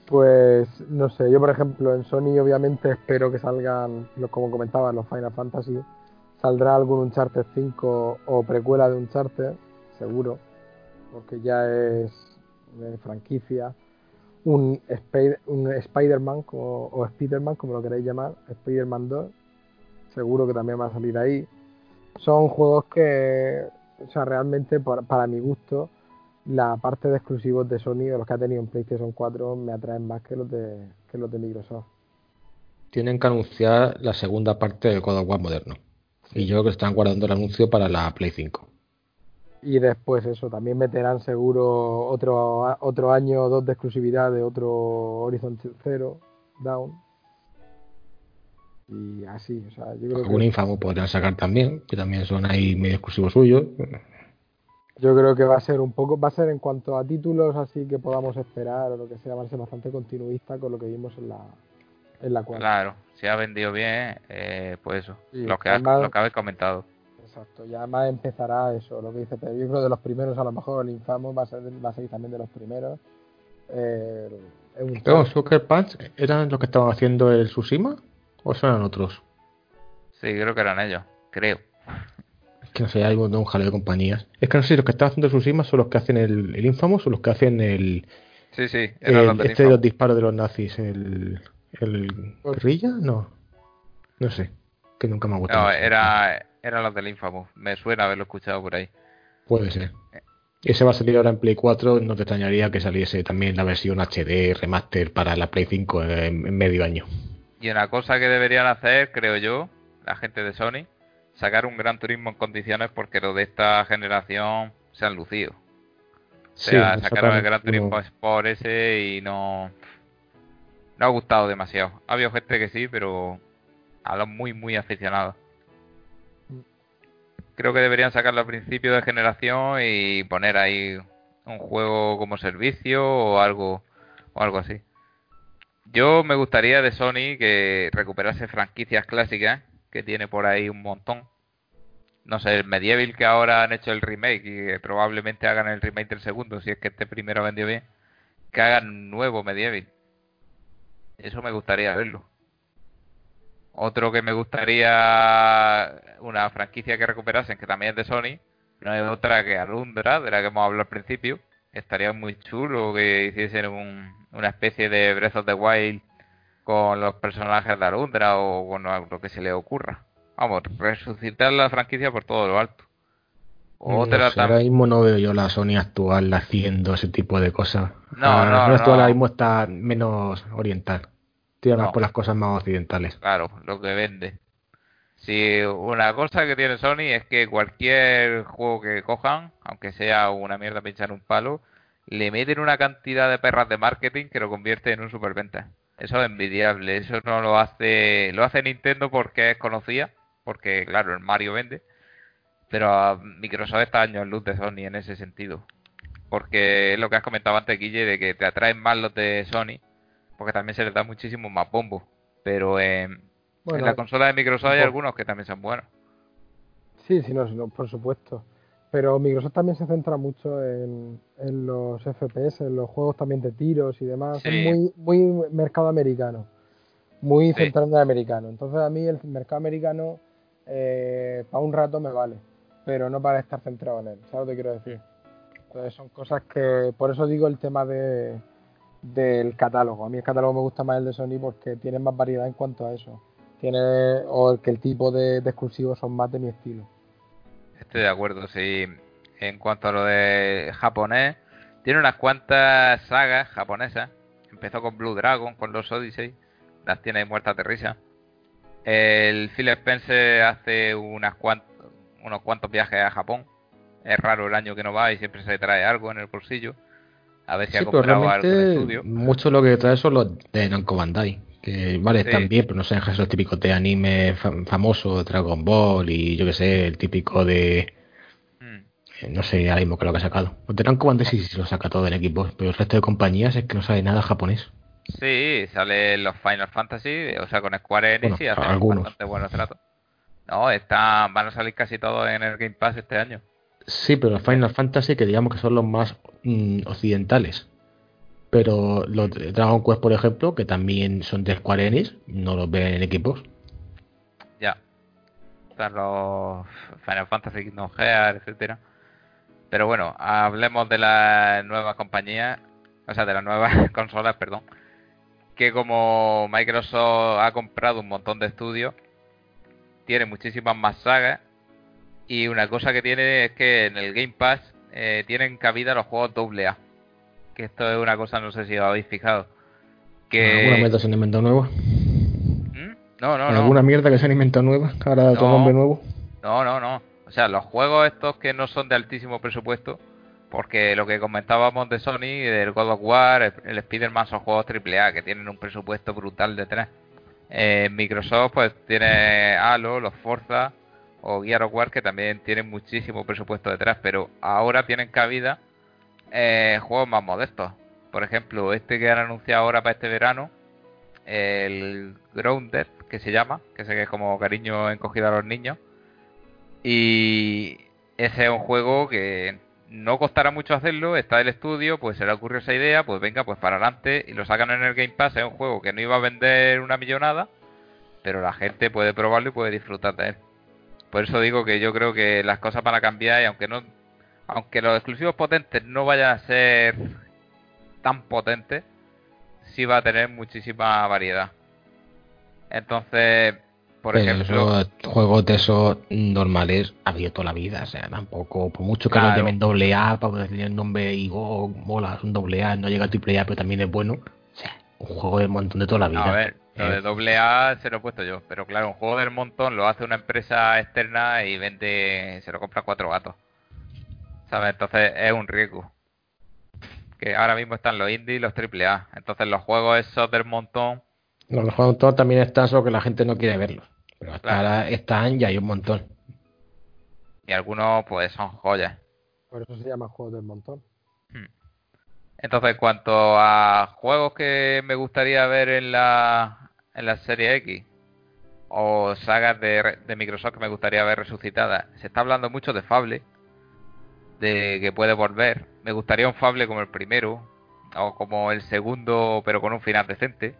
Pues no sé, yo por ejemplo en Sony obviamente espero que salgan, los- como comentaba, los Final Fantasy. Saldrá algún Uncharted 5 o precuela de Uncharted, seguro, porque ya es de franquicia. Un, Spy- un Spider-Man o Spider-Man, como lo queréis llamar, Spider-Man 2, seguro que también va a salir ahí. Son juegos que, o sea, realmente para, mi gusto, la parte de exclusivos de Sony, de los que ha tenido en PlayStation 4, me atraen más que los de, que los de Microsoft. Tienen que anunciar la segunda parte del God of War moderno. Y yo creo que están guardando el anuncio para la Play 5. Y después eso, también meterán seguro otro, a- otro año o dos de exclusividad de otro Horizon Zero, Down. Y así, o sea, yo creo Algún que, infamo podrían sacar también, que también son ahí medio exclusivos suyos. yo creo que va a ser un poco, va a ser en cuanto a títulos así que podamos esperar o lo que sea, va a ser bastante continuista con lo que vimos en la, en la 4. Claro, si ha vendido bien, eh, pues eso. Sí, lo, que has- además- lo que habéis comentado. Exacto, y además empezará eso, lo que dice Pedro. Yo creo de los primeros, a lo mejor el Infamous va a ser, va a ser también de los primeros. Eh, el Pero Sucker Punch, ¿eran los que estaban haciendo el Tsushima? ¿O son eran otros? Sí, creo que eran ellos, creo. Es que no sé, hay un, un jaleo de compañías. Es que no sé si los que están haciendo el Tsushima son los que hacen el, el Infamous o los que hacen el, Sí, sí, eran los el del este de los disparos de los nazis, el, el guerrilla, no, no sé, que nunca me ha gustado. No, era, eran los del Infamous. Me suena haberlo escuchado por ahí. Puede ser. Ese va a salir ahora en Play 4, no te extrañaría que saliese también la versión HD remaster para la Play 5 en, en medio año. Y una cosa que deberían hacer, creo yo, la gente de Sony, sacar un Gran Turismo en condiciones porque los de esta generación se han lucido. O sea, Sí, sacaron el Gran Turismo Sport ese y no... No ha gustado demasiado. Ha habido gente que sí, pero a los muy, muy aficionados. Creo que deberían sacarlo al principio de generación y poner ahí un juego como servicio o algo, o algo así. Yo me gustaría de Sony que recuperase franquicias clásicas, que tiene por ahí un montón. No sé, el Medieval que ahora han hecho el remake y que probablemente hagan el remake del segundo, si es que este primero vendió bien, que hagan nuevo Medieval. Eso me gustaría verlo. Otro que me gustaría, una franquicia que recuperasen, que también es de Sony, no hay otra que Alundra, de la que hemos hablado al principio. Estaría muy chulo que hiciesen un- una especie de Breath of the Wild con los personajes de Alundra o con lo que se le ocurra. Vamos, resucitar la franquicia por todo lo alto. No Otra sé, tam- ahora mismo no veo yo la Sony actual haciendo ese tipo de cosas. No, no, Sony actual no. ahora mismo está menos oriental. Tira más No. por las cosas más occidentales. Claro, lo que vende. Si una cosa que tiene Sony es que cualquier juego que cojan, aunque sea una mierda pinchar un palo, le meten una cantidad de perras de marketing que lo convierte en un superventa. Eso es envidiable. Eso no lo hace, lo hace Nintendo porque es conocida, porque claro, el Mario vende. Pero a Microsoft está años luz de Sony en ese sentido. Porque es lo que has comentado antes, Guille, de que te atraen más los de Sony, porque también se les da muchísimo más bombo. Pero en, en la consola de Microsoft hay algunos que también son buenos. Sí, sí, no, por supuesto. Pero Microsoft también se centra mucho en, los FPS, en los juegos también de tiros y demás. Es muy, muy mercado americano. Muy centrado en el americano. Entonces a mí el mercado americano eh, para un rato me vale. Pero no para estar centrado en él. ¿Sabes lo que quiero decir? Entonces son cosas que... Por eso digo el tema de, del catálogo. A mí el catálogo me gusta más el de Sony porque tiene más variedad en cuanto a eso. Tiene... O que el tipo de, de exclusivos son más de mi estilo. Estoy de acuerdo, sí. En cuanto a lo de japonés, tiene unas cuantas sagas japonesas. Empezó con Blue Dragon, con los Odyssey. Las tiene muertas de risa. El Phil Spencer hace unas unos cuantos viajes a Japón. Es raro el año que no va y siempre se trae algo en el bolsillo. A ver si ha comprado algo en estudio. Mucho lo que trae son los de Namco Bandai. Que vale, están bien, pero no sean los típicos de anime famoso, Dragon Ball y yo que sé, el típico de. Hmm. Eh, no sé ahora mismo que lo que ha sacado. Los de Namco Bandai sí, sí lo saca todo en equipo, pero el resto de compañías es que no sabe nada japonés. Sí, sale los Final Fantasy, o sea, con Square Enix y hacen algunos. bastante buenos tratos. No, están, van a salir casi todos en el Game Pass este año. Sí, pero los Final Fantasy que digamos que son los más mm, occidentales. Pero los Dragon Quest, por ejemplo, que también son de Square Enix, no los ven en equipos. Ya. Están los Final Fantasy Kingdom Hearts, etcétera. Pero bueno, hablemos de la nueva compañía, o sea, de las nuevas consolas, perdón que como Microsoft ha comprado un montón de estudios, tiene muchísimas más sagas y una cosa que tiene es que en el Game Pass eh, tienen cabida los juegos AA. Que esto es una cosa, no sé si os habéis fijado. Que... ¿Alguna mierda se han inventado nueva? ¿Mm? No, no, no. ¿Alguna mierda que se han inventado nueva? Ahora no, nombre nuevo. No, no, no. O sea, los juegos estos que no son de altísimo presupuesto, porque lo que comentábamos de Sony, del God of War, el Spider-Man son juegos AAA que tienen un presupuesto brutal detrás. Eh, Microsoft pues tiene Halo, los Forza o Gear of War que también tienen muchísimo presupuesto detrás, pero ahora tienen cabida eh, juegos más modestos. Por ejemplo, este que han anunciado ahora para este verano, el Grounded, que se llama, que sé que es como cariño encogido a los niños. Y ese es un juego que no costará mucho hacerlo, está el estudio, pues se le ocurrió esa idea, pues venga, pues para adelante y lo sacan en el Game Pass, es un juego que no iba a vender una millonada, pero la gente puede probarlo y puede disfrutar de él. Por eso digo que yo creo que las cosas van a cambiar y aunque no aunque los exclusivos potentes no vayan a ser tan potentes, sí va a tener muchísima variedad. Entonces, por ejemplo. juegos de esos normales ha habido toda la vida. O sea, tampoco, por mucho que no llamen doble A, para tener el nombre y oh, mola, es un doble A, no llega a triple A, pero también es bueno. O sea, un juego del montón de toda la vida. a ver, lo de eh, doble A se lo he puesto yo, pero claro, un juego del montón lo hace una empresa externa y vende, se lo compra cuatro gatos. ¿Sabes? Entonces es un riesgo. Que ahora mismo están los indie y los triple A. Entonces los juegos esos del montón. Los juegos todos también están, solo que la gente no quiere verlos. Pero hasta ahora están y hay un montón. Y algunos pues son joyas. Por eso se llama juegos del montón. Hmm. Entonces, en cuanto a juegos que me gustaría ver en la, en la serie X o sagas de, de Microsoft que me gustaría ver resucitadas, se está hablando mucho de Fable, de que puede volver. Me gustaría un Fable como el primero o como el segundo, pero con un final decente.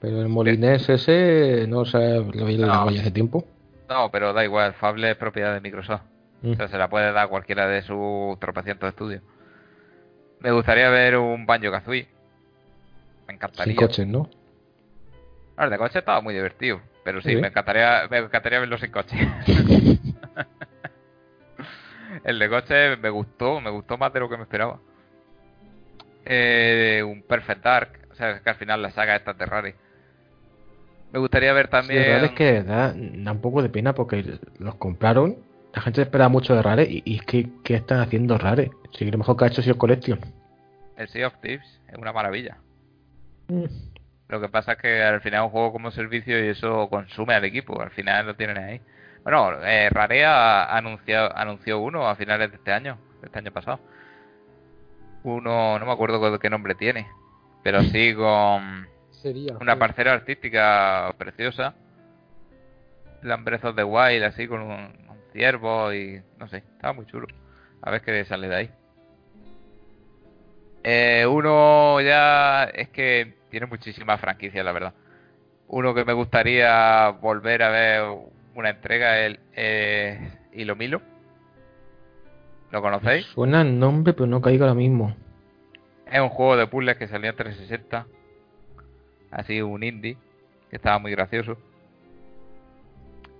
Pero el Molinés ese no se lo vi no. hace tiempo. No, pero da igual, Fable es propiedad de Microsoft. Mm. O sea, se la puede dar cualquiera de sus tropecientos estudios. Me gustaría ver un Banjo Kazooie. Me encantaría. Sin coches, ¿no? No, el de coche estaba muy divertido. Pero sí, Me, encantaría, me encantaría verlo sin coche. el de coche me gustó, me gustó más de lo que me esperaba. Eh, un Perfect Dark. O sea, que al final la saga esta de Rare me gustaría ver también. Sí, es que da, un poco de pena porque los compraron. La gente espera mucho de Rare y, es que ¿qué están haciendo Rare? Si lo mejor que ha hecho Sea Collection. El Sea of Thieves es una maravilla. Mm. Lo que pasa es que al final es un juego como servicio y eso consume al equipo. Al final lo tienen ahí. Bueno, eh, Rare ha anunciado, anunció uno a finales de este año, este año pasado. Uno, no me acuerdo qué nombre tiene, pero sí con sería. Una parcela artística preciosa. Lambrezos de Wild, así con un, un ciervo y no sé, estaba muy chulo. A ver qué sale de ahí. Eh, uno ya es que tiene muchísimas franquicias, la verdad. Uno que me gustaría volver a ver una entrega es eh, Hilo Milo. ¿Lo conocéis? Suena el nombre, pero no caigo ahora mismo. Es un juego de puzzles que salió en 360. Así un indie. Que estaba muy gracioso.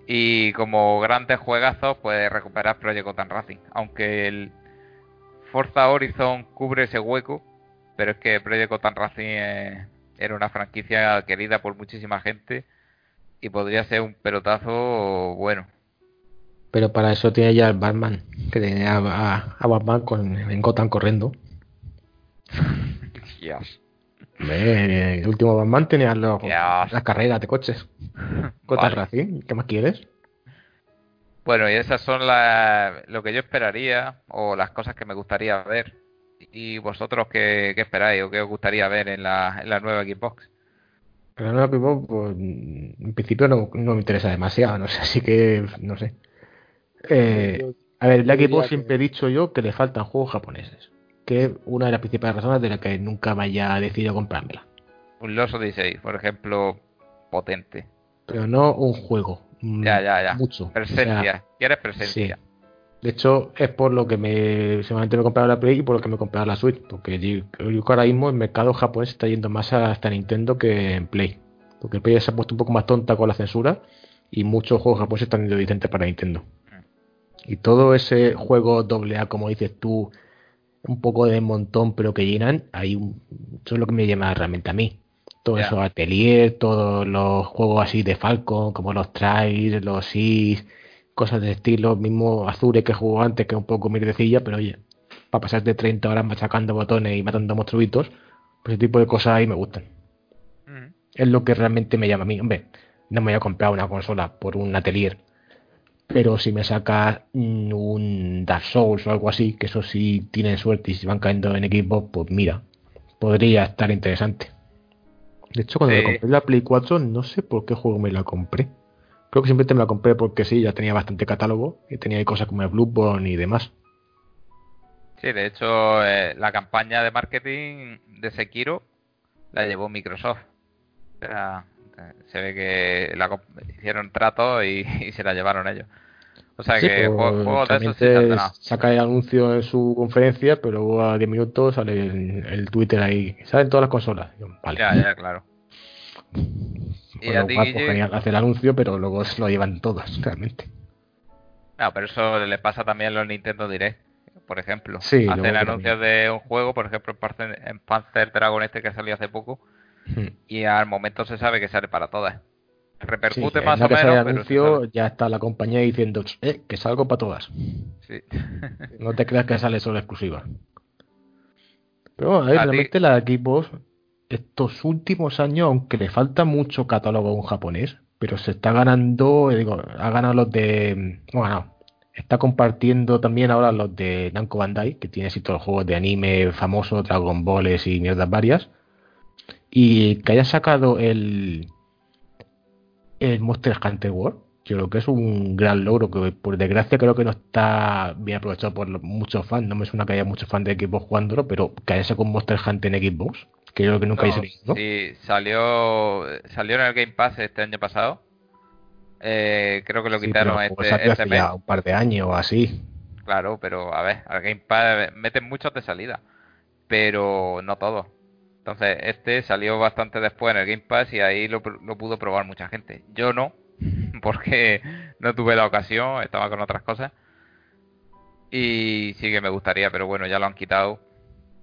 Y como grandes juegazos, pues recuperar Project Gotham Racing. Aunque el Forza Horizon cubre ese hueco. Pero es que Project Gotham Racing era una franquicia querida por muchísima gente. Y podría ser un pelotazo bueno. Pero para eso tiene ya el Batman, que tenía a, a Batman con, en Gotham corriendo. Dios. Hombre, el último Batman tenía los- las carreras de coches. Vale. Racing, ¿qué más quieres? Bueno, y esas son las, lo que yo esperaría o las cosas que me gustaría ver. ¿Y vosotros qué, qué esperáis o qué os gustaría ver en la, en la nueva Xbox? Pues, en principio no, no me interesa demasiado, no sé, así que no sé. Eh, a ver, la Xbox que- siempre he dicho yo que le faltan juegos japoneses, que es una de las principales razones de las que nunca me haya decidido comprármela. Un Lost Odyssey, por ejemplo, potente. Pero no un juego. mm, Ya, ya, ya. Mucho. O sea, Presencia. ¿Quieres presencia? De hecho, es por lo que me seguramente me he comprado la Play y por lo que me he comprado la Switch. Porque yo que ahora mismo el mercado japonés está yendo más hasta Nintendo que en Play. Porque Play se ha puesto un poco más tonta con la censura y muchos juegos japoneses están yendo diferentes para Nintendo. Y todo ese juego doble A, como dices tú, un poco de montón, pero que llenan, hay un... eso es lo que me llama realmente a mí. Todo Ya. eso, Atelier, todos los juegos así de Falcon, como los Trials, los Six, cosas de estilo, mismo Azure que jugó antes, que es un poco mierdecilla, pero oye, para pasar de 30 horas machacando botones y matando monstruitos, pues ese tipo de cosas ahí me gustan. Es lo que realmente me llama a mí. Hombre, no me voy a comprar una consola por un Atelier. Pero si me sacas mm, un Dark Souls o algo así, que eso sí tienen suerte y si van cayendo en Xbox, pues mira, podría estar interesante. De hecho, cuando Sí. me compré la Play 4, no sé por qué juego me la compré. Creo que simplemente me la compré porque sí, ya tenía bastante catálogo y tenía ahí cosas como el Bloodborne y demás. Sí, de hecho, eh, la campaña de marketing de Sekiro la llevó Microsoft. O sea, eh, se ve que la hicieron trato y, y se la llevaron ellos. O sea Sí, que jue- juegos de esos sí saca el anuncio en su conferencia, pero luego a 10 minutos sale el, el Twitter ahí. Salen todas las consolas. Vale. Ya, ya, claro. Y a ti, pues, Guille, genial, hace el anuncio, pero luego se lo llevan todos, realmente. No, pero eso le pasa también a los Nintendo Direct, por ejemplo. Sí, Hacen anuncios de un juego, por ejemplo, en Panzer, en Panzer Dragon este que salió hace poco, Hmm. y al momento se sabe que sale para todas. Repercute Sí, más o sale menos, pero anuncio, ya está la compañía diciendo, eh, que salgo para todas. Sí. No te creas que sale solo exclusiva. Pero bueno, a ver, A ti- realmente la Xbox, estos últimos años, aunque le falta mucho catálogo a un japonés, pero se está ganando, eh, digo, ha ganado los de. Bueno, no, está compartiendo también ahora los de Namco Bandai, que tiene así todos los juegos de anime famosos, Dragon Balls y mierdas varias. Y que haya sacado el. El Monster Hunter World. Yo creo que es un gran logro que por desgracia creo que no está bien aprovechado por muchos fans. No me suena que haya muchos fans de Xbox jugándolo, pero que haya sacado un Monster Hunter en Xbox, que yo creo que nunca No, hay salido. ¿no? sí, salió, salió en el Game Pass este año pasado. Eh, creo que lo Sí, quitaron este, este hace mes. ya un par de años o así. Claro, pero a ver, al Game Pass meten muchos de salida, pero no todos. Entonces, este salió bastante después en el Game Pass y ahí lo, pudo probar mucha gente. Yo no, porque no tuve la ocasión, estaba con otras cosas. Y sí que me gustaría, pero bueno, ya lo han quitado.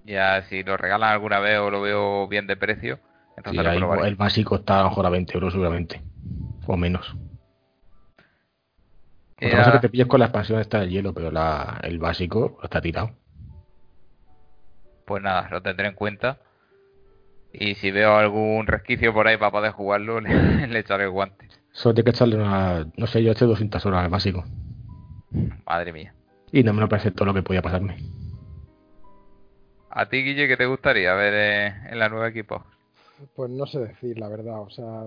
Ya si lo regalan alguna vez o lo veo bien de precio, Sí, entonces lo probaré. el básico está a lo mejor a 20 euros seguramente. O menos. Otra Ya- cosa que te pilles con la expansión está el hielo, pero la, el básico está tirado. Pues nada, lo tendré en cuenta. Y si veo algún resquicio por ahí para poder jugarlo, le, le echaré el guante. Solo tienes que echarle una, no sé, yo eché 200 horas al básico. Madre mía. Y no me lo parece todo lo que podía pasarme. ¿A ti, Guille, qué te gustaría ver eh, en la nueva equipo? Pues no sé decir la verdad, o sea,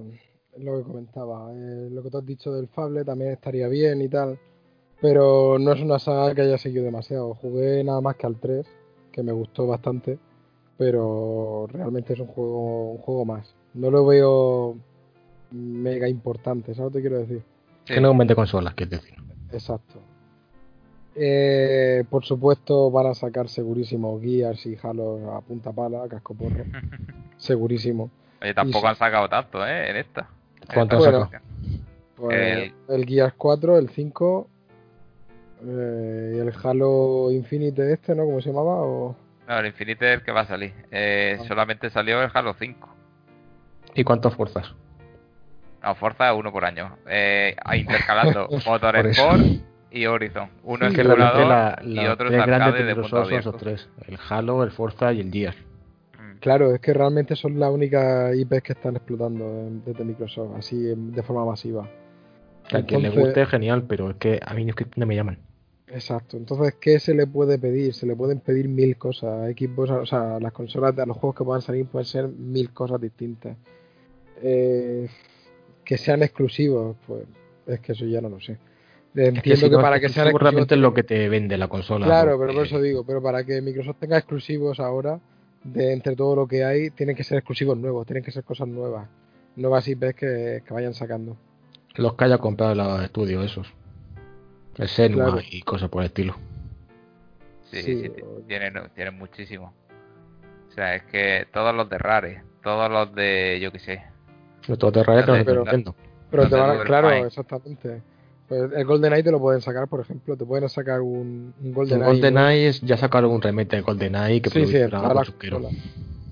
lo que comentaba. eh, lo que tú has dicho del Fable también estaría bien y tal, pero no es una saga que haya seguido demasiado. Jugué nada más que al 3, que me gustó bastante, pero realmente es un juego, un juego más. No lo veo mega importante, ¿sabes lo que te quiero decir? Sí. Que no vende consolas, que decir. Exacto. Eh, por supuesto van a sacar segurísimo Gears y Halo a punta pala, a casco porro. segurísimo. Oye, tampoco Y- han sacado tanto, ¿eh? En esta. En ¿Cuánto han. Pues el Gears 4, el 5 eh, y el Halo Infinite este, ¿no? ¿Cómo se llamaba? O... No, el Infinite es el que va a salir. Eh, Ah. Solamente salió el Halo 5. ¿Y cuántas fuerzas? No, Forza uno por año. Eh, intercalando Por Motorsport eso. y Horizon. Uno Es es que simulador la, y los otro es arcade de Microsoft son esos tres. El Halo, el Forza y el Gears. Mm. Claro, es que realmente son las únicas IPs que están explotando desde Microsoft, así de forma masiva. Que a quien le Entonces- guste, genial, pero es que a mí es que no me llaman. Exacto. Entonces, ¿qué se le puede pedir? Se le pueden pedir mil cosas. Xbox, o sea, las consolas, de- los juegos que puedan salir pueden ser mil cosas distintas. Eh, que sean exclusivos, pues es que eso ya no lo sé. Entiendo Es que, si que no, para es que sean realmente es lo que te vende la consola. Claro, porque- pero por eso digo, pero para que Microsoft tenga exclusivos ahora, de entre todo lo que hay, tienen que ser exclusivos nuevos, tienen que ser cosas nuevas. Nuevas IPs que, que vayan sacando. Los que haya comprado los estudios esos. El Senua Claro. y cosas por el estilo. Sí, Sí, sí, o- tienen, tienen muchísimo. O sea, es que todos los de Rare, todos los de, yo qué sé. Los todos de Rare no Pero-. Pero te van claro, exactamente. Pues el GoldenEye te lo pueden sacar, por ejemplo, te pueden sacar un, un El GoldenEye. GoldenEye es- ya sacaron un remake de GoldenEye que Sí, sí, chusquero. consolas.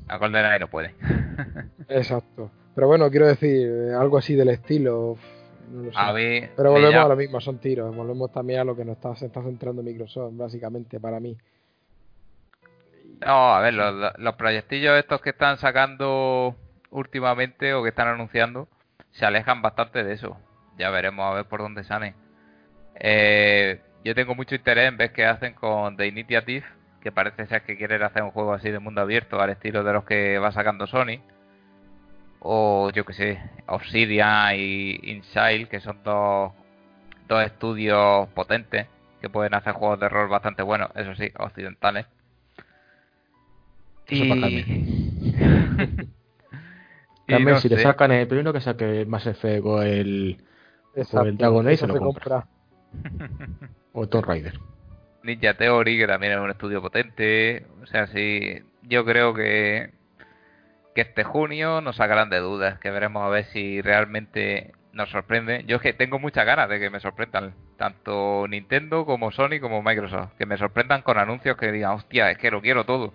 A GoldenEye no puede. Exacto. Pero bueno, quiero decir, eh, algo así del estilo. No lo sé. A Pero volvemos a lo mismo, son tiros. Volvemos también a lo que nos está, se está centrando Microsoft, básicamente, para mí. No, a ver, los, los proyectillos estos que están sacando últimamente o que están anunciando se alejan bastante de eso. Ya veremos a ver por dónde salen. Eh, yo tengo mucho interés en ver qué hacen con The Initiative, que parece ser que quieren hacer un juego así de mundo abierto al estilo de los que va sacando Sony. O yo que sé, Obsidian y Inside, que son dos, dos estudios potentes que pueden hacer juegos de rol bastante buenos, eso sí, occidentales. Eso para Y- Carmen. Carmen, no si le sé. sacan el primero que saque el Mass Effect o el, Exacto. Dragon Age eso se lo compra. o el Tomb Raider. Ninja Theory, que también es un estudio potente. O sea, sí, yo creo que, que este junio nos sacarán de dudas, que veremos a ver si realmente nos sorprende. Yo es que tengo muchas ganas de que me sorprendan, tanto Nintendo como Sony como Microsoft, que me sorprendan con anuncios que digan, hostia, es que lo quiero todo.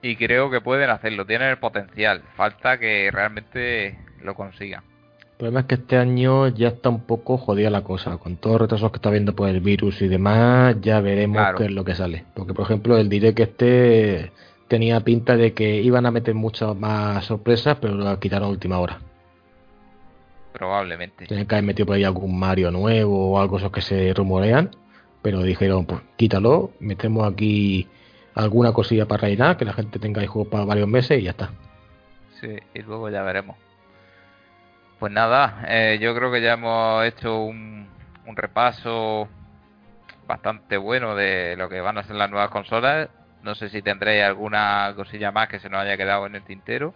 Y creo que pueden hacerlo, tienen el potencial, falta que realmente lo consigan. El problema es que este año ya está un poco jodida la cosa. Con todos los retrasos que está viendo por el virus y demás, ya veremos Claro. qué es lo que sale. Porque, por ejemplo, el direct que este tenía pinta de que iban a meter muchas más sorpresas, pero lo quitaron a última hora. Probablemente. Tenían que haber metido por ahí algún Mario nuevo o algo esos que se rumorean, pero dijeron, pues quítalo, metemos aquí alguna cosilla para rellenar, que la gente tenga el juego para varios meses y ya está. Sí, y luego ya veremos. Pues nada, eh, yo creo que ya hemos hecho un, un repaso bastante bueno de lo que van a ser las nuevas consolas. No sé si tendréis alguna cosilla más que se nos haya quedado en el tintero.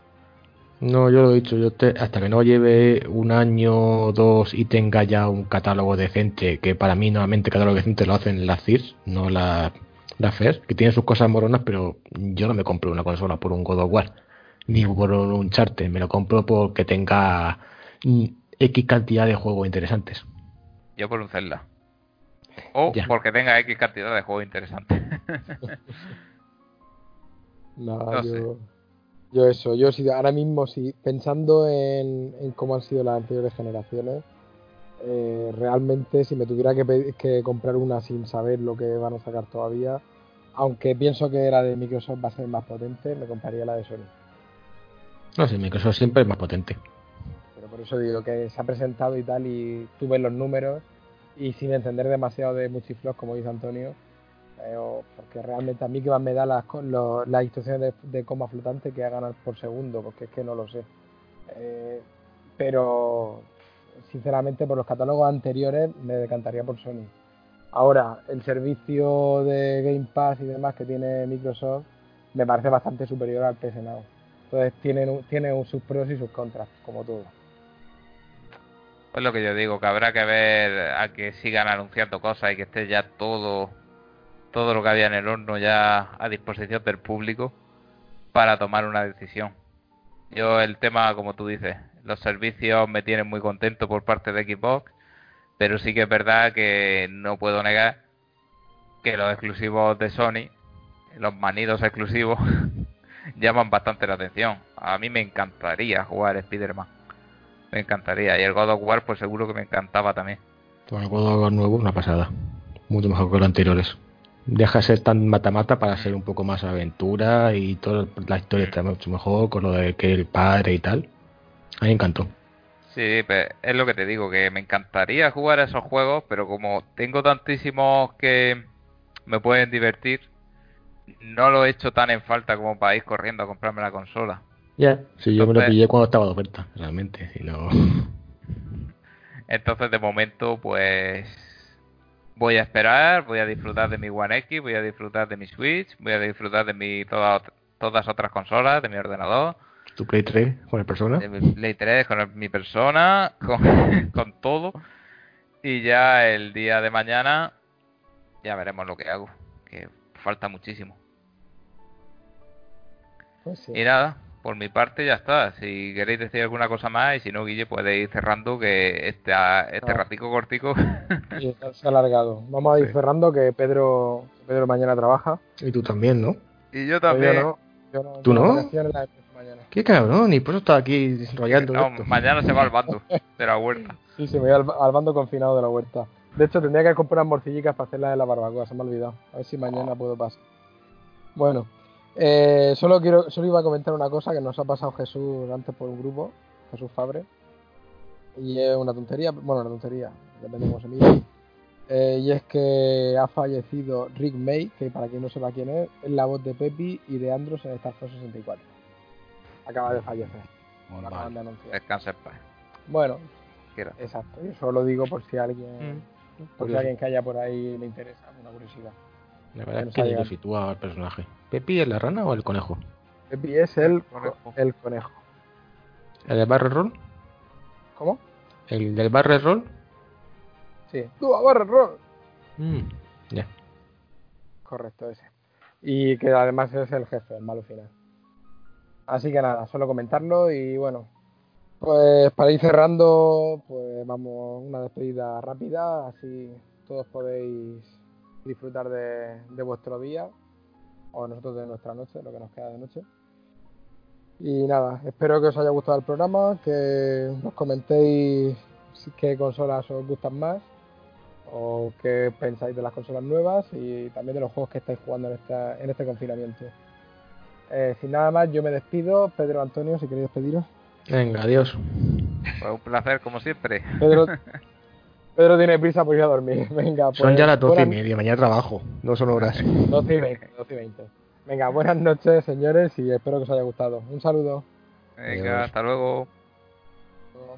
No, yo lo he dicho, yo te- hasta que no lleve un año o dos y tenga ya un catálogo decente, que para mí normalmente catálogo decente lo hacen las CIRS, no la, la FES, que tienen sus cosas moronas, pero yo no me compro una consola por un God of War, ni por un Uncharted, me lo compro porque tenga mm, X cantidad de juegos interesantes. Yo por un Zelda. O Ya. porque tenga X cantidad de juegos interesantes. No yo, yo eso, yo ahora mismo sí, pensando en, en cómo han sido las anteriores generaciones, eh, realmente si me tuviera que, que comprar una sin saber lo que van a sacar todavía, aunque pienso que la de Microsoft va a ser más potente, me compraría la de Sony. No sé, Microsoft siempre es más potente. Pero por eso digo que se ha presentado y tal, y tú ves los números, y sin entender demasiado de multifloss, como dice Antonio, porque realmente a mí que más me da las, co- lo- las instrucciones de, coma flotante que hagan por segundo, porque es que no lo sé. Eh, pero sinceramente por los catálogos anteriores me decantaría por Sony. Ahora, el servicio de Game Pass y demás que tiene Microsoft me parece bastante superior al PS Now. Entonces tienen, un- tiene un- sus pros y sus contras, como todo. Pues lo que yo digo, que habrá que ver a que sigan anunciando cosas y que esté ya todo, todo lo que había en el horno ya a disposición del público para tomar una decisión. Yo el tema, como tú dices, los servicios me tienen muy contento por parte de Xbox, pero sí que es verdad que no puedo negar que los exclusivos de Sony, los manidos exclusivos, llaman bastante la atención. A mí me encantaría jugar Spider-Man. Me encantaría. Y el God of War, pues seguro que me encantaba también. El God of War nuevo, una pasada. Mucho mejor que los anteriores. Deja de ser tan mata-mata para ser un poco más aventura y toda la historia está mucho mejor con lo de que el padre y tal. A mí me encantó. Sí, pues es lo que te digo, que me encantaría jugar a esos juegos, pero como tengo tantísimos que me pueden divertir, no lo he hecho tan en falta como para ir corriendo a comprarme la consola. Ya. Sí, yo me lo pillé cuando estaba de oferta, realmente. Si no... Entonces, de momento, pues voy a esperar, voy a disfrutar de mi One X, voy a disfrutar de mi Switch, voy a disfrutar de mi toda- todas otras consolas, de mi ordenador, Tu Play 3 con el persona. de mi Play 3, con el- mi persona, con, con todo. Y ya el día de mañana ya veremos lo que hago, que falta muchísimo. Pues sí. Y nada, por mi parte ya está. Si queréis decir alguna cosa más y si no, Guille, podéis ir cerrando que este, este No. ratico cortico Y se ha alargado. Vamos a ir Sí. cerrando que Pedro, Pedro mañana trabaja. Y tú también, ¿no? Y yo también. Yo no. Yo no. ¿Tú no? Qué cabrón, y por eso estaba aquí No, esto. mañana se va al bando de la huerta. Sí, sí, me voy al, al bando confinado de la huerta. De hecho, tendría que comprar morcillicas para hacerlas de la barbacoa, se me ha olvidado. A ver si mañana puedo pasar. Bueno, eh, solo quiero, solo iba a comentar una cosa que nos ha pasado Jesús antes por un grupo, Jesús Fabre. Y es una tontería, bueno, una tontería, depende de cómo se mire. Eh, y es que ha fallecido Rick May, que para quien no sepa quién es, es la voz de Pepi y de Andros en Star Fox 64. Acaba de fallecer, lo acaban de anunciar. Descansa en paz. Bueno, Quiera. Exacto, yo solo lo digo por si alguien, por si alguien que haya por ahí le interesa, una curiosidad. La verdad que es que nos ha ni lo sitúa al personaje. ¿Pepi es la rana o el conejo? Pepi es el Conejo. el conejo. ¿El del barre roll? ¿Cómo? ¿El del barre roll? Sí. ¡Tú, barra, rol! Mm, ya. Correcto, ese. Y que además es el jefe, el malo final. Así que nada, solo comentarlo y bueno. Pues para ir cerrando, pues vamos una despedida rápida, así todos podéis disfrutar de, de vuestro día o nosotros de nuestra noche, lo que nos queda de noche. Y nada, espero que os haya gustado el programa, que nos comentéis si- qué consolas os gustan más o qué pensáis de las consolas nuevas y también de los juegos que estáis jugando en, esta, en este confinamiento. Eh, sin nada más, yo me despido. Pedro Antonio, si queréis despediros. Venga, adiós. Pues un placer, como siempre. Pedro, Pedro tiene prisa por ir a dormir. Venga, pues. Son ya las doce y media, mañana trabajo. No son horas. 12 y 20, 12 y 20. Venga, buenas noches, señores, y espero que os haya gustado. Un saludo. Venga, Adiós. hasta luego. Hasta luego.